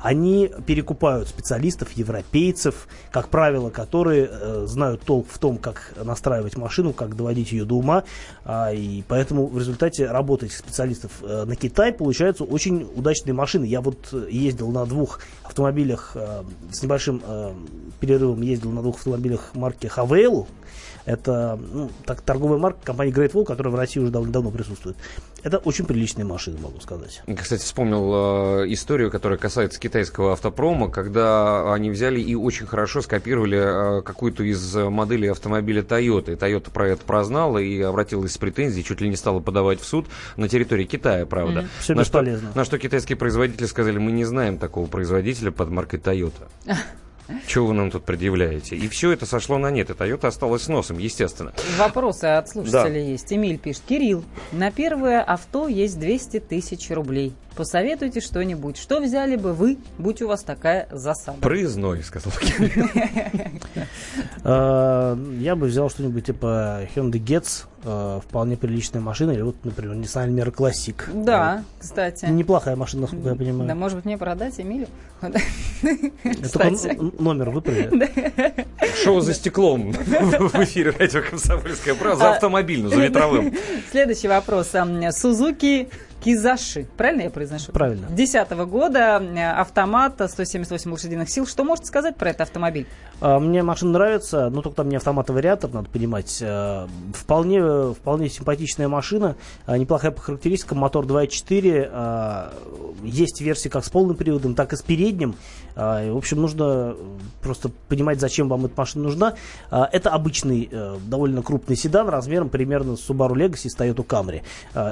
они перекупают специалистов, европейцев, как правило, которые э, знают толк в том, как настраивать машину, как доводить ее до ума, а, и поэтому в результате работы этих специалистов э, на Китай получаются очень удачные машины. Я вот э, ездил на двух автомобилях э, с небольшим э, перерывом, ездил на двух автомобилях марки Хавейл, это ну, так, торговая марка компании Great Wall, которая в России уже довольно давно присутствует. Это очень приличные машины, могу сказать. Я, кстати, вспомнил э, историю, которая касается китайского автопрома, когда они взяли и очень хорошо скопировали э, какую-то из моделей автомобиля Toyota. И Toyota про это прознала и обратилась с претензией, чуть ли не стала подавать в суд на территории Китая, правда. Mm-hmm. Все на бесполезно. Что, на что китайские производители сказали, мы не знаем такого производителя под маркой Toyota. Чего вы нам тут предъявляете? И все это сошло на нет. И Toyota осталась с носом, естественно. Вопросы от слушателей да. есть. Эмиль пишет. Кирилл, на первое авто есть 200 тысяч рублей. Посоветуйте что-нибудь. Что взяли бы вы, будь у вас такая засада? Проездной, сказал а, Я бы взял что-нибудь типа Hyundai Getz, а, вполне приличная машина, или вот, например, Nissan Almera Classic. Да, кстати. Неплохая машина, насколько я понимаю. Да, может быть, мне продать Эмилю? Это номер выправили. Шоу за стеклом в эфире радио «Комсомольская правда» за а, автомобильным, за ветровым. Следующий вопрос. Сузуки Кизаши. Правильно я произношу? Правильно. 2010 года э, автомат 178 лошадиных сил. Что можете сказать про этот автомобиль? А, мне машина нравится, но только там не автомат-вариатор, надо понимать. Э, вполне, вполне симпатичная машина, э, неплохая по характеристикам, мотор 2.4. Есть версии как с полным приводом, так и с передним. В общем, нужно просто понимать, зачем вам эта машина нужна. Это обычный, довольно крупный седан размером примерно с Subaru Legacy с Toyota Camry.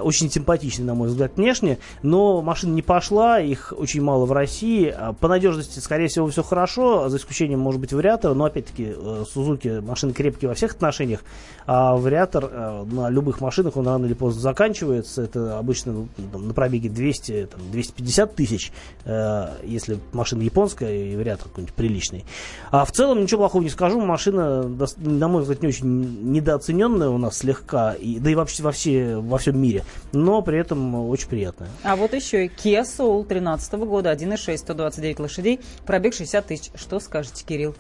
Очень симпатичный, на мой взгляд внешне, но машина не пошла, их очень мало в России. А по надежности, скорее всего, все хорошо, за исключением, может быть, вариатора, но, опять-таки, э, машины крепкие во всех отношениях, а вариатор э, на любых машинах, он рано или поздно заканчивается, это обычно ну, там, на пробеге 200, там, 250 тысяч, э, если машина японская и вариатор какой-нибудь приличный. А в целом ничего плохого не скажу, машина, на мой взгляд, не очень недооцененная у нас слегка, и, да и вообще во, все, во всем мире, но при этом очень приятная. А вот еще и Kia Soul 13 года, 1.6, 129 лошадей, пробег 60 тысяч. Что скажете, Кирилл?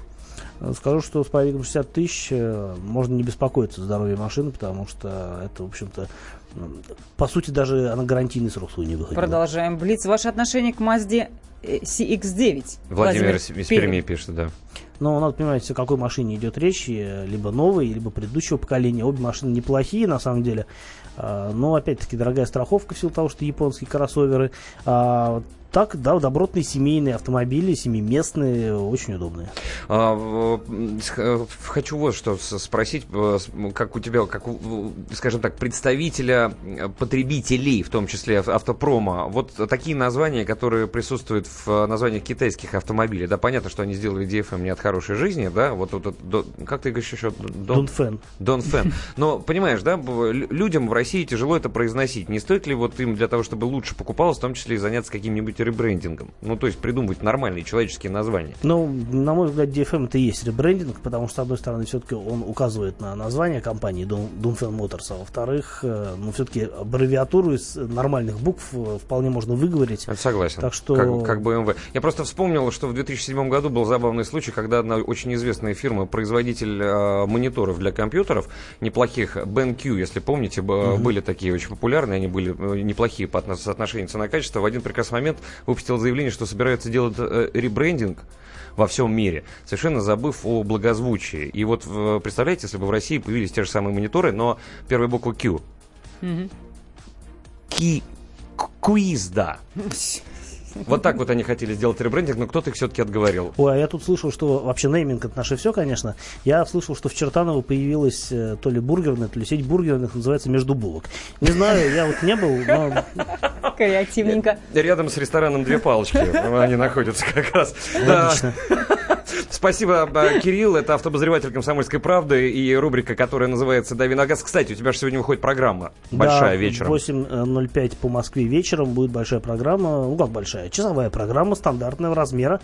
Скажу, что с пробегом 60 тысяч э, можно не беспокоиться о здоровье машины, потому что это, в общем-то, по сути, даже она гарантийный срок свой не выходила. Продолжаем. Блиц, ваше отношение к Мазде CX-9? Владимир, Владимир из Перми пишет, да. Но надо понимать, о какой машине идет речь, либо новой, либо предыдущего поколения. Обе машины неплохие, на самом деле. А, но, опять-таки, дорогая страховка в силу того, что японские кроссоверы. А, так, да, добротные семейные автомобили, семиместные, очень удобные. А, хочу вот что спросить, э, как у тебя, как, скажем так, представителя э, потребителей, в том числе автопрома, вот такие названия, которые присутствуют в э, названиях китайских автомобилей, да, понятно, что они сделали DFM не от хорошей жизни, да, вот, вот, вот как ты говоришь еще? Донфен. Донфен. Но, понимаешь, да, людям в России тяжело это произносить. Не стоит ли вот им для того, чтобы лучше покупалось, в том числе и заняться каким-нибудь ребрендингом. Ну, то есть придумывать нормальные человеческие названия. Ну, на мой взгляд, DFM это и есть ребрендинг, потому что, с одной стороны, все-таки он указывает на название компании Dunfen Motors, а во-вторых, э, но все-таки аббревиатуру из нормальных букв э, вполне можно выговорить. Согласен. Так что... Как, как БМВ. Я просто вспомнил, что в 2007 году был забавный случай, когда одна очень известная фирма, производитель э, мониторов для компьютеров, неплохих, BenQ, если помните, mm-hmm. были такие очень популярные, они были э, неплохие по соотношению цена-качество, в один прекрасный момент выпустил заявление, что собирается делать э, ребрендинг во всем мире, совершенно забыв о благозвучии. И вот представляете, если бы в России появились те же самые мониторы, но первая буква Q. Mm-hmm. Ки... Куиз, да. Вот так вот они хотели сделать ребрендинг, но кто-то их все-таки отговорил. Ой, а я тут слышал, что вообще нейминг это наше все, конечно. Я слышал, что в Чертаново появилась э, то ли бургерная, то ли сеть бургерных, называется «Между булок». Не знаю, я вот не был, но... Креативненько. Рядом с рестораном «Две палочки» они находятся как раз. Логично. Спасибо, Кирилл. Это автобозреватель «Комсомольской правды» и рубрика, которая называется «Дави на газ». Кстати, у тебя же сегодня выходит программа большая да, вечером. 8.05 по Москве вечером будет большая программа. Ну, как большая? Часовая программа стандартного размера.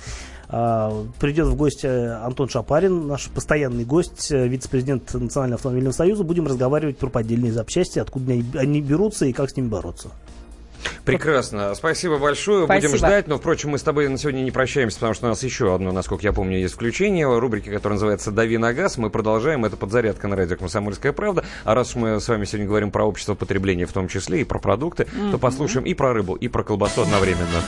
А, придет в гости Антон Шапарин, наш постоянный гость, вице-президент Национального автомобильного союза. Будем разговаривать про поддельные запчасти, откуда они берутся и как с ними бороться. Прекрасно. Спасибо большое. Спасибо. Будем ждать. Но, впрочем, мы с тобой на сегодня не прощаемся, потому что у нас еще одно, насколько я помню, есть включение. Рубрики, которая называется «Дави на газ». Мы продолжаем. Это подзарядка на радио «Комсомольская правда». А раз мы с вами сегодня говорим про общество потребления в том числе и про продукты, mm-hmm. то послушаем и про рыбу, и про колбасу одновременно.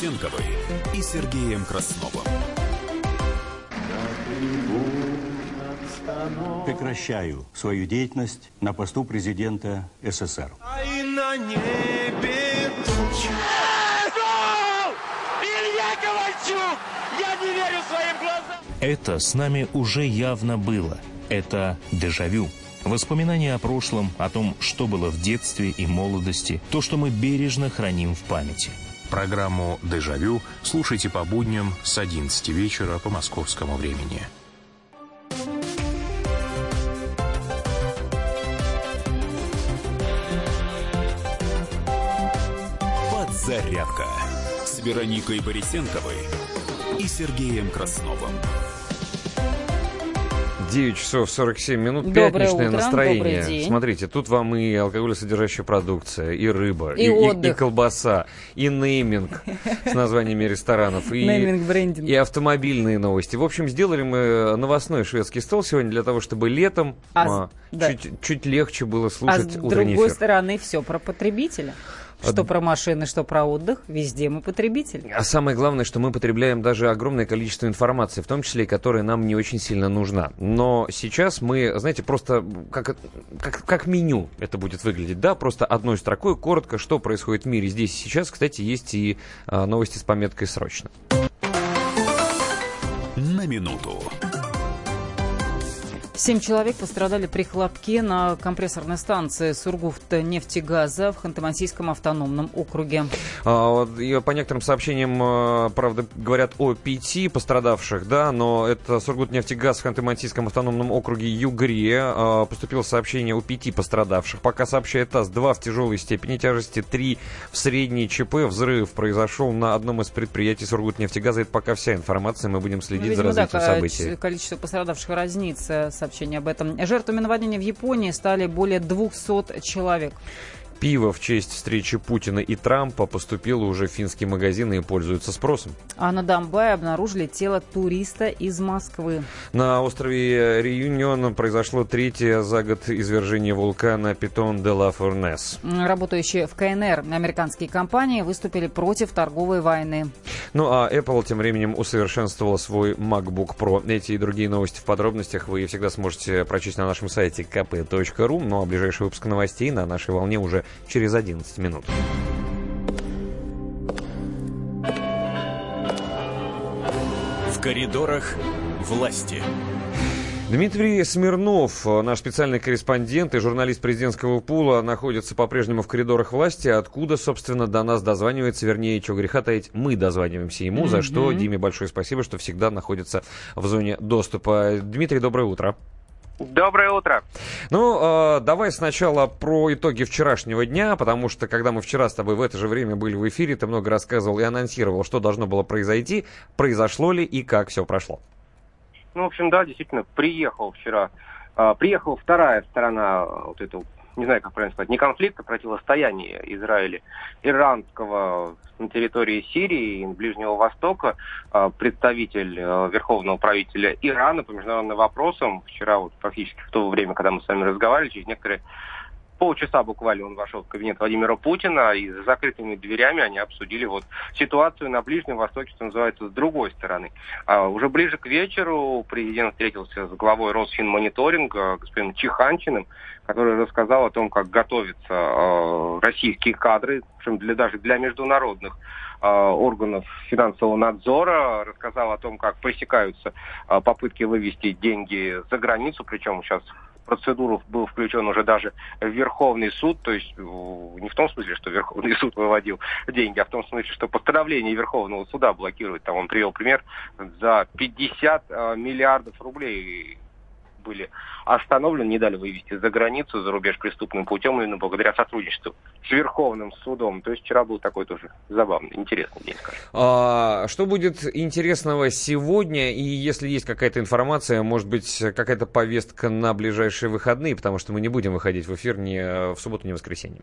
Борисенковой и Сергеем Красновым. Прекращаю свою деятельность на посту президента СССР. А и на небе. Илья Ковальчук! Я не верю своим глазам! Это с нами уже явно было – Это дежавю. Воспоминания о прошлом, о том, что было в детстве и молодости, то, что мы бережно храним в памяти. Программу «Дежавю» слушайте по будням с 11 вечера по московскому времени. Подзарядка с Вероникой Борисенковой и Сергеем Красновым. 9 часов 47 минут, Доброе пятничное утро, настроение. Смотрите, тут вам и алкоголесодержащая продукция, и рыба, И и, отдых. и колбаса, и нейминг с названиями ресторанов, и, Нейминг, и автомобильные новости. В общем, сделали мы новостной шведский стол сегодня для того, чтобы летом А а, да. чуть, чуть легче было А с слушать другой эфир. стороны, все про потребителя. Что про машины, что про отдых, везде мы потребители. А самое главное, что мы потребляем даже огромное количество информации, в том числе и которая нам не очень сильно нужна. Но сейчас мы, знаете, просто как, как, как меню это будет выглядеть, да, просто одной строкой, коротко, что происходит в мире здесь и сейчас. Кстати, есть и а, новости с пометкой «Срочно». На минуту. Семь человек пострадали при хлопке на компрессорной станции Сургуфт-нефтегаза в Ханты-Мансийском автономном округе. А, вот, и по некоторым сообщениям, а, правда, говорят о пяти пострадавших, да, но это Сургутнефтегаз в Ханты-Мансийском автономном округе Югре. А, Поступило сообщение о пяти пострадавших. Пока сообщает ТАСС, два в тяжелой степени тяжести, три в средней ЧП. Взрыв произошел на одном из предприятий Сургутнефтегаза. Это пока вся информация, мы будем Ну, следить видимо, за да, развитием ко- событий. количество пострадавших разнится, сообщение об этом. Жертвами наводнения в Японии стали более 200 человек. Пиво в честь встречи Путина и Трампа поступило уже в финские магазины и пользуется спросом. А на Донбайе обнаружили тело туриста из Москвы. На острове Реюнион произошло третье за год извержение вулкана Питон де ла Фурнес. Работающие в КНР американские компании выступили против торговой войны. Ну а Apple тем временем усовершенствовала свой MacBook Pro. Эти и другие новости в подробностях вы всегда сможете прочесть на нашем сайте kp.ru. Ну а ближайший выпуск новостей на нашей волне уже через 11 минут. В коридорах власти. Дмитрий Смирнов, э, наш специальный корреспондент и журналист президентского пула, находится по-прежнему в коридорах власти, откуда, собственно, до нас дозванивается, вернее, чего греха таить, мы дозваниваемся ему, за что. Диме большое спасибо, что всегда находится в зоне доступа. Дмитрий, доброе утро. Доброе утро. Ну, э, давай сначала про итоги вчерашнего дня, потому что, когда мы вчера с тобой в это же время были в эфире, ты много рассказывал и анонсировал, что должно было произойти, произошло ли и как все прошло. Ну, в общем, да, действительно, приехал вчера. а, приехала вторая сторона а, вот этого, не знаю, как правильно сказать, не конфликта, противостояния Израиля, иранского на территории Сирии и Ближнего Востока, а, представитель а, верховного правителя Ирана по международным вопросам. Вчера, вот практически в то время, когда мы с вами разговаривали, через некоторые полчаса буквально он вошел в кабинет Владимира Путина, и за закрытыми дверями они обсудили вот ситуацию на Ближнем Востоке, что называется, с другой стороны. А уже ближе к вечеру президент встретился с главой Росфинмониторинга, господином Чиханчиным, который рассказал о том, как готовятся э, российские кадры, причем для, даже для международных э, органов финансового надзора, рассказал о том, как пресекаются э, попытки вывести деньги за границу, причем сейчас процедуру был включен уже даже Верховный суд, то есть э, не в том смысле, что Верховный суд выводил деньги, а в том смысле, что постановление Верховного суда блокирует. Там он привел пример за 50 э, миллиардов рублей были остановлены, не дали вывести за границу, за рубеж преступным путем, именно благодаря сотрудничеству с Верховным судом. То есть вчера был такой тоже забавный, интересный день, скажем. А, что будет интересного сегодня? И если есть какая-то информация, может быть, какая-то повестка на ближайшие выходные, потому что мы не будем выходить в эфир ни в субботу, ни в воскресенье.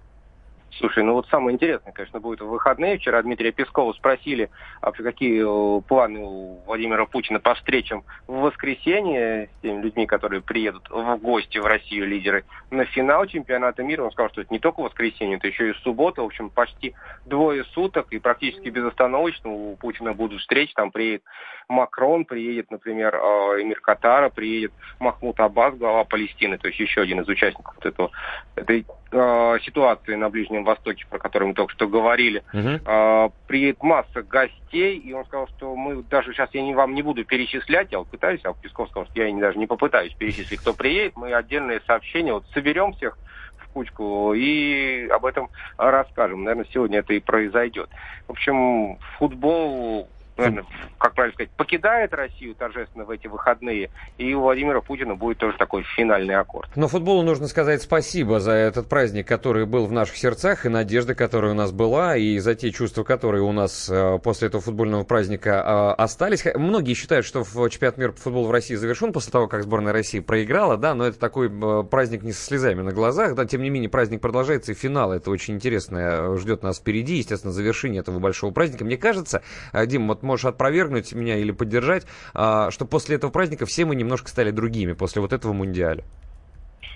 Слушай, ну вот самое интересное, конечно, будет в выходные. Вчера Дмитрия Пескова спросили, а какие э, планы у Владимира Путина по встречам в воскресенье с теми людьми, которые приедут в гости в Россию, лидеры, на финал чемпионата мира. Он сказал, что это не только воскресенье, это еще и суббота. В общем, почти двое суток и практически безостановочно у Путина будут встречи. Там приедет Макрон, приедет, например, э, эмир Катара, приедет Махмуд Аббас, глава Палестины, то есть еще один из участников вот этого, этой э, ситуации на Ближнем Востоке, про который мы только что говорили, Мгм. а, приедет масса гостей, и он сказал, что мы даже сейчас я не, вам не буду перечислять, я вот пытаюсь, а Песков сказал, что я не- даже не попытаюсь перечислить, кто приедет, мы отдельные сообщения, вот соберем всех в кучку и об этом расскажем. Наверное, сегодня это и произойдет. В общем, футбол наверное, как правильно сказать, покидает Россию торжественно в эти выходные, и у Владимира Путина будет тоже такой финальный аккорд. Но футболу нужно сказать спасибо за этот праздник, который был в наших сердцах, и надежда, которая у нас была, и за те чувства, которые у нас э, после этого футбольного праздника э, остались. Многие считают, что чемпионат мира по футболу в России завершен после того, как сборная России проиграла, да, но это такой э, праздник не со слезами на глазах, да, тем не менее праздник продолжается, и финал, это очень интересное ждет нас впереди, естественно, завершение этого большого праздника. Мне кажется, Дим, вот можешь опровергнуть меня или поддержать, а, что после этого праздника все мы немножко стали другими, после вот этого мундиаля.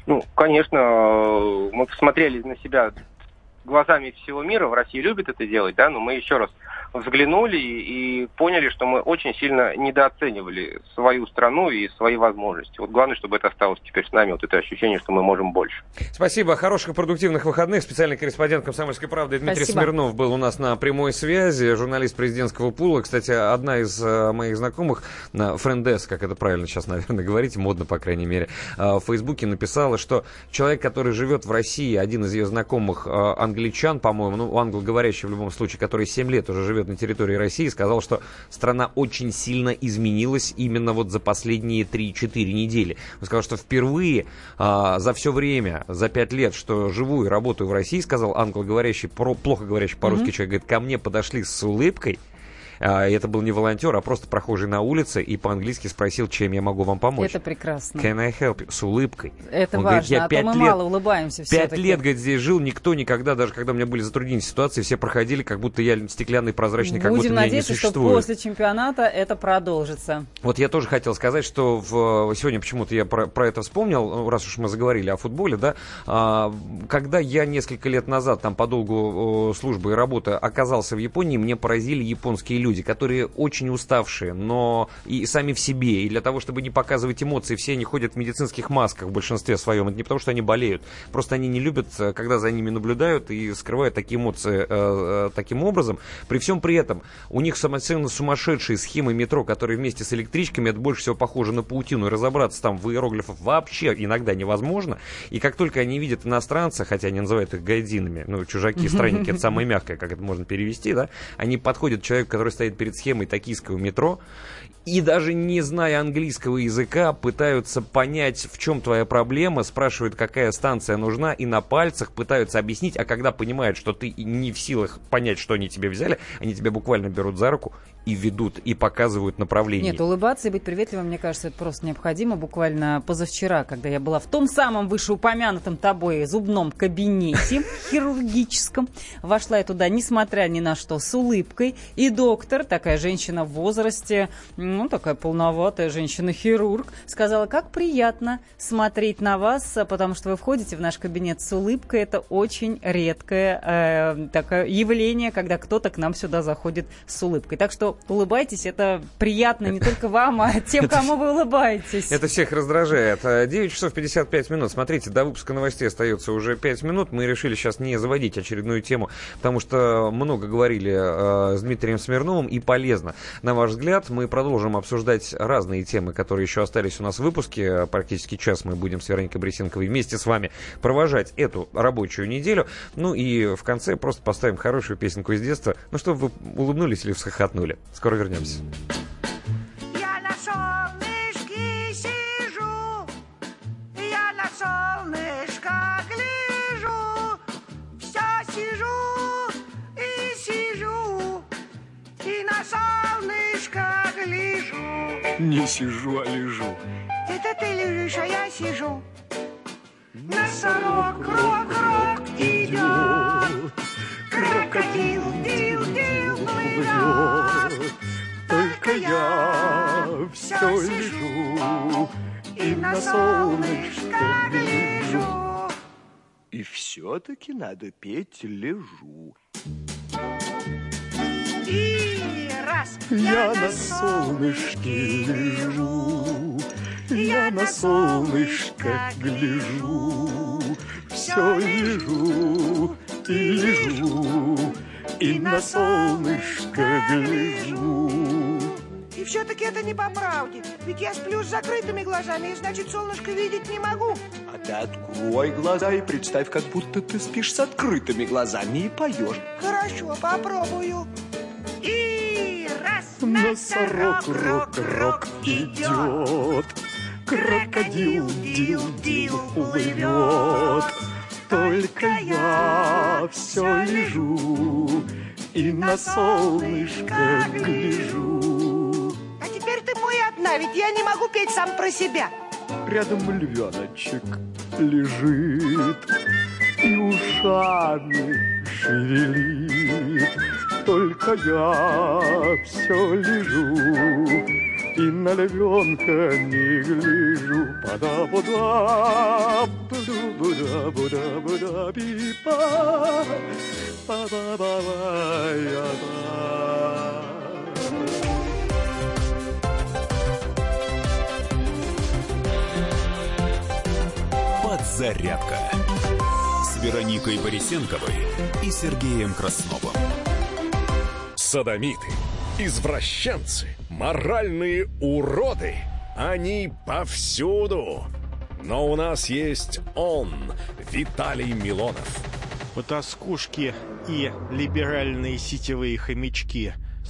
Ну, конечно, э, мы посмотрели на себя глазами всего мира, в России любят это делать, да, но мы еще раз взглянули и, и поняли, что мы очень сильно недооценивали свою страну и свои возможности. Вот главное, чтобы это осталось теперь с нами, вот это ощущение, что мы можем больше. Спасибо. Хороших и продуктивных выходных. Специальный корреспондент «Комсомольской правды» Дмитрий Спасибо. Смирнов был у нас на прямой связи. Журналист президентского пула. Кстати, одна из э, моих знакомых, на Френдес, как это правильно сейчас, наверное, говорить, модно, по крайней мере, э, в Фейсбуке написала, что человек, который живет в России, один из ее знакомых э, англичан, по-моему, ну, англоговорящий в любом случае, который 7 лет уже живет на территории России, сказал, что страна очень сильно изменилась именно вот за последние 3-4 недели. Он сказал, что впервые а, за все время, за 5 лет, что живу и работаю в России, сказал англоговорящий, про, плохо говорящий по-русски Мгм. человек, говорит, ко мне подошли с улыбкой, это был не волонтер, а просто прохожий на улице, и по-английски спросил, чем я могу вам помочь. Это прекрасно. Can I help you? С улыбкой. Это Он важно, говорит, я а то пять мы лет, мало улыбаемся Пять всё-таки. лет, говорит, здесь жил, никто никогда, даже когда у меня были затруднительные ситуации, все проходили, как будто я стеклянный, прозрачный, как будто Будем меня не надеяться, что существует. после чемпионата это продолжится. Вот я тоже хотел сказать, что в, сегодня почему-то я про, про это вспомнил, ну, раз уж мы заговорили о футболе, да, а, когда я несколько лет назад, там, по долгу э, службы и работы оказался в Японии, мне поразили японские люди, которые очень уставшие, но и сами в себе, и для того, чтобы не показывать эмоции, все они ходят в медицинских масках в большинстве своем, это не потому, что они болеют, просто они не любят, э, когда за ними наблюдают и скрывают такие эмоции э, э, таким образом. При всем при этом у них совершенно сумасшедшие схемы метро, которые вместе с электричками, это больше всего похоже на паутину, и разобраться там в иероглифах вообще иногда невозможно. И как только они видят иностранца, хотя они называют их гайдинами, ну, чужаки, странники, это самое мягкое, как это можно перевести, да, они подходят к человеку, который стоит перед схемой токийского метро, и даже не зная английского языка, пытаются понять, в чем твоя проблема, спрашивают, какая станция нужна, и на пальцах пытаются объяснить, а когда понимают, что ты не в силах понять, что они тебе взяли, они тебя буквально берут за руку и ведут, и показывают направление. Нет, улыбаться и быть приветливым, мне кажется, это просто необходимо. Буквально позавчера, когда я была в том самом вышеупомянутом тобой зубном кабинете хирургическом, вошла я туда, несмотря ни на что, с улыбкой. И доктор, такая женщина в возрасте, ну, такая полноватая женщина-хирург, сказала, как приятно смотреть на вас, потому что вы входите в наш кабинет с улыбкой. Это очень редкое э, такое явление, когда кто-то к нам сюда заходит с улыбкой. Так что улыбайтесь, это приятно не только вам, а тем, кому вы улыбаетесь. Это всех раздражает. А, 9 часов 55 минут. Смотрите, до выпуска новостей остается уже 5 минут. Мы решили сейчас не заводить очередную тему, потому что много говорили э, с Дмитрием Смирновым и полезно. На ваш взгляд, мы продолжим обсуждать разные темы, которые еще остались у нас в выпуске. Практически час мы будем с Вероникой Бресенковой вместе с вами провожать эту рабочую неделю. Ну и в конце просто поставим хорошую песенку из детства, ну чтобы вы улыбнулись или всхохотнули. Скоро вернемся. Я на солнышке сижу, я на солнышко гляжу, все сижу и сижу, и на солнышко гляжу. Не сижу, а лежу. Это ты лежишь, а я сижу. Носорог, крок, крок идет, крокодил, дил, дил плывет. Только я все лежу и на солнышко гляжу. И все-таки надо петь лежу. И раз Я на солнышке лежу, я на солнышко гляжу, все лежу и лежу, и на солнышко гляжу. И все-таки это не по правде. Ведь я сплю с закрытыми глазами, и значит солнышко видеть не могу. А ты открой глаза и представь, как будто ты спишь с открытыми глазами и поешь. Хорошо, попробую. И раз Носорог, рок, рок идет. Крокодил, дил, дил плывет. Только я все лежу и на солнышко гляжу. Пой одна, ведь я не могу петь сам про себя. Рядом львеночек лежит и ушами шевелит. Только я все лежу и на львенка не гляжу. пада буда буда буда буда буда пипа па ба ба ба я ба Подзарядка с Вероникой Борисенковой и Сергеем Красновым. Садомиты, извращенцы, моральные уроды. Они повсюду. Но у нас есть он, Виталий Милонов. Потаскушки и либеральные сетевые хомячки.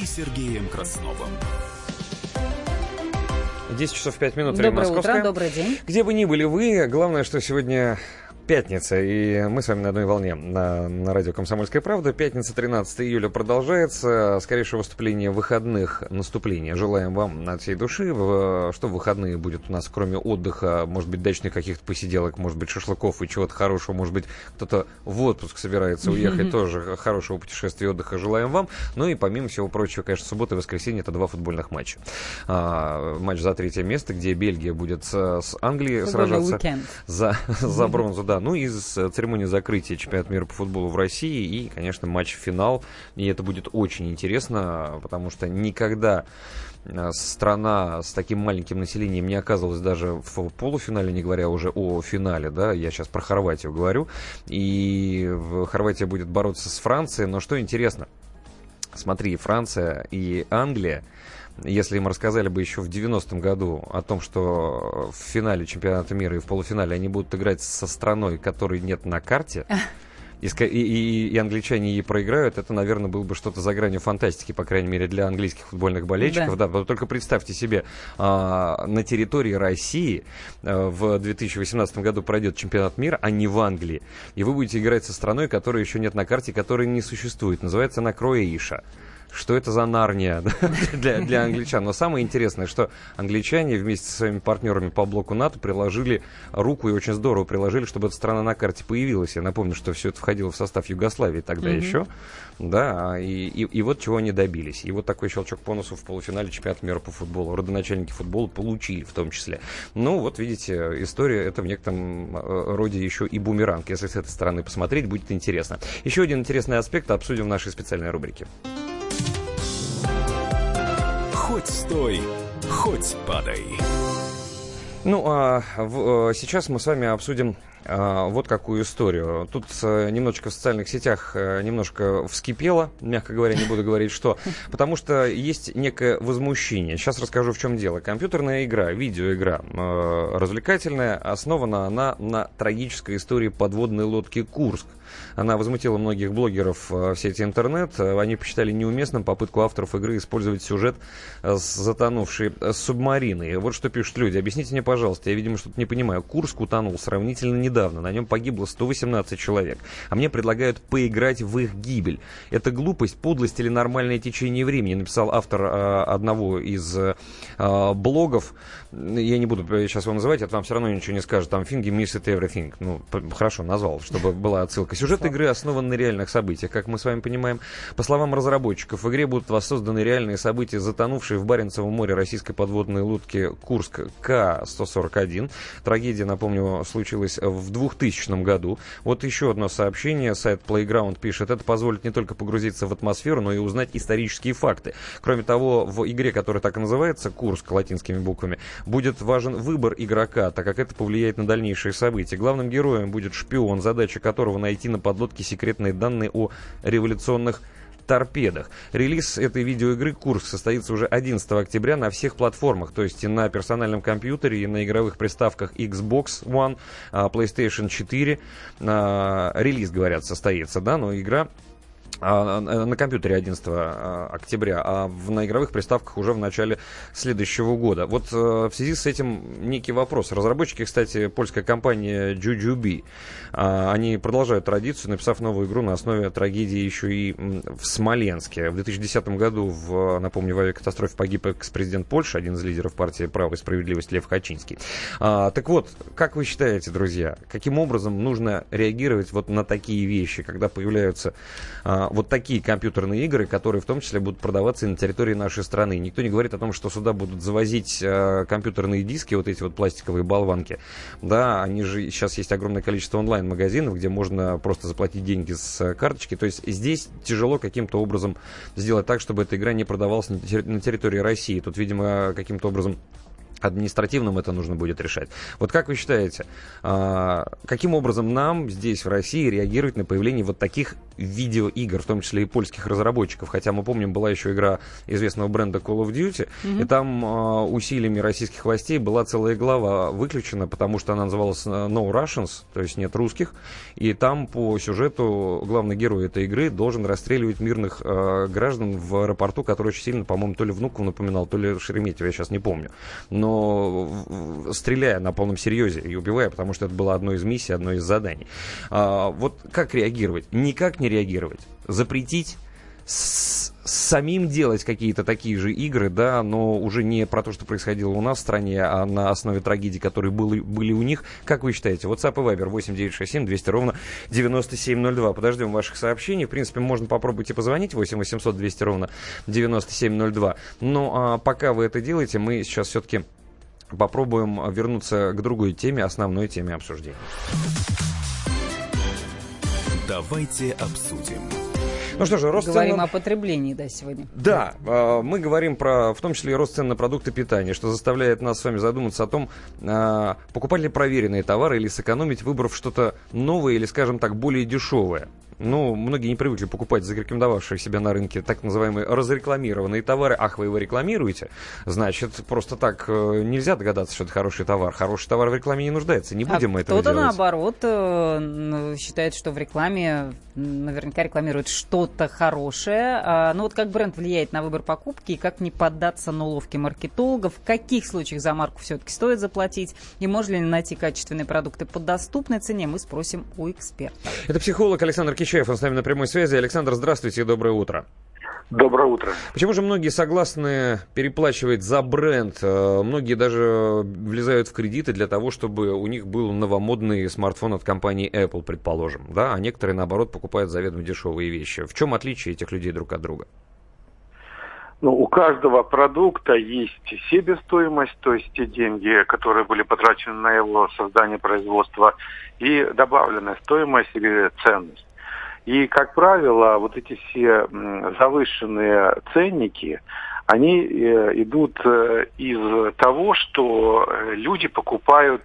и Сергеем Красновым. 10 часов 5 минут, Доброе утро, добрый день. Где бы ни были вы, главное, что сегодня пятница, и мы с вами на одной волне на, на радио «Комсомольская правда». Пятница, 13 июля продолжается. Скорейшее выступление выходных, наступления. Желаем вам от всей души. Что в выходные будет у нас, кроме отдыха, может быть, дачных каких-то посиделок, может быть, шашлыков и чего-то хорошего, может быть, кто-то в отпуск собирается уехать, тоже хорошего путешествия и отдыха желаем вам. Ну и помимо всего прочего, конечно, суббота и воскресенье это два футбольных матча. А, матч за третье место, где Бельгия будет с, с Англией Футбольный сражаться уикенд. за, за бронзу, да. Ну и с церемонии закрытия чемпионата мира по футболу в России. И, конечно, матч-финал. И это будет очень интересно, потому что никогда э, страна с таким маленьким населением не оказывалась даже в полуфинале, не говоря уже о финале, да, я сейчас про Хорватию говорю, и Хорватия будет бороться с Францией, но что интересно, смотри, Франция и Англия, если им рассказали бы еще в 90-м году о том, что в финале чемпионата мира и в полуфинале они будут играть со страной, которой нет на карте, и, и- и- англичане ей проиграют, это, наверное, было бы что-то за гранью фантастики, по крайней мере, для английских футбольных болельщиков. Да. вот только представьте себе, а, на территории России а, в 2018 году пройдет чемпионат мира, а не в Англии. И вы будете играть со страной, которой еще нет на карте, которой не существует. Называется она Кроэйша что это за Нарния для, для англичан. Но самое интересное, что англичане вместе со своими партнерами по блоку НАТО приложили руку и очень здорово приложили, чтобы эта страна на карте появилась. Я напомню, что все это входило в состав Югославии тогда Мгм. еще. Да, и, и, и вот чего они добились. И вот такой щелчок по носу в полуфинале чемпионата мира по футболу. Родоначальники футбола получили в том числе. Ну, вот видите, история это в некотором э, роде еще и бумеранг. Если с этой стороны посмотреть, будет интересно. Еще один интересный аспект обсудим в нашей специальной рубрике. Хоть стой, хоть падай. Ну, а в- э, сейчас мы с вами обсудим а, вот какую историю. Тут э, немножечко в социальных сетях э, немножко вскипело, мягко говоря, не буду говорить что, потому что есть некое возмущение. Сейчас расскажу, в чем дело. Компьютерная игра, видеоигра, развлекательная, основана она на трагической истории подводной лодки «Курск». Она возмутила многих блогеров э, в сети интернет. Э, Они посчитали неуместным попытку авторов игры использовать сюжет э, с затонувшей субмариной. Вот что пишут люди. Объясните мне, пожалуйста, я, видимо, что-то не понимаю. Курск утонул сравнительно недавно. На нем погибло 118 человек. А мне предлагают поиграть в их гибель. Это глупость, подлость или нормальное течение времени, написал автор одного из блогов. Я не буду сейчас его называть, это вам все равно ничего не скажет. Там Финги Miss It Everything. Ну, хорошо, назвал, чтобы была отсылка Сюжет игры основан на реальных событиях, как мы с вами понимаем. По словам разработчиков, в игре будут воссозданы реальные события, затонувшие в Баренцевом море российской подводной лодки Курск К-141. Трагедия, напомню, случилась в 2000 году. Вот еще одно сообщение. Сайт Playground пишет, это позволит не только погрузиться в атмосферу, но и узнать исторические факты. Кроме того, в игре, которая так и называется, Курск латинскими буквами, будет важен выбор игрока, так как это повлияет на дальнейшие события. Главным героем будет шпион, задача которого найти на подлодке секретные данные о революционных торпедах. Релиз этой видеоигры «Курс» состоится уже 11 октября на всех платформах, то есть и на персональном компьютере, и на игровых приставках Xbox One, а, PlayStation 4. А, релиз, говорят, состоится, да, но игра на компьютере 11 а, октября, а в, на игровых приставках уже в начале следующего года. Вот э, в связи с этим некий вопрос. Разработчики, кстати, польская компания Jujubee, а, они продолжают традицию, написав новую игру на основе трагедии еще и в Смоленске. В 2010 году, в, напомню, в авиакатастрофе погиб экс-президент Польши, один из лидеров партии «Право и справедливость» Лев Хачинский. А, так вот, как вы считаете, друзья, каким образом нужно реагировать вот на такие вещи, когда появляются а, вот такие компьютерные игры, которые в том числе будут продаваться и на территории нашей страны. Никто не говорит о том, что сюда будут завозить э, компьютерные диски, вот эти вот пластиковые болванки. Да, они же сейчас есть огромное количество онлайн-магазинов, где можно просто заплатить деньги с карточки. То есть здесь тяжело каким-то образом сделать так, чтобы эта игра не продавалась на территории России. Тут, видимо, каким-то образом административным это нужно будет решать. Вот как вы считаете, а, каким образом нам здесь, в России, реагировать на появление вот таких видеоигр, в том числе и польских разработчиков? Хотя мы помним, была еще игра известного бренда Call of Duty, mm-hmm. и там а, усилиями российских властей была целая глава выключена, потому что она называлась э, No Russians, то есть нет русских, и там по сюжету главный герой этой игры должен расстреливать мирных э, граждан в аэропорту, который очень сильно, по-моему, то ли Внуков напоминал, то ли Шереметьево, я сейчас не помню. Но но стреляя на полном серьезе и убивая, потому что это было одной из миссий, одно из заданий. А, вот как реагировать? Никак не реагировать. Запретить с, самим делать какие-то такие же игры, да, но уже не про то, что происходило у нас в стране, а на основе трагедий, которые были, были у них. Как вы считаете? WhatsApp и Viber 8967 200 ровно 9702. Подождем ваших сообщений. В принципе, можно попробовать и позвонить 8 800 200 ровно 9702. Но а, пока вы это делаете, мы сейчас все-таки попробуем вернуться к другой теме, основной теме обсуждения. Давайте обсудим. Ну что же, рост Говорим цен... о потреблении, да, сегодня. Да, э, мы говорим про, в том числе, и рост цен на продукты питания, что заставляет нас с вами задуматься о том, э, покупать ли проверенные товары или сэкономить, выбрав что-то новое или, скажем так, более дешевое ну, многие не привыкли покупать зарекомендовавшие себя на рынке так называемые разрекламированные товары. Ах, вы его рекламируете? Значит, просто так э, нельзя догадаться, что это хороший товар. Хороший товар в рекламе не нуждается. Не будем а мы этого делать. Кто-то, наоборот, э, считает, что в рекламе наверняка рекламирует что-то хорошее. А, ну, вот как бренд влияет на выбор покупки и как не поддаться на уловки маркетологов, в каких случаях за марку все-таки стоит заплатить и можно ли найти качественные продукты по доступной цене, мы спросим у эксперта. Это психолог Александр Кич Чаев, он с нами на прямой связи. Александр, здравствуйте и доброе утро. Доброе утро. Почему же многие согласны переплачивать за бренд? Э, многие даже влезают в кредиты для того, чтобы у них был новомодный смартфон от компании Apple, предположим. Да? А некоторые, наоборот, покупают заведомо дешевые вещи. В чем отличие этих людей друг от друга? Ну, у каждого продукта есть себестоимость, то есть те деньги, которые были потрачены на его создание производства, и добавленная стоимость или ценность. И, как правило, вот эти все завышенные ценники, они э, идут э, из того, что люди покупают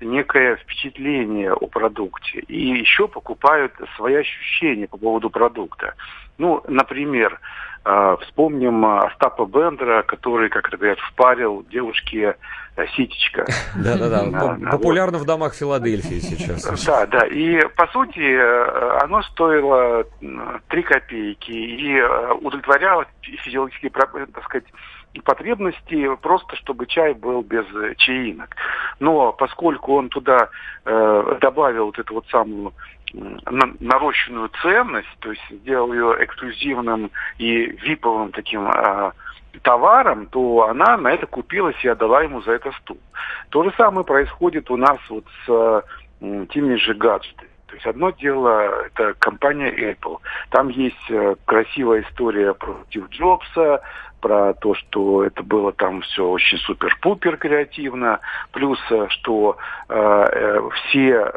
некое впечатление о продукте и еще покупают свои ощущения по поводу продукта. Ну, например, вспомним Остапа Бендера, который, как это говорят, впарил девушке ситечка. Да-да-да, популярно в домах Филадельфии сейчас. Да, да, и по сути э, оно стоило 3 копейки и э, удовлетворяло физиологические, так сказать, потребности просто, чтобы чай был без чаинок. Но поскольку он туда э, добавил вот эту вот самую нарощенную ценность, то есть сделал ее эксклюзивным и виповым таким э, товаром, то она на это купилась и отдала ему за это стул. То же самое происходит у нас вот с теми же гаджетами. То есть одно дело, это компания Apple. Там есть э, красивая история про Стив Джобса, про то, что это было там все очень супер-пупер креативно, плюс э, что э, э, все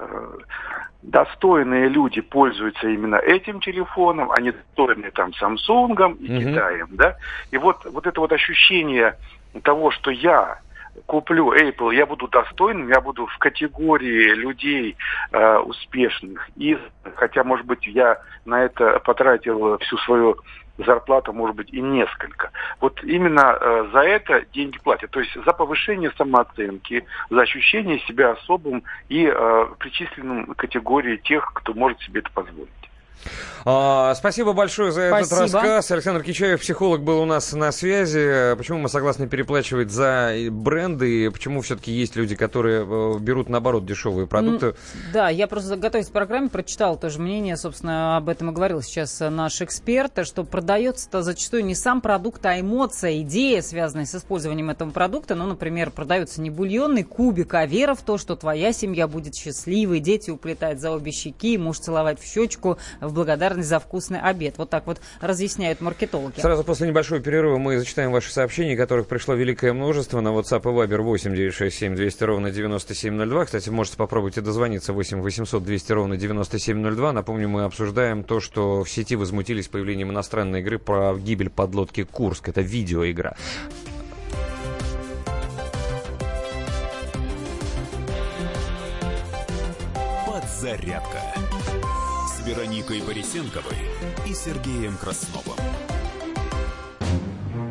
достойные люди пользуются именно этим телефоном, а не достойные там Samsung и mm-hmm. Китаем, да. И вот, вот это вот ощущение того, что я куплю Apple, я буду достойным, я буду в категории людей э, успешных. И хотя, может быть, я на это потратил всю свою зарплату, может быть, и несколько. Вот именно э, за это деньги платят. То есть за повышение самооценки, за ощущение себя особым и э, причисленным к категории тех, кто может себе это позволить. А, спасибо большое за спасибо. этот рассказ. Александр Кичаев, психолог, был у нас на связи. Почему мы согласны переплачивать за бренды и почему все-таки есть люди, которые э, берут, наоборот, дешевые продукты? Ну, да, я просто готовясь к программе, прочитал тоже мнение, собственно, об этом и говорил сейчас наш эксперт, что продается-то зачастую не сам продукт, а эмоция, идея, связанная с использованием этого продукта. Ну, например, продается не бульонный кубик, а вера в то, что твоя семья будет счастливой, дети уплетают за обе щеки, муж целовать в щечку, в благодарность за вкусный обед. Вот так вот разъясняют маркетологи. Сразу после небольшого перерыва мы зачитаем ваши сообщения, которых пришло великое множество на WhatsApp и Viber 8 967 200 ровно 9702. Кстати, можете попробовать и дозвониться 8 800 200 ровно 9702. Напомню, мы обсуждаем то, что в сети возмутились появлением иностранной игры про гибель подлодки Курск. Это видеоигра. Подзарядка Вероникой Борисенковой и Сергеем Красновым.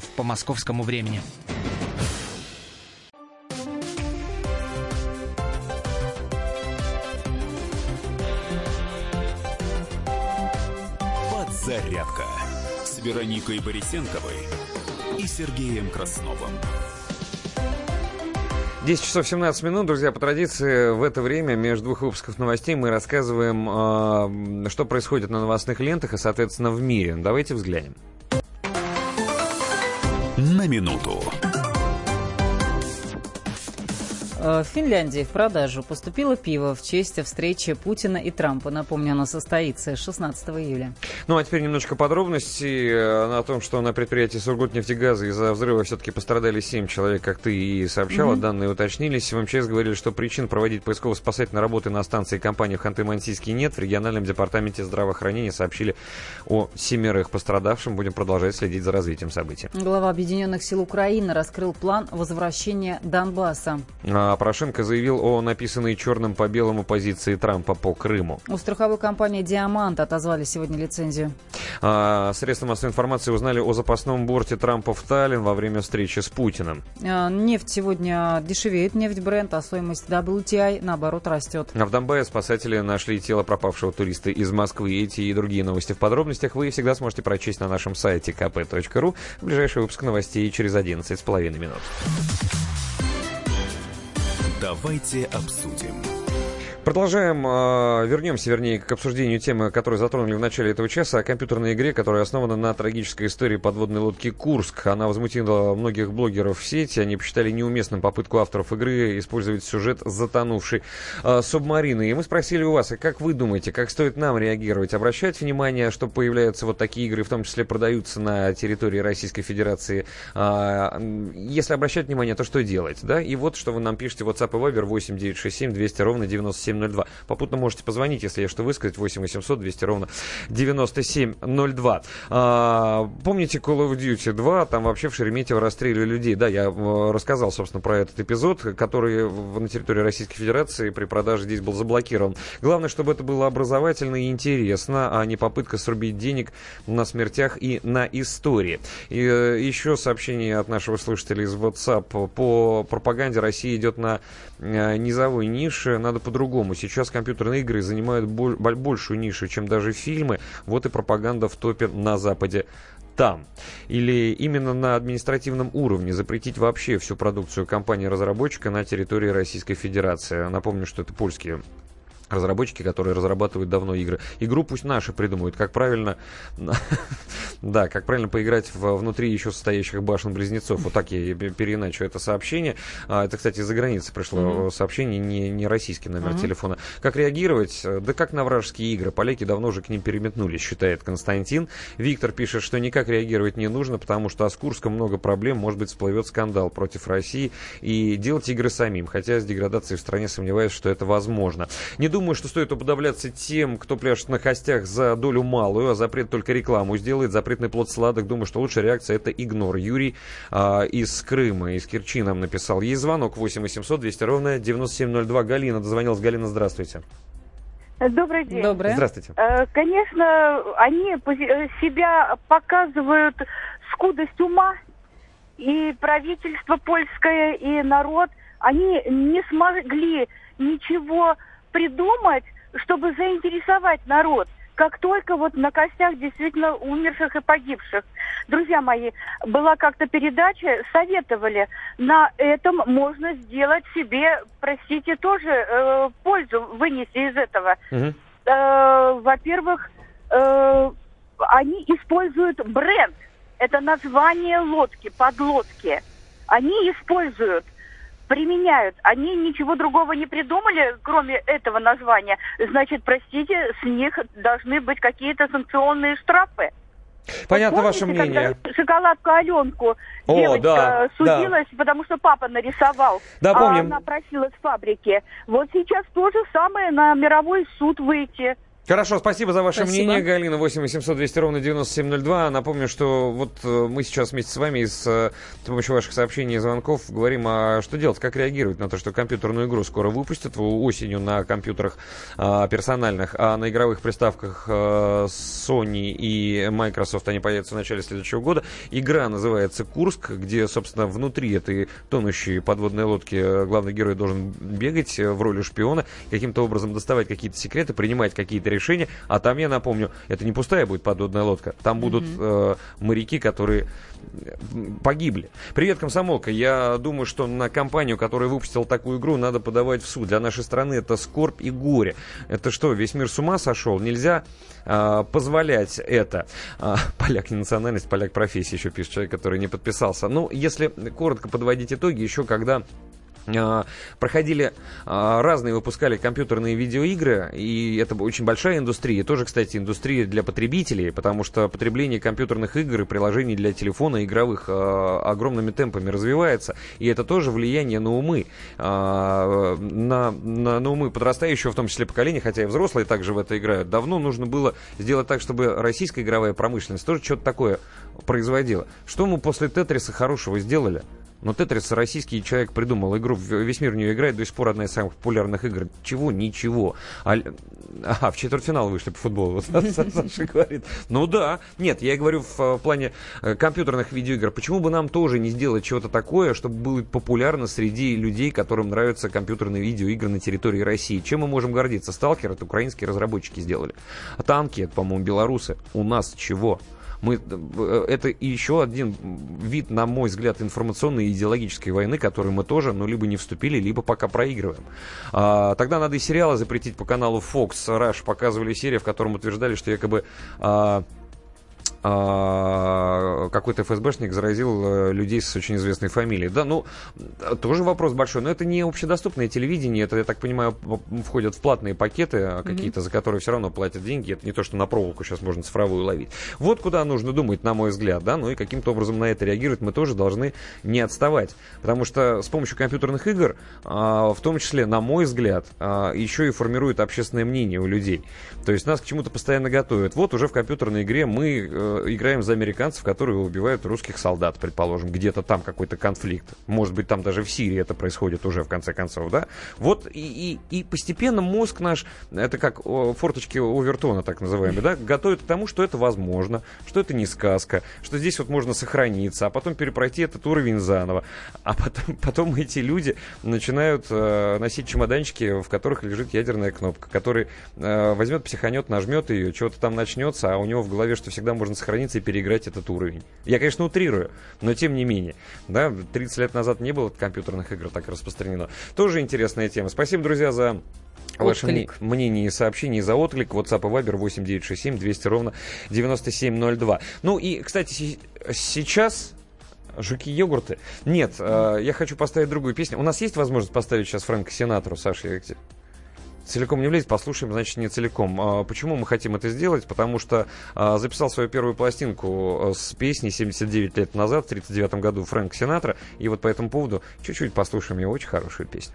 по московскому времени. Зарядка с Вероникой Борисенковой и Сергеем Красновым. 10 часов 17 минут, друзья, по традиции в это время между двух выпусков новостей мы рассказываем, э, что происходит на новостных лентах и, соответственно, в мире. Давайте взглянем. На минуту. В Финляндии в продажу поступило пиво в честь встречи Путина и Трампа. Напомню, она состоится 16 июля. Ну, а теперь немножко подробностей э, о том, что на предприятии Сургутнефтегаза из-за взрыва все-таки пострадали 7 человек, как ты и сообщала. Mm-hmm. Данные уточнились. В МЧС говорили, что причин проводить поисково-спасательные работы на станции компании в Ханты-Мансийске нет. В региональном департаменте здравоохранения сообщили о семерых пострадавших. Будем продолжать следить за развитием событий. Глава Объединенных сил Украины раскрыл план возвращения Донбасса. А а Порошенко заявил о написанной черным по белому позиции Трампа по Крыму. У страховой компании «Диамант» отозвали сегодня лицензию. А, средства массовой информации узнали о запасном борте Трампа в Таллин во время встречи с Путиным. А, нефть сегодня дешевеет, нефть бренд, а стоимость WTI, наоборот, растет. А в Донбассе спасатели нашли тело пропавшего туриста из Москвы. Эти и другие новости в подробностях вы всегда сможете прочесть на нашем сайте kp.ru ближайший выпуск новостей через 11,5 минут. Давайте обсудим. Продолжаем, э, вернемся, вернее, к обсуждению темы, которую затронули в начале этого часа, о компьютерной игре, которая основана на трагической истории подводной лодки «Курск». Она возмутила многих блогеров в сети. Они посчитали неуместным попытку авторов игры использовать сюжет затонувшей э, субмарины. И мы спросили у вас, а как вы думаете, как стоит нам реагировать? Обращать внимание, что появляются вот такие игры, в том числе продаются на территории Российской Федерации? Э, если обращать внимание, то что делать? Да? И вот, что вы нам пишете WhatsApp и Viber 8967 200 ровно 97 9702. Попутно можете позвонить, если есть что высказать, 8 800 200 ровно 9702. А, помните Call of Duty 2? Там вообще в Шереметьево расстреливали людей. Да, я э, рассказал, собственно, про этот эпизод, который на территории Российской Федерации при продаже здесь был заблокирован. Главное, чтобы это было образовательно и интересно, а не попытка срубить денег на смертях и на истории. И э, еще сообщение от нашего слушателя из WhatsApp. По пропаганде России идет на э, низовой нише. Надо по-другому по-другому. Сейчас компьютерные игры занимают большую нишу, чем даже фильмы. Вот и пропаганда в топе на Западе там. Или именно на административном уровне запретить вообще всю продукцию компании-разработчика на территории Российской Федерации. Напомню, что это польские разработчики, которые разрабатывают давно игры. Игру пусть наши придумают, как правильно, да, как правильно поиграть в, внутри еще состоящих башен-близнецов. Вот так я переиначу это сообщение. А, это, кстати, из-за границы пришло mm-hmm. сообщение, не, не российский номер mm-hmm. телефона. Как реагировать? Да как на вражеские игры. Поляки давно уже к ним переметнулись, считает Константин. Виктор пишет, что никак реагировать не нужно, потому что с Курском много проблем, может быть, всплывет скандал против России и делать игры самим. Хотя с деградацией в стране сомневаюсь, что это возможно. Не думаю, думаю, что стоит уподобляться тем, кто пляшет на костях за долю малую, а запрет только рекламу сделает, запретный плод сладок. Думаю, что лучшая реакция это игнор. Юрий а, из Крыма, из Керчи нам написал. Есть звонок 8 800 200 ровно 9702. Галина дозвонилась. Галина, здравствуйте. Добрый день. Добрый. Здравствуйте. Э, конечно, они э, себя показывают скудость ума, и правительство польское, и народ, они не смогли ничего придумать, чтобы заинтересовать народ как только вот на костях действительно умерших и погибших. Друзья мои, была как-то передача, советовали, на этом можно сделать себе, простите, тоже э, пользу вынести из этого. Угу. Э, во-первых, э, они используют бренд, это название лодки, подлодки. Они используют применяют. Они ничего другого не придумали, кроме этого названия. Значит, простите, с них должны быть какие-то санкционные штрафы. Понятно вот помните, ваше мнение. Шоколадку Аленку О, девочка да, судилась, да. потому что папа нарисовал. Да, помним. А она просила с фабрики. Вот сейчас то же самое на мировой суд выйти. Хорошо, спасибо за ваше Спасибо. мнение, Галина. 8 800 200 ровно 9702. Напомню, что вот э, мы сейчас вместе с вами с, э, с помощью ваших сообщений и звонков говорим, а что делать, как реагировать на то, что компьютерную игру скоро выпустят осенью на компьютерах а, персональных, а на игровых приставках а, Sony и Microsoft они появятся в начале следующего года. Игра называется «Курск», где, собственно, внутри этой тонущей подводной лодки главный герой должен бегать в роли шпиона, каким-то образом доставать какие-то секреты, принимать какие-то решение. А там, я напомню, это не пустая будет подводная лодка. Там будут э, моряки, которые погибли. Привет, комсомолка. Я думаю, что на компанию, которая выпустила такую игру, надо подавать в суд. Для нашей страны это скорбь и горе. Это что, весь мир с ума сошел? Нельзя э, позволять это. Э, поляк не национальность, поляк профессия, еще пишет человек, который не подписался. Ну, если коротко подводить итоги, еще когда проходили а, разные, выпускали компьютерные видеоигры, и это очень большая индустрия, тоже, кстати, индустрия для потребителей, потому что потребление компьютерных игр и приложений для телефона игровых а, огромными темпами развивается, и это тоже влияние на умы, на, на, на умы подрастающего, в том числе поколения, хотя и взрослые также в это играют. Давно нужно было сделать так, чтобы российская игровая промышленность тоже что-то такое производила. Что мы после Тетриса хорошего сделали? Но Тетрис российский человек придумал игру, весь мир в нее играет, до сих пор одна из самых популярных игр. Чего? Ничего. А, а в четвертьфинал вышли по футболу, Саша говорит. Ну да. Нет, я говорю в плане э, компьютерных видеоигр. Почему бы нам тоже не сделать чего-то такое, чтобы было популярно среди людей, которым нравятся компьютерные видеоигры на территории России? Чем мы можем гордиться? Сталкер это украинские разработчики сделали. А танки это, по-моему, белорусы. У нас чего? Мы, э, это еще один вид, на мой взгляд, информационной и идеологической войны, которую мы тоже, ну, либо не вступили, либо пока проигрываем. А, тогда надо и сериалы запретить по каналу Fox. Rush показывали серию, в котором утверждали, что якобы... А, какой-то ФСБшник заразил э, людей с очень известной фамилией. Да, ну, тоже вопрос большой, но это не общедоступное телевидение, это, я так понимаю, входят в платные пакеты а какие-то, mm-hmm. за которые все равно платят деньги, это не то, что на проволоку сейчас можно цифровую ловить. Вот куда нужно думать, на мой взгляд, да, ну и каким-то образом на это реагировать мы тоже должны не отставать, потому что с помощью компьютерных игр, а, в том числе, на мой взгляд, еще и формирует общественное мнение у людей. То есть нас к чему-то постоянно готовят. Вот уже в компьютерной игре мы э, играем за американцев, которые убивают русских солдат, предположим, где-то там какой-то конфликт. Может быть, там даже в Сирии это происходит уже, в конце концов, да? Вот и, и, и постепенно мозг наш, это как форточки Овертона, так называемые, да, готовит к тому, что это возможно, что это не сказка, что здесь вот можно сохраниться, а потом перепройти этот уровень заново. А потом, потом эти люди начинают э, носить чемоданчики, в которых лежит ядерная кнопка, который э, возьмет, психанет, нажмет ее, чего-то там начнется, а у него в голове, что всегда можно сохраниться и переиграть этот уровень. Я, конечно, утрирую, но тем не менее. Да, 30 лет назад не было компьютерных игр так распространено. Тоже интересная тема. Спасибо, друзья, за Ваше Отклик. мнение и сообщение за отклик. WhatsApp и Viber 8967 200 ровно 9702. Ну и, кстати, сейчас Жуки-йогурты. Нет, э, я хочу поставить другую песню. У нас есть возможность поставить сейчас Фрэнка Синатру, Саша? Я Целиком не влезет, послушаем, значит, не целиком. А Почему мы хотим это сделать? Потому что а, записал свою первую пластинку э, с песней 79 лет назад, в 39 году, Фрэнк Синатра. И вот по этому поводу чуть-чуть послушаем его очень хорошую песню.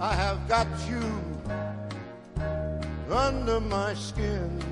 I have got you under my skin.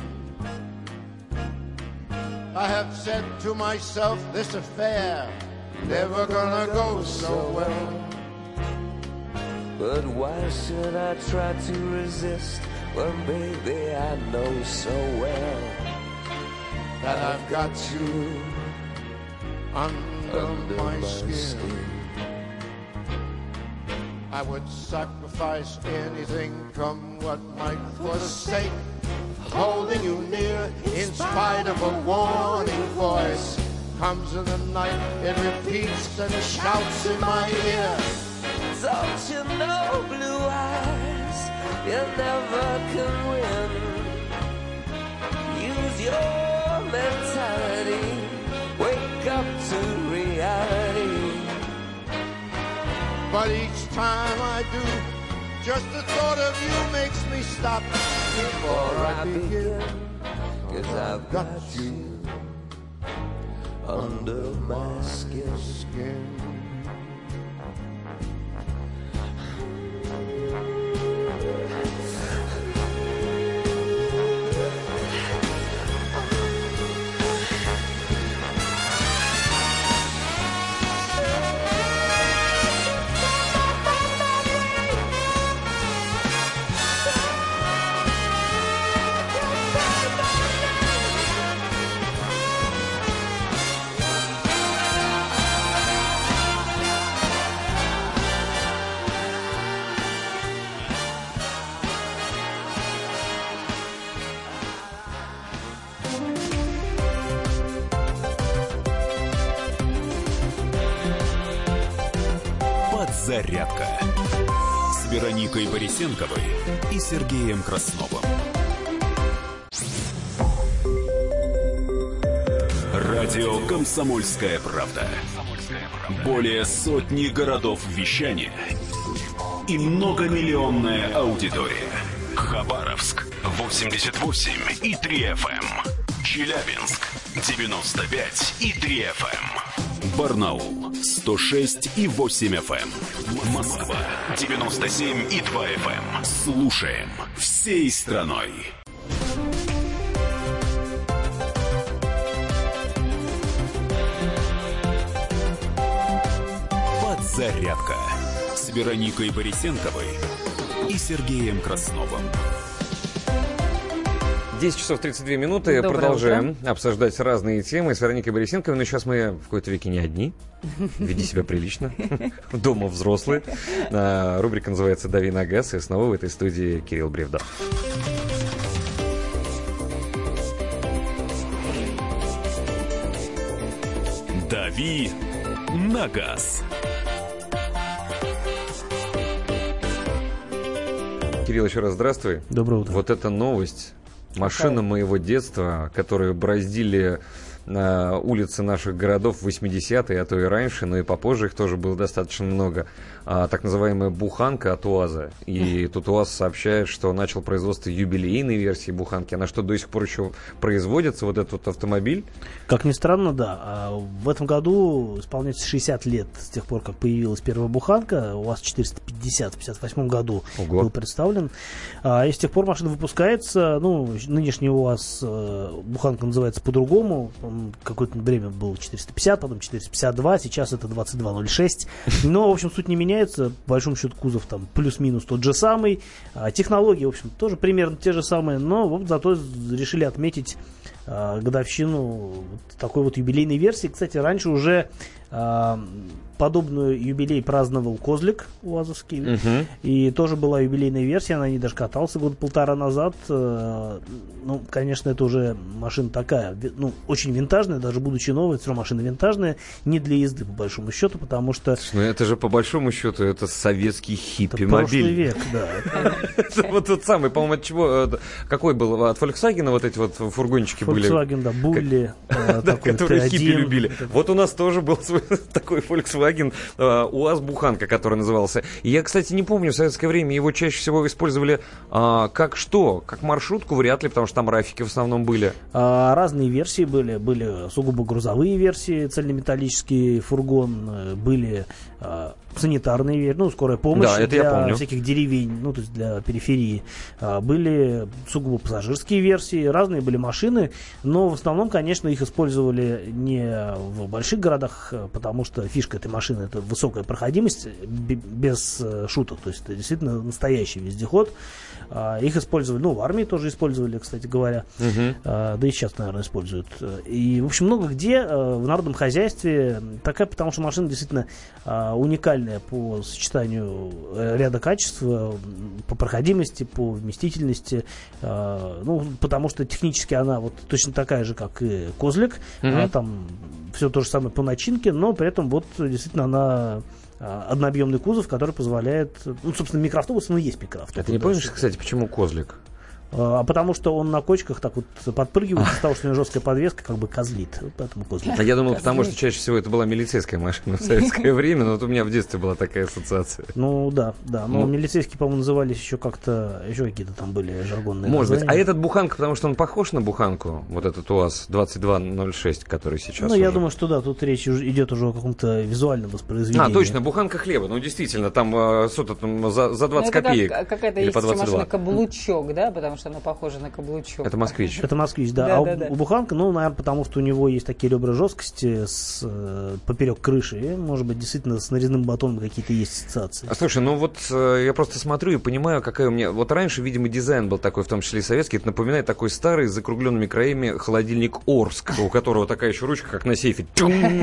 I have said to myself, this affair never gonna go so well. But why should I try to resist when, baby, I know so well that I've got you under, my, skin. I would sacrifice anything, come what might, for the sake holding you near. In spite of a warning voice, comes in the night, it repeats and shouts in my ear. Don't you know, blue eyes, you never can win. Use your mentality, wake up to reality. But each time I do, just the thought of you makes me stop before I begin. Cause I've got you under my skin. Подзарядка с Вероникой Борисенковой и Сергеем Красновым. Радио «Комсомольская правда». Более сотни городов вещания и многомиллионная аудитория. Хабаровск 88 и 3 FM. Челябинск 95 и 3 FM. Барнаул 106 и 8 FM. Москва 97 и 2 FM. Слушаем всей страной. Подзарядка с Вероникой Борисенковой и Сергеем Красновым. 10 часов 32 минуты. Доброе Продолжаем утро. обсуждать разные темы с Вероникой Борисенковой. Но сейчас мы в какой-то веке не одни. Веди себя прилично. Дома взрослые. А, Рубрика называется «Дави на газ». И снова в этой студии Кирилл Бревда. «Дави на газ». Кирилл, еще раз здравствуй. Доброе утро. Вот эта новость. Машина моего детства, которые браздили на улицы наших городов в 80-е, а то и раньше, но и попозже их тоже было достаточно много. А, так называемая буханка от УАЗа. И тут УАЗ сообщает, что начал производство юбилейной версии буханки. Она что, до сих пор еще производится, вот этот вот автомобиль? Как ни странно, да. А В этом году исполняется 60 лет с тех пор, как появилась первая буханка. УАЗ 450 в 58 году Ого. был представлен. А, И с тех пор машина выпускается. Ну, нынешний УАЗ э, буханка называется по-другому. Какое-то время был 450, потом 452, сейчас это 2206. Но, в общем, суть не меняется. По большому счету кузов там плюс-минус тот же самый. А, Технологии, в общем, тоже примерно те же самые. Но вот зато решили отметить а, годовщину вот такой вот юбилейной версии. Кстати, раньше уже подобную юбилей праздновал Козлик УАЗовский. Мгм. И тоже была юбилейная версия, на ней даже катался год полтора назад. Э, Ну, конечно, это уже машина такая, ну, очень винтажная, даже будучи новой, все равно машина винтажная, не для езды, по большому счету, потому что... Ну это же по большому счету это советский хиппи-мобиль. век, да. Это Вот тот самый, по-моему, от чего, э, какой был, от Volkswagen вот эти вот фургончики были? Volkswagen, да, Булли, э, которые Т1. хиппи любили. Вот у нас тоже был свой такой Volkswagen э, УАЗ-буханка, который назывался. Я, кстати, не помню, в советское время его чаще всего использовали а, как что? Как маршрутку вряд ли, потому что там рафики в основном были. А, Разные версии были. Были сугубо грузовые версии, цельнометаллический фургон, э, были а, санитарные версии, ну, скорая помощь Да, для всяких деревень, ну, то есть для периферии. А, Были сугубо пассажирские версии, разные были машины, но в основном, конечно, их использовали не в больших городах, э, потому что фишка этой машины это высокая проходимость, без э, шуток, то есть это действительно настоящий вездеход. А, Их использовали, ну, в армии тоже использовали, кстати говоря. А, да и сейчас, наверное, используют. И, в общем, много где э, в народном хозяйстве такая, потому что машина действительно а, уникальная по сочетанию э, ряда качеств, э, по проходимости, по вместительности. А, Ну, потому что технически она вот точно такая же, как и Козлик. Мгм. Она там все то же самое по начинке, но при этом вот действительно она а, однообъемный кузов, который позволяет... Ну, собственно, микроавтобус, ну, есть микроавтобус. А ты не помнишь, кстати, почему козлик? А потому что он на кочках так вот подпрыгивает, из-за того, что у него жесткая подвеска, как бы козлит. Вот Поэтому козлит. А я думал, потому что чаще всего это была милицейская машина в советское время, но вот у меня в детстве была такая ассоциация. Ну да, да. Но Ну. милицейские, по-моему, назывались еще как-то, еще какие-то там были жаргонные Может быть. А этот буханка, потому что он похож на буханку, вот этот УАЗ 2206, который сейчас Ну, я думаю, что да, тут речь идет уже о каком-то визуальном воспроизведении. А, точно, буханка хлеба. Ну, действительно, там э, что-то там за, за 20 Ну, это как- копеек. какая-то Или есть по еще 22. машина каблучок, да, потому что она похожа на каблучок. Это москвич. Это москвич, да. Да, а у- да, да. у Буханка, ну, наверное, потому что у него есть такие ребра жесткости с э, поперек крыши. И, может быть, действительно с нарезным батоном какие-то есть ассоциации. А, Слушай, ну вот э, я просто смотрю и понимаю, какая у меня... Вот раньше, видимо, дизайн был такой, в том числе и советский. Это напоминает такой старый, с закругленными краями холодильник Орск, у которого такая еще ручка, как на сейфе.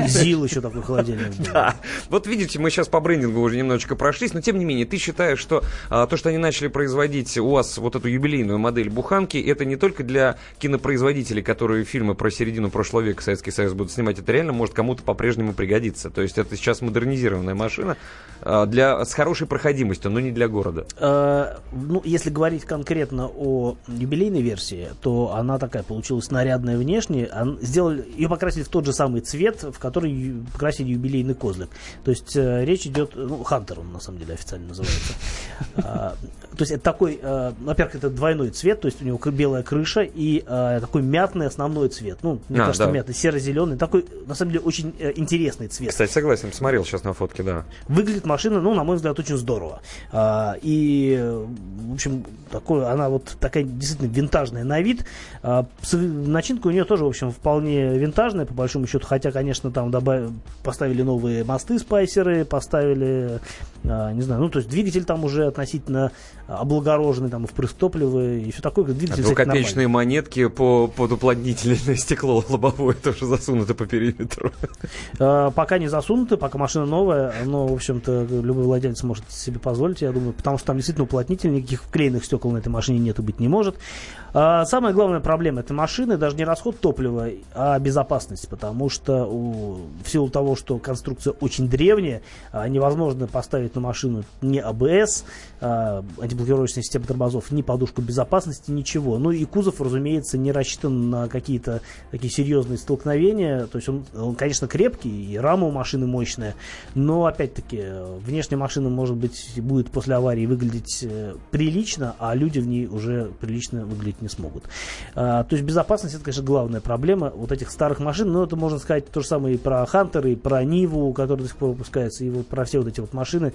Зил еще такой холодильник. Да. Вот видите, мы сейчас по брендингу уже немножечко прошлись, но тем не менее, ты считаешь, что а, то, что они начали производить у вас вот эту юбилейную модель буханки, это не только для кинопроизводителей, которые фильмы про середину прошлого века Советский Союз будут снимать, это реально может кому-то по-прежнему пригодиться. То есть это сейчас модернизированная машина а, для, с хорошей проходимостью, но не для города. Э, ну, если говорить конкретно о юбилейной версии, то она такая получилась нарядная внешне. Сделали, ее покрасили в тот же самый цвет, в который покрасили юбилейный козлик. То есть э, речь идет, ну, Хантер он на самом деле официально называется. А, То есть это такой, э, во-первых, это двойной цвет, то есть у него белая крыша и э, такой мятный основной цвет. Ну, мне А, кажется, да. мятный, серо-зеленый. Такой, на самом деле, очень э, интересный цвет. Кстати, согласен, смотрел сейчас на фотке, да. Выглядит машина, ну, на мой взгляд, очень здорово. А, и, э, в общем, такое, она вот такая действительно винтажная на вид. С- начинка у нее тоже, в общем, вполне винтажная, по большому счету. Хотя, конечно, там добав... поставили новые мосты спайсеры, поставили, не знаю, ну, то есть двигатель там уже относительно облагороженный, там, и впрыск топлива, и все такое. А Двигатель, нормальный. двухкопеечные монетки по, под уплотнительное стекло лобовое тоже засунуты по периметру. Э, Пока не засунуты, пока машина новая, но, в общем-то, любой владелец может себе позволить, я думаю, потому что там действительно уплотнитель, никаких вклеенных стекол на этой машине нет и быть не может. А, самая главная проблема этой машины даже не расход топлива, а безопасность, потому что у, в силу того, что конструкция очень древняя, а, невозможно поставить на машину ни АБС, а, антиблокировочная система тормозов, ни подушку безопасности, ничего. Ну и кузов, разумеется, не рассчитан на какие-то такие серьезные столкновения. То есть он, он, конечно, крепкий, и рама у машины мощная, но, опять-таки, внешняя машина, может быть, будет после аварии выглядеть э, прилично, а люди в ней уже прилично выглядеть не смогут. А, то есть безопасность это, конечно, главная проблема вот этих старых машин. Но это можно сказать то же самое и про Хантер, и про Ниву, который до сих пор выпускается, и вот про все вот эти вот машины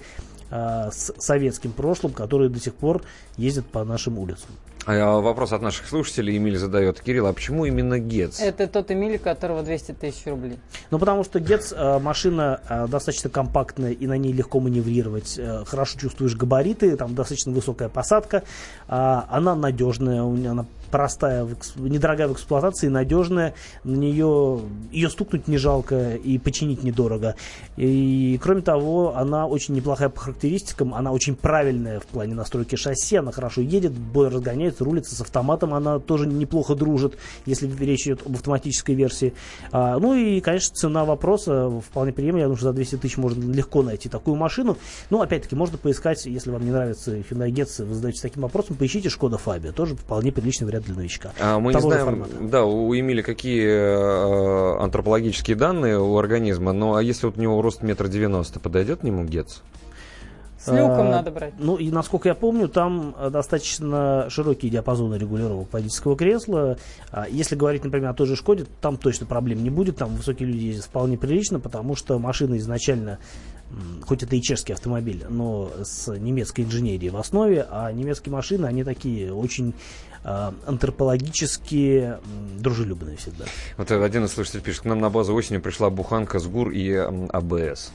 а, с советским прошлым, которые до сих пор ездят по нашим улицам. А, вопрос от наших слушателей Эмиль задает. Кирилл, а почему именно Гетц? Это тот Эмиль, у которого 200 тысяч рублей. Ну, потому что Гетц э, машина э, достаточно компактная, и на ней легко маневрировать. Э, хорошо чувствуешь габариты, там достаточно высокая посадка. Э, она надежная, она простая, недорогая в эксплуатации, надежная. На нее, ее стукнуть не жалко и починить недорого. И, кроме того, она очень неплохая по характеристикам, она очень правильная в плане настройки шасси, она хорошо едет, бой разгоняется, рулится с автоматом, она тоже неплохо дружит, если речь идет об автоматической версии. А, ну и, конечно, цена вопроса вполне приемлема, я думаю, что за 200 тысяч можно легко найти такую машину. Ну, опять-таки, можно поискать, если вам не нравится Hyundai Getz, вы задаетесь таким вопросом, поищите Шкода Фабия, тоже вполне приличный вариант для новичка. А мы не знаем, формата. да, у Эмили какие э, антропологические данные у организма, но а если вот у него рост метр девяносто, подойдет к нему ГЕЦ? С люком а, надо брать. Ну и насколько я помню, там достаточно широкие диапазоны регулировок водительского кресла. А, если говорить, например, о той же Шкоде, там точно проблем не будет. Там высокие люди ездят вполне прилично, потому что машина изначально, хоть это и чешский автомобиль, но с немецкой инженерией в основе, а немецкие машины, они такие очень э, антропологически дружелюбные всегда. Вот один из слушателей пишет, к нам на базу осенью пришла буханка с ГУР и АБС.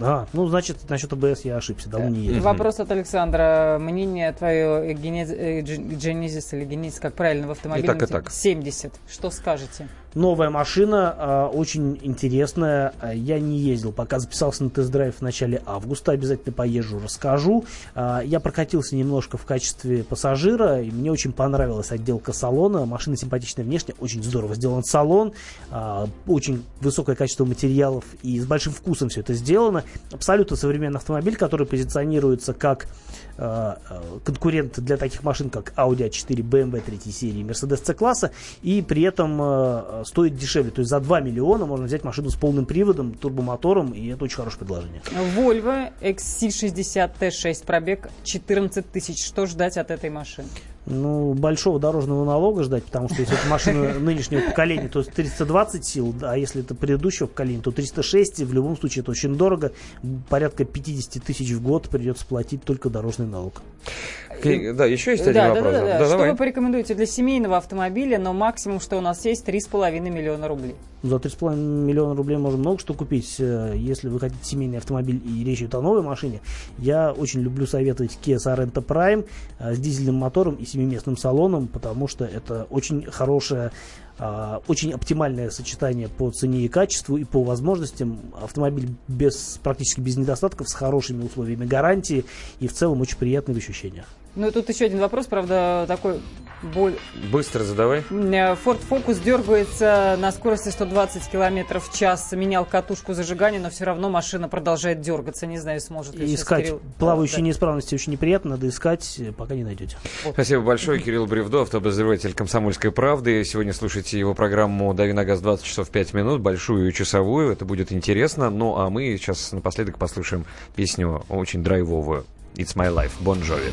А, ну, значит, насчет АБС я ошибся, давно не ездил. Вопрос от Александра. Мнение твое, генезис или генезис, как правильно, в автомобиле? И так, и так. 70. Что скажете? Новая машина, э, очень интересная. Я не ездил, пока записался на тест-драйв в начале августа. Обязательно поезжу, расскажу. Э, я прокатился немножко в качестве пассажира, и мне очень понравилась отделка салона. Машина симпатичная внешне, очень здорово сделан салон. Очень высокое качество материалов и с большим вкусом все это сделано. Абсолютно современный автомобиль, который позиционируется как конкурент для таких машин, как Audi A4, BMW 3 серии, Mercedes C-класса, и при этом э, стоит дешевле. То есть за 2 миллиона можно взять машину с полным приводом, турбомотором, и это очень хорошее предложение. Volvo XC60 T6, пробег 14 тысяч. Что ждать от этой машины? Ну, большого дорожного налога ждать, потому что если это машина нынешнего поколения, то 320 сил, а если это предыдущего поколения, то 306. В любом случае это очень дорого. Порядка 50 тысяч в год придется платить только дорожный налог. Да, еще есть один да, вопрос. Да, да, да. да. Что давай. вы порекомендуете для семейного автомобиля, но максимум, что у нас есть, 3,5 миллиона рублей? За 3,5 миллиона рублей можно много что купить. Э, если вы хотите семейный автомобиль и речь идет о новой машине, я очень люблю советовать Kia Sorento Prime э, с дизельным мотором и семиместным салоном, потому что это очень хорошая очень оптимальное сочетание по цене и качеству и по возможностям. Автомобиль без, практически без недостатков, с хорошими условиями гарантии и в целом очень приятный в ощущениях. Ну, тут еще один вопрос, правда, такой Быстро задавай. Ford Focus дергается на скорости 120 км в час. Менял катушку зажигания, но все равно машина продолжает дергаться. Не знаю, сможет ли Искать Кирилл... плавающие да. неисправности очень неприятно. Надо искать, пока не найдете. Спасибо большое. Кирилл Бревдо, автообозреватель «Комсомольской правды». Сегодня слушайте его программу «Дави на газ» 20 часов 5 минут, большую и часовую. Это будет интересно. Ну, а мы сейчас напоследок послушаем песню очень драйвовую. It's My Life, Bon Jovi.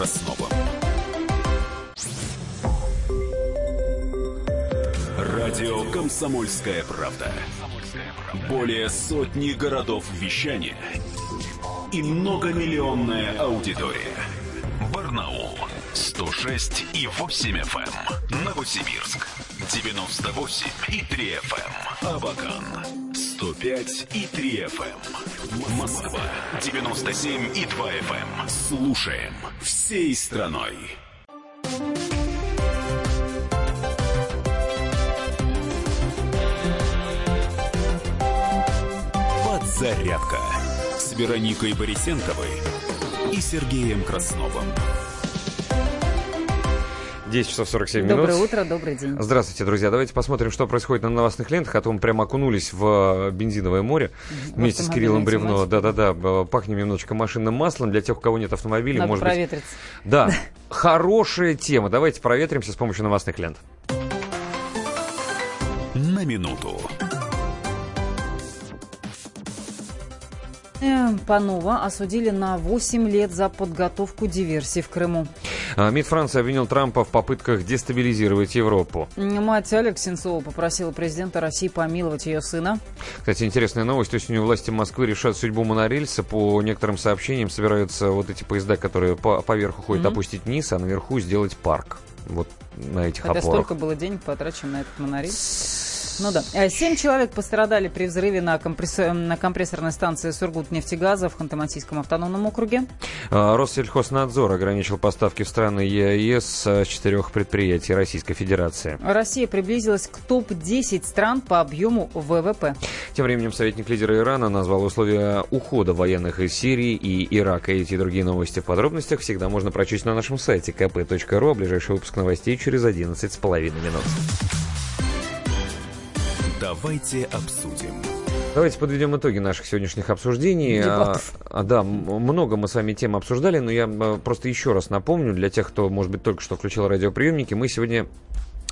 Красновым. Радио «Комсомольская правда». Более сотни городов вещания и многомиллионная аудитория. Барнаул 106 и 8 FM. Эм. Новосибирск 98 и 3 FM. Эм. Абакан 105 и 3 FM. Эм. Москва 97 и 2 FM. Слушаем всей страной. Подзарядка с Вероникой Борисенковой и Сергеем Красновым. 10 часов 47 минут. Доброе утро, добрый день. Здравствуйте, друзья. Давайте посмотрим, что происходит на новостных лентах. А то мы прямо окунулись в бензиновое море вместе с Кириллом Бревно. Да-да-да, пахнем немножечко машинным маслом. Для тех, у кого нет автомобиля, Надо может проветриться. быть... Да, хорошая тема. Давайте проветримся с помощью новостных лент. На минуту. Панова осудили на 8 лет за подготовку диверсий в Крыму. А, МИД Франции обвинил Трампа в попытках дестабилизировать Европу. Мать Алекс Сенцова попросила президента России помиловать ее сына. Кстати, интересная новость. То есть у него власти Москвы решат судьбу монорельса. По некоторым сообщениям собираются вот эти поезда, которые по, поверху ходят, mm-hmm. опустить вниз, а наверху сделать парк. Вот на этих Хотя опорах. столько было денег потрачено на этот монорельс. Ну да. Э, семь человек пострадали при взрыве на, компрессор... на компрессорной станции Сургут-нефтегаза в Ханты-Мансийском автономном округе. А, Россельхознадзор ограничил поставки в страны ЕАЭС с четырех предприятий Российской Федерации. Россия приблизилась к топ-10 стран по объему ВВП. Тем временем советник лидера Ирана назвал условия ухода военных из Сирии и Ирака. Эти и другие новости в подробностях всегда можно прочесть на нашем сайте kp.ru. А ближайший выпуск новостей через 11,5 минут. Давайте обсудим. Давайте подведем итоги наших сегодняшних обсуждений. А, а, да, много мы с вами тем обсуждали, но я а, просто еще раз напомню для тех, кто, может быть, только что включил радиоприемники, мы сегодня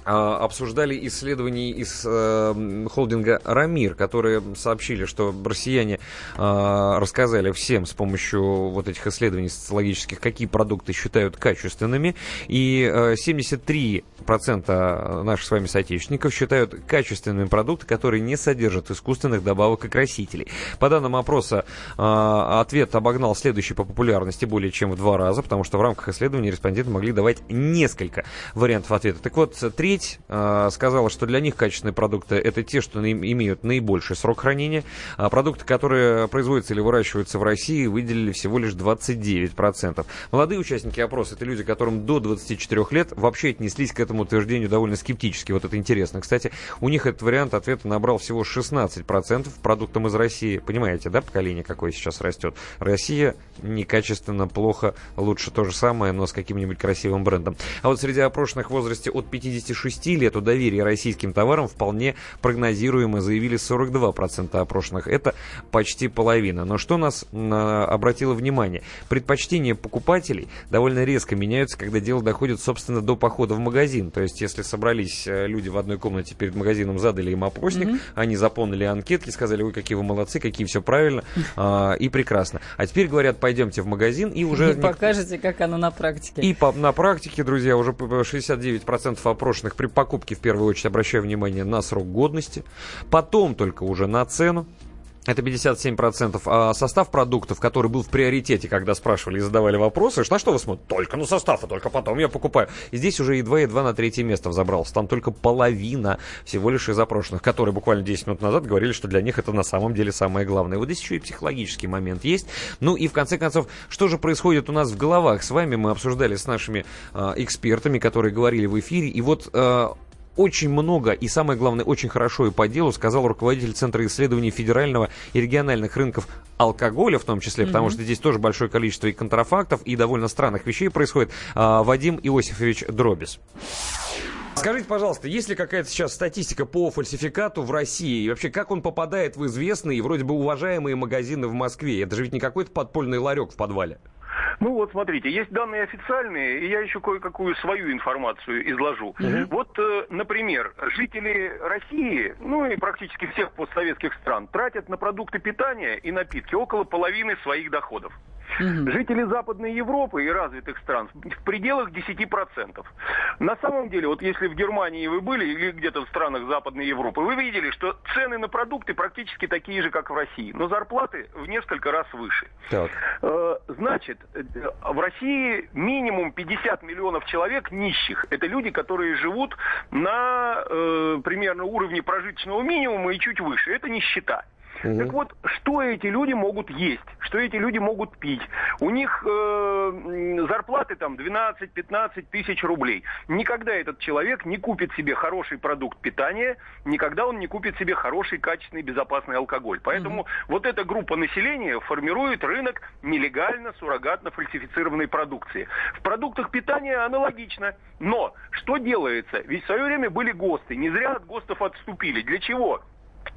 обсуждали исследования из э, холдинга «Рамир», которые сообщили, что россияне э, рассказали всем с помощью вот этих исследований социологических, какие продукты считают качественными, и э, 73% наших с вами соотечественников считают качественными продукты, которые не содержат искусственных добавок и красителей. По данным опроса, э, ответ обогнал следующий по популярности более чем в два раза, потому что в рамках исследования респонденты могли давать несколько вариантов ответа. Так вот, третий треть э, сказала, что для них качественные продукты это те, что имеют наибольший срок хранения. А продукты, которые производятся или выращиваются в России, выделили всего лишь 29%. Молодые участники опроса это люди, которым до 24 лет вообще отнеслись к этому утверждению довольно скептически. Вот это интересно. Кстати, у них этот вариант ответа набрал всего 16% продуктам из России. Понимаете, да, поколение какое сейчас растет? Россия некачественно, плохо, лучше то же самое, но с каким-нибудь красивым брендом. А вот среди опрошенных в возрасте от 56 6 лет у доверия российским товарам вполне прогнозируемо заявили 42% опрошенных. Это почти половина. Но что нас а, обратило внимание? Предпочтения покупателей довольно резко меняются, когда дело доходит, собственно, до похода в магазин. То есть, если собрались э, люди в одной комнате перед магазином, задали им опросник, mm-hmm. они заполнили анкетки, сказали, ой, какие вы молодцы, какие все правильно э, и прекрасно. А теперь говорят, пойдемте в магазин и уже... И покажете, как оно на практике. И по, на практике, друзья, уже 69% опрошенных при покупке в первую очередь обращаю внимание на срок годности, потом только уже на цену. Это 57%. А состав продуктов, который был в приоритете, когда спрашивали и задавали вопросы, на что вы смотрите? Только на состав, а только потом я покупаю. И здесь уже едва-едва на третье место взобрался. Там только половина всего лишь из запрошенных, которые буквально 10 минут назад говорили, что для них это на самом деле самое главное. Вот здесь еще и психологический момент есть. Ну и в конце концов, что же происходит у нас в головах? С вами мы обсуждали с нашими э, экспертами, которые говорили в эфире. И вот э, очень много и, самое главное, очень хорошо и по делу сказал руководитель Центра исследований федерального и региональных рынков алкоголя, в том числе, mm-hmm. потому что здесь тоже большое количество и контрафактов, и довольно странных вещей происходит. А, Вадим Иосифович Дробис. Скажите, пожалуйста, есть ли какая-то сейчас статистика по фальсификату в России? И вообще, как он попадает в известные и вроде бы уважаемые магазины в Москве? Это же ведь не какой-то подпольный ларек в подвале. Ну вот, смотрите, есть данные официальные, и я еще кое-какую свою информацию изложу. Мгм. Вот, э, например, жители России, ну и практически всех постсоветских стран, тратят на продукты питания и напитки около половины своих доходов. Жители Западной Европы и развитых стран в пределах 10%. На самом деле, вот если в Германии вы были или где-то в странах Западной Европы, вы видели, что цены на продукты практически такие же, как в России, но зарплаты в несколько раз выше. Так. Э, Значит, э, в России минимум 50 миллионов человек нищих. Это люди, которые живут на э, примерно уровне прожиточного минимума и чуть выше. Это нищета. Так вот, что эти люди могут есть, что эти люди могут пить? У них э, зарплаты там 12-15 тысяч рублей. Никогда этот человек не купит себе хороший продукт питания, никогда он не купит себе хороший, качественный, безопасный алкоголь. Поэтому вот эта группа населения формирует рынок нелегально, суррогатно фальсифицированной продукции. В продуктах питания аналогично. Но что делается? Ведь в свое время были ГОСТы. Не зря от ГОСТов отступили. Для чего?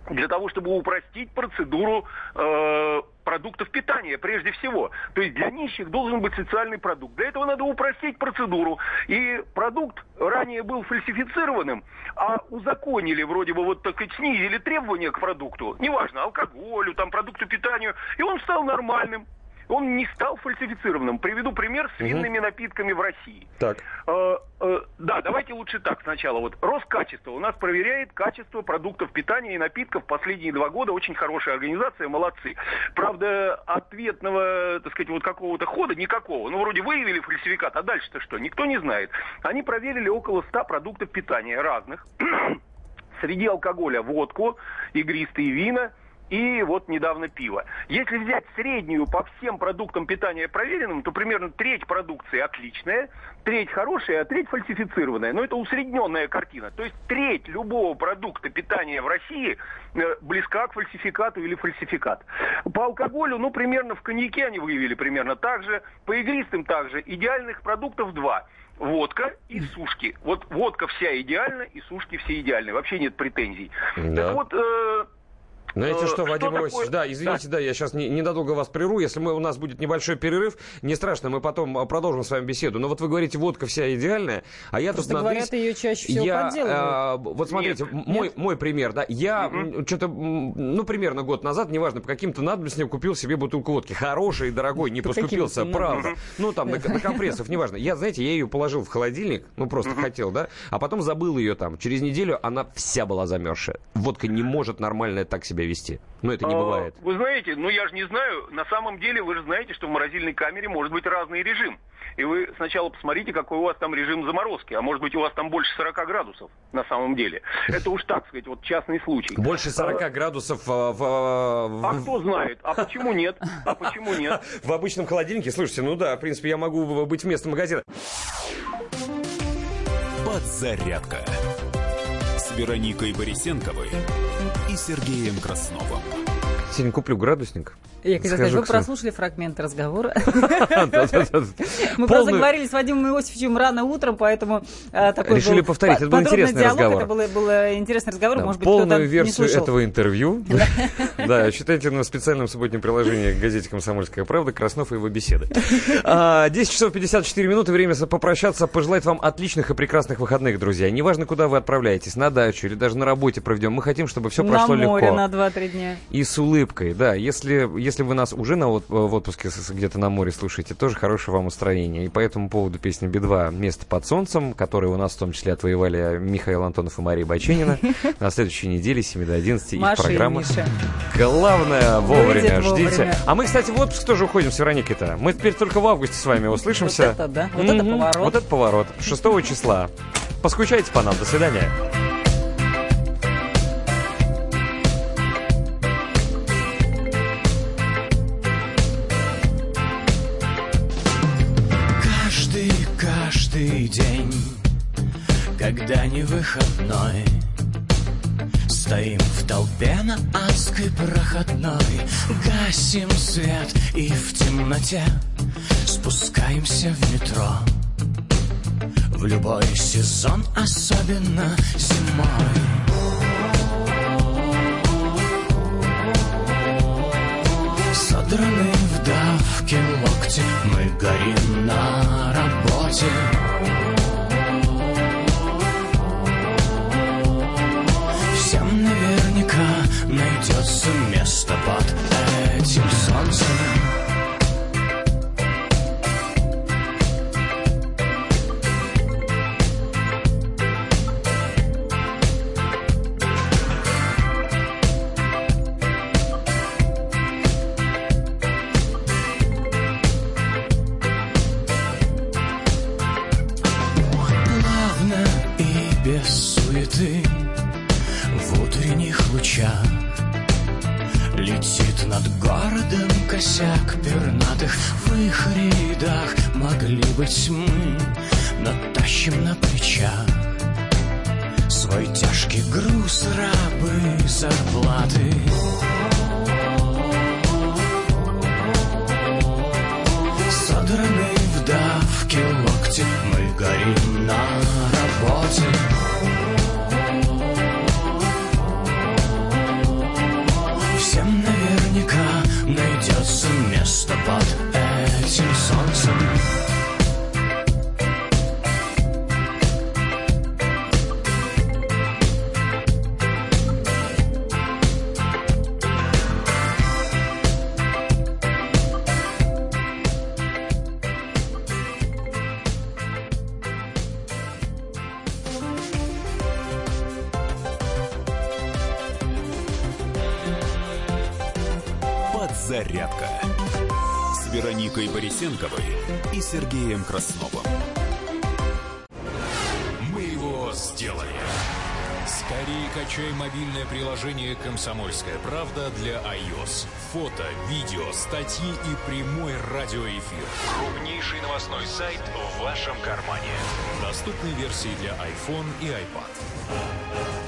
Для того, чтобы упростить процедуру э, продуктов питания прежде всего. То есть для нищих должен быть социальный продукт. Для этого надо упростить процедуру. И продукт ранее был фальсифицированным, а узаконили вроде бы вот так сказать, снизили требования к продукту. Неважно, алкоголю, там, продукту питанию. И он стал нормальным. Он не стал фальсифицированным. Приведу пример с винными напитками в России. Так. Э, э, да, давайте лучше так сначала. Вот Роскачество у нас проверяет качество продуктов питания и напитков последние два года. Очень хорошая организация, молодцы. Правда, ответного, так сказать, вот какого-то хода никакого. Ну, вроде выявили фальсификат, а дальше-то что? Никто не знает. Они проверили около 100 продуктов питания разных. Среди алкоголя водку, игристые вина и вот недавно пиво. Если взять среднюю по всем продуктам питания проверенным, то примерно треть продукции отличная, треть хорошая, а треть фальсифицированная. Но это усредненная картина. То есть треть любого продукта питания в России э, близка к фальсификату или фальсификат. По алкоголю, ну, примерно в коньяке они выявили примерно так же. По игристым также. Идеальных продуктов два водка и сушки. Вот водка вся идеальна, и сушки все идеальны. Вообще нет претензий. Да. Так вот, э, Знаете Э, что, что Вадим такое- Иосифович, да, извините, да, я сейчас не, ненадолго вас прерву. Если мы, у нас будет небольшой перерыв, не страшно, мы потом а, продолжим с вами беседу. Но вот вы говорите, водка вся идеальная, а я Просто тут говорят, ее чаще всего я, подделывают. а, вот смотрите, м- мой, мой пример, да, я что-то, ну, примерно год назад, неважно, по каким-то надобностям купил себе бутылку водки. Хороший и дорогой, не По поскупился, правда. Ну, там, на, на компрессов, неважно. Я, знаете, я ее положил в холодильник, ну, просто хотел, да, а потом забыл ее там. Через неделю она вся была замерзшая. Водка не может нормально так себя вести. Ну, это не А, бывает. Вы знаете, ну я же не знаю, на самом деле вы же знаете, что в морозильной камере может быть разный режим. И вы сначала посмотрите, какой у вас там режим заморозки. А может быть, у вас там больше 40 градусов на самом деле. Это уж так сказать, вот частный случай. Больше 40 градусов а, в, в- А кто знает? А почему нет? А почему нет? в обычном холодильнике. Слушайте, ну да, в принципе, я могу быть вместо магазина. Подзарядка с Вероникой Борисенковой и Сергеем Красновым. Сегодня куплю градусник. Я когда Скажу, вы прослушали фрагмент разговора. Мы просто говорили с Вадимом Иосифовичем рано утром, поэтому э, такой Решили повторить. по- Это был интересный разговор. Это был, интересный разговор, может быть, Полную версию этого интервью да, читайте на специальном субботнем приложении к газете «Комсомольская правда» Краснов и его беседы. А, 10 часов 54 минуты. Время попрощаться, пожелать вам отличных и прекрасных выходных, друзья. Неважно, куда вы отправляетесь, на дачу или даже на работе проведем. Мы хотим, чтобы все На прошло море легко. на 2-3 дня. И с улыбкой, да. Если, если вы нас уже на, от- в отпуске где-то на море слушаете, тоже хорошее вам настроение. И по этому поводу песня Би-2 «Место под солнцем», которые у нас в том числе отвоевали Михаил Антонов и Мария Баченина. На следующей неделе с 7 до 11 их программа. Главное, вовремя ждите. А мы, кстати, в отпуск тоже уходим с Вероникой-то. Мы теперь только в августе с вами услышимся. Вот это да, вот это поворот. Вот это поворот. 6 числа. Поскучайте по нам. До свидания. Каждый день, когда не выходной, Стоим в толпе на адской проходной, Гасим свет и в темноте спускаемся в метро. В любой сезон, особенно зимой. Содраны в давке локти, мы горим место под этим солнцем. Без суеты В утренних лучах Летит над городом косяк пернатых. В их рядах могли быть мы Натащим на плечах. Свой тяжкий груз рабы зарплаты. Содранный в давке локти Мы горим на работе Борисенковой и Сергеем Красновым. Мы его сделали. Скорее качай мобильное приложение «Комсомольская правда» для iOS. Фото, видео, статьи и прямой радиоэфир. Крупнейший новостной сайт в вашем кармане. Доступны версии для iPhone и iPad.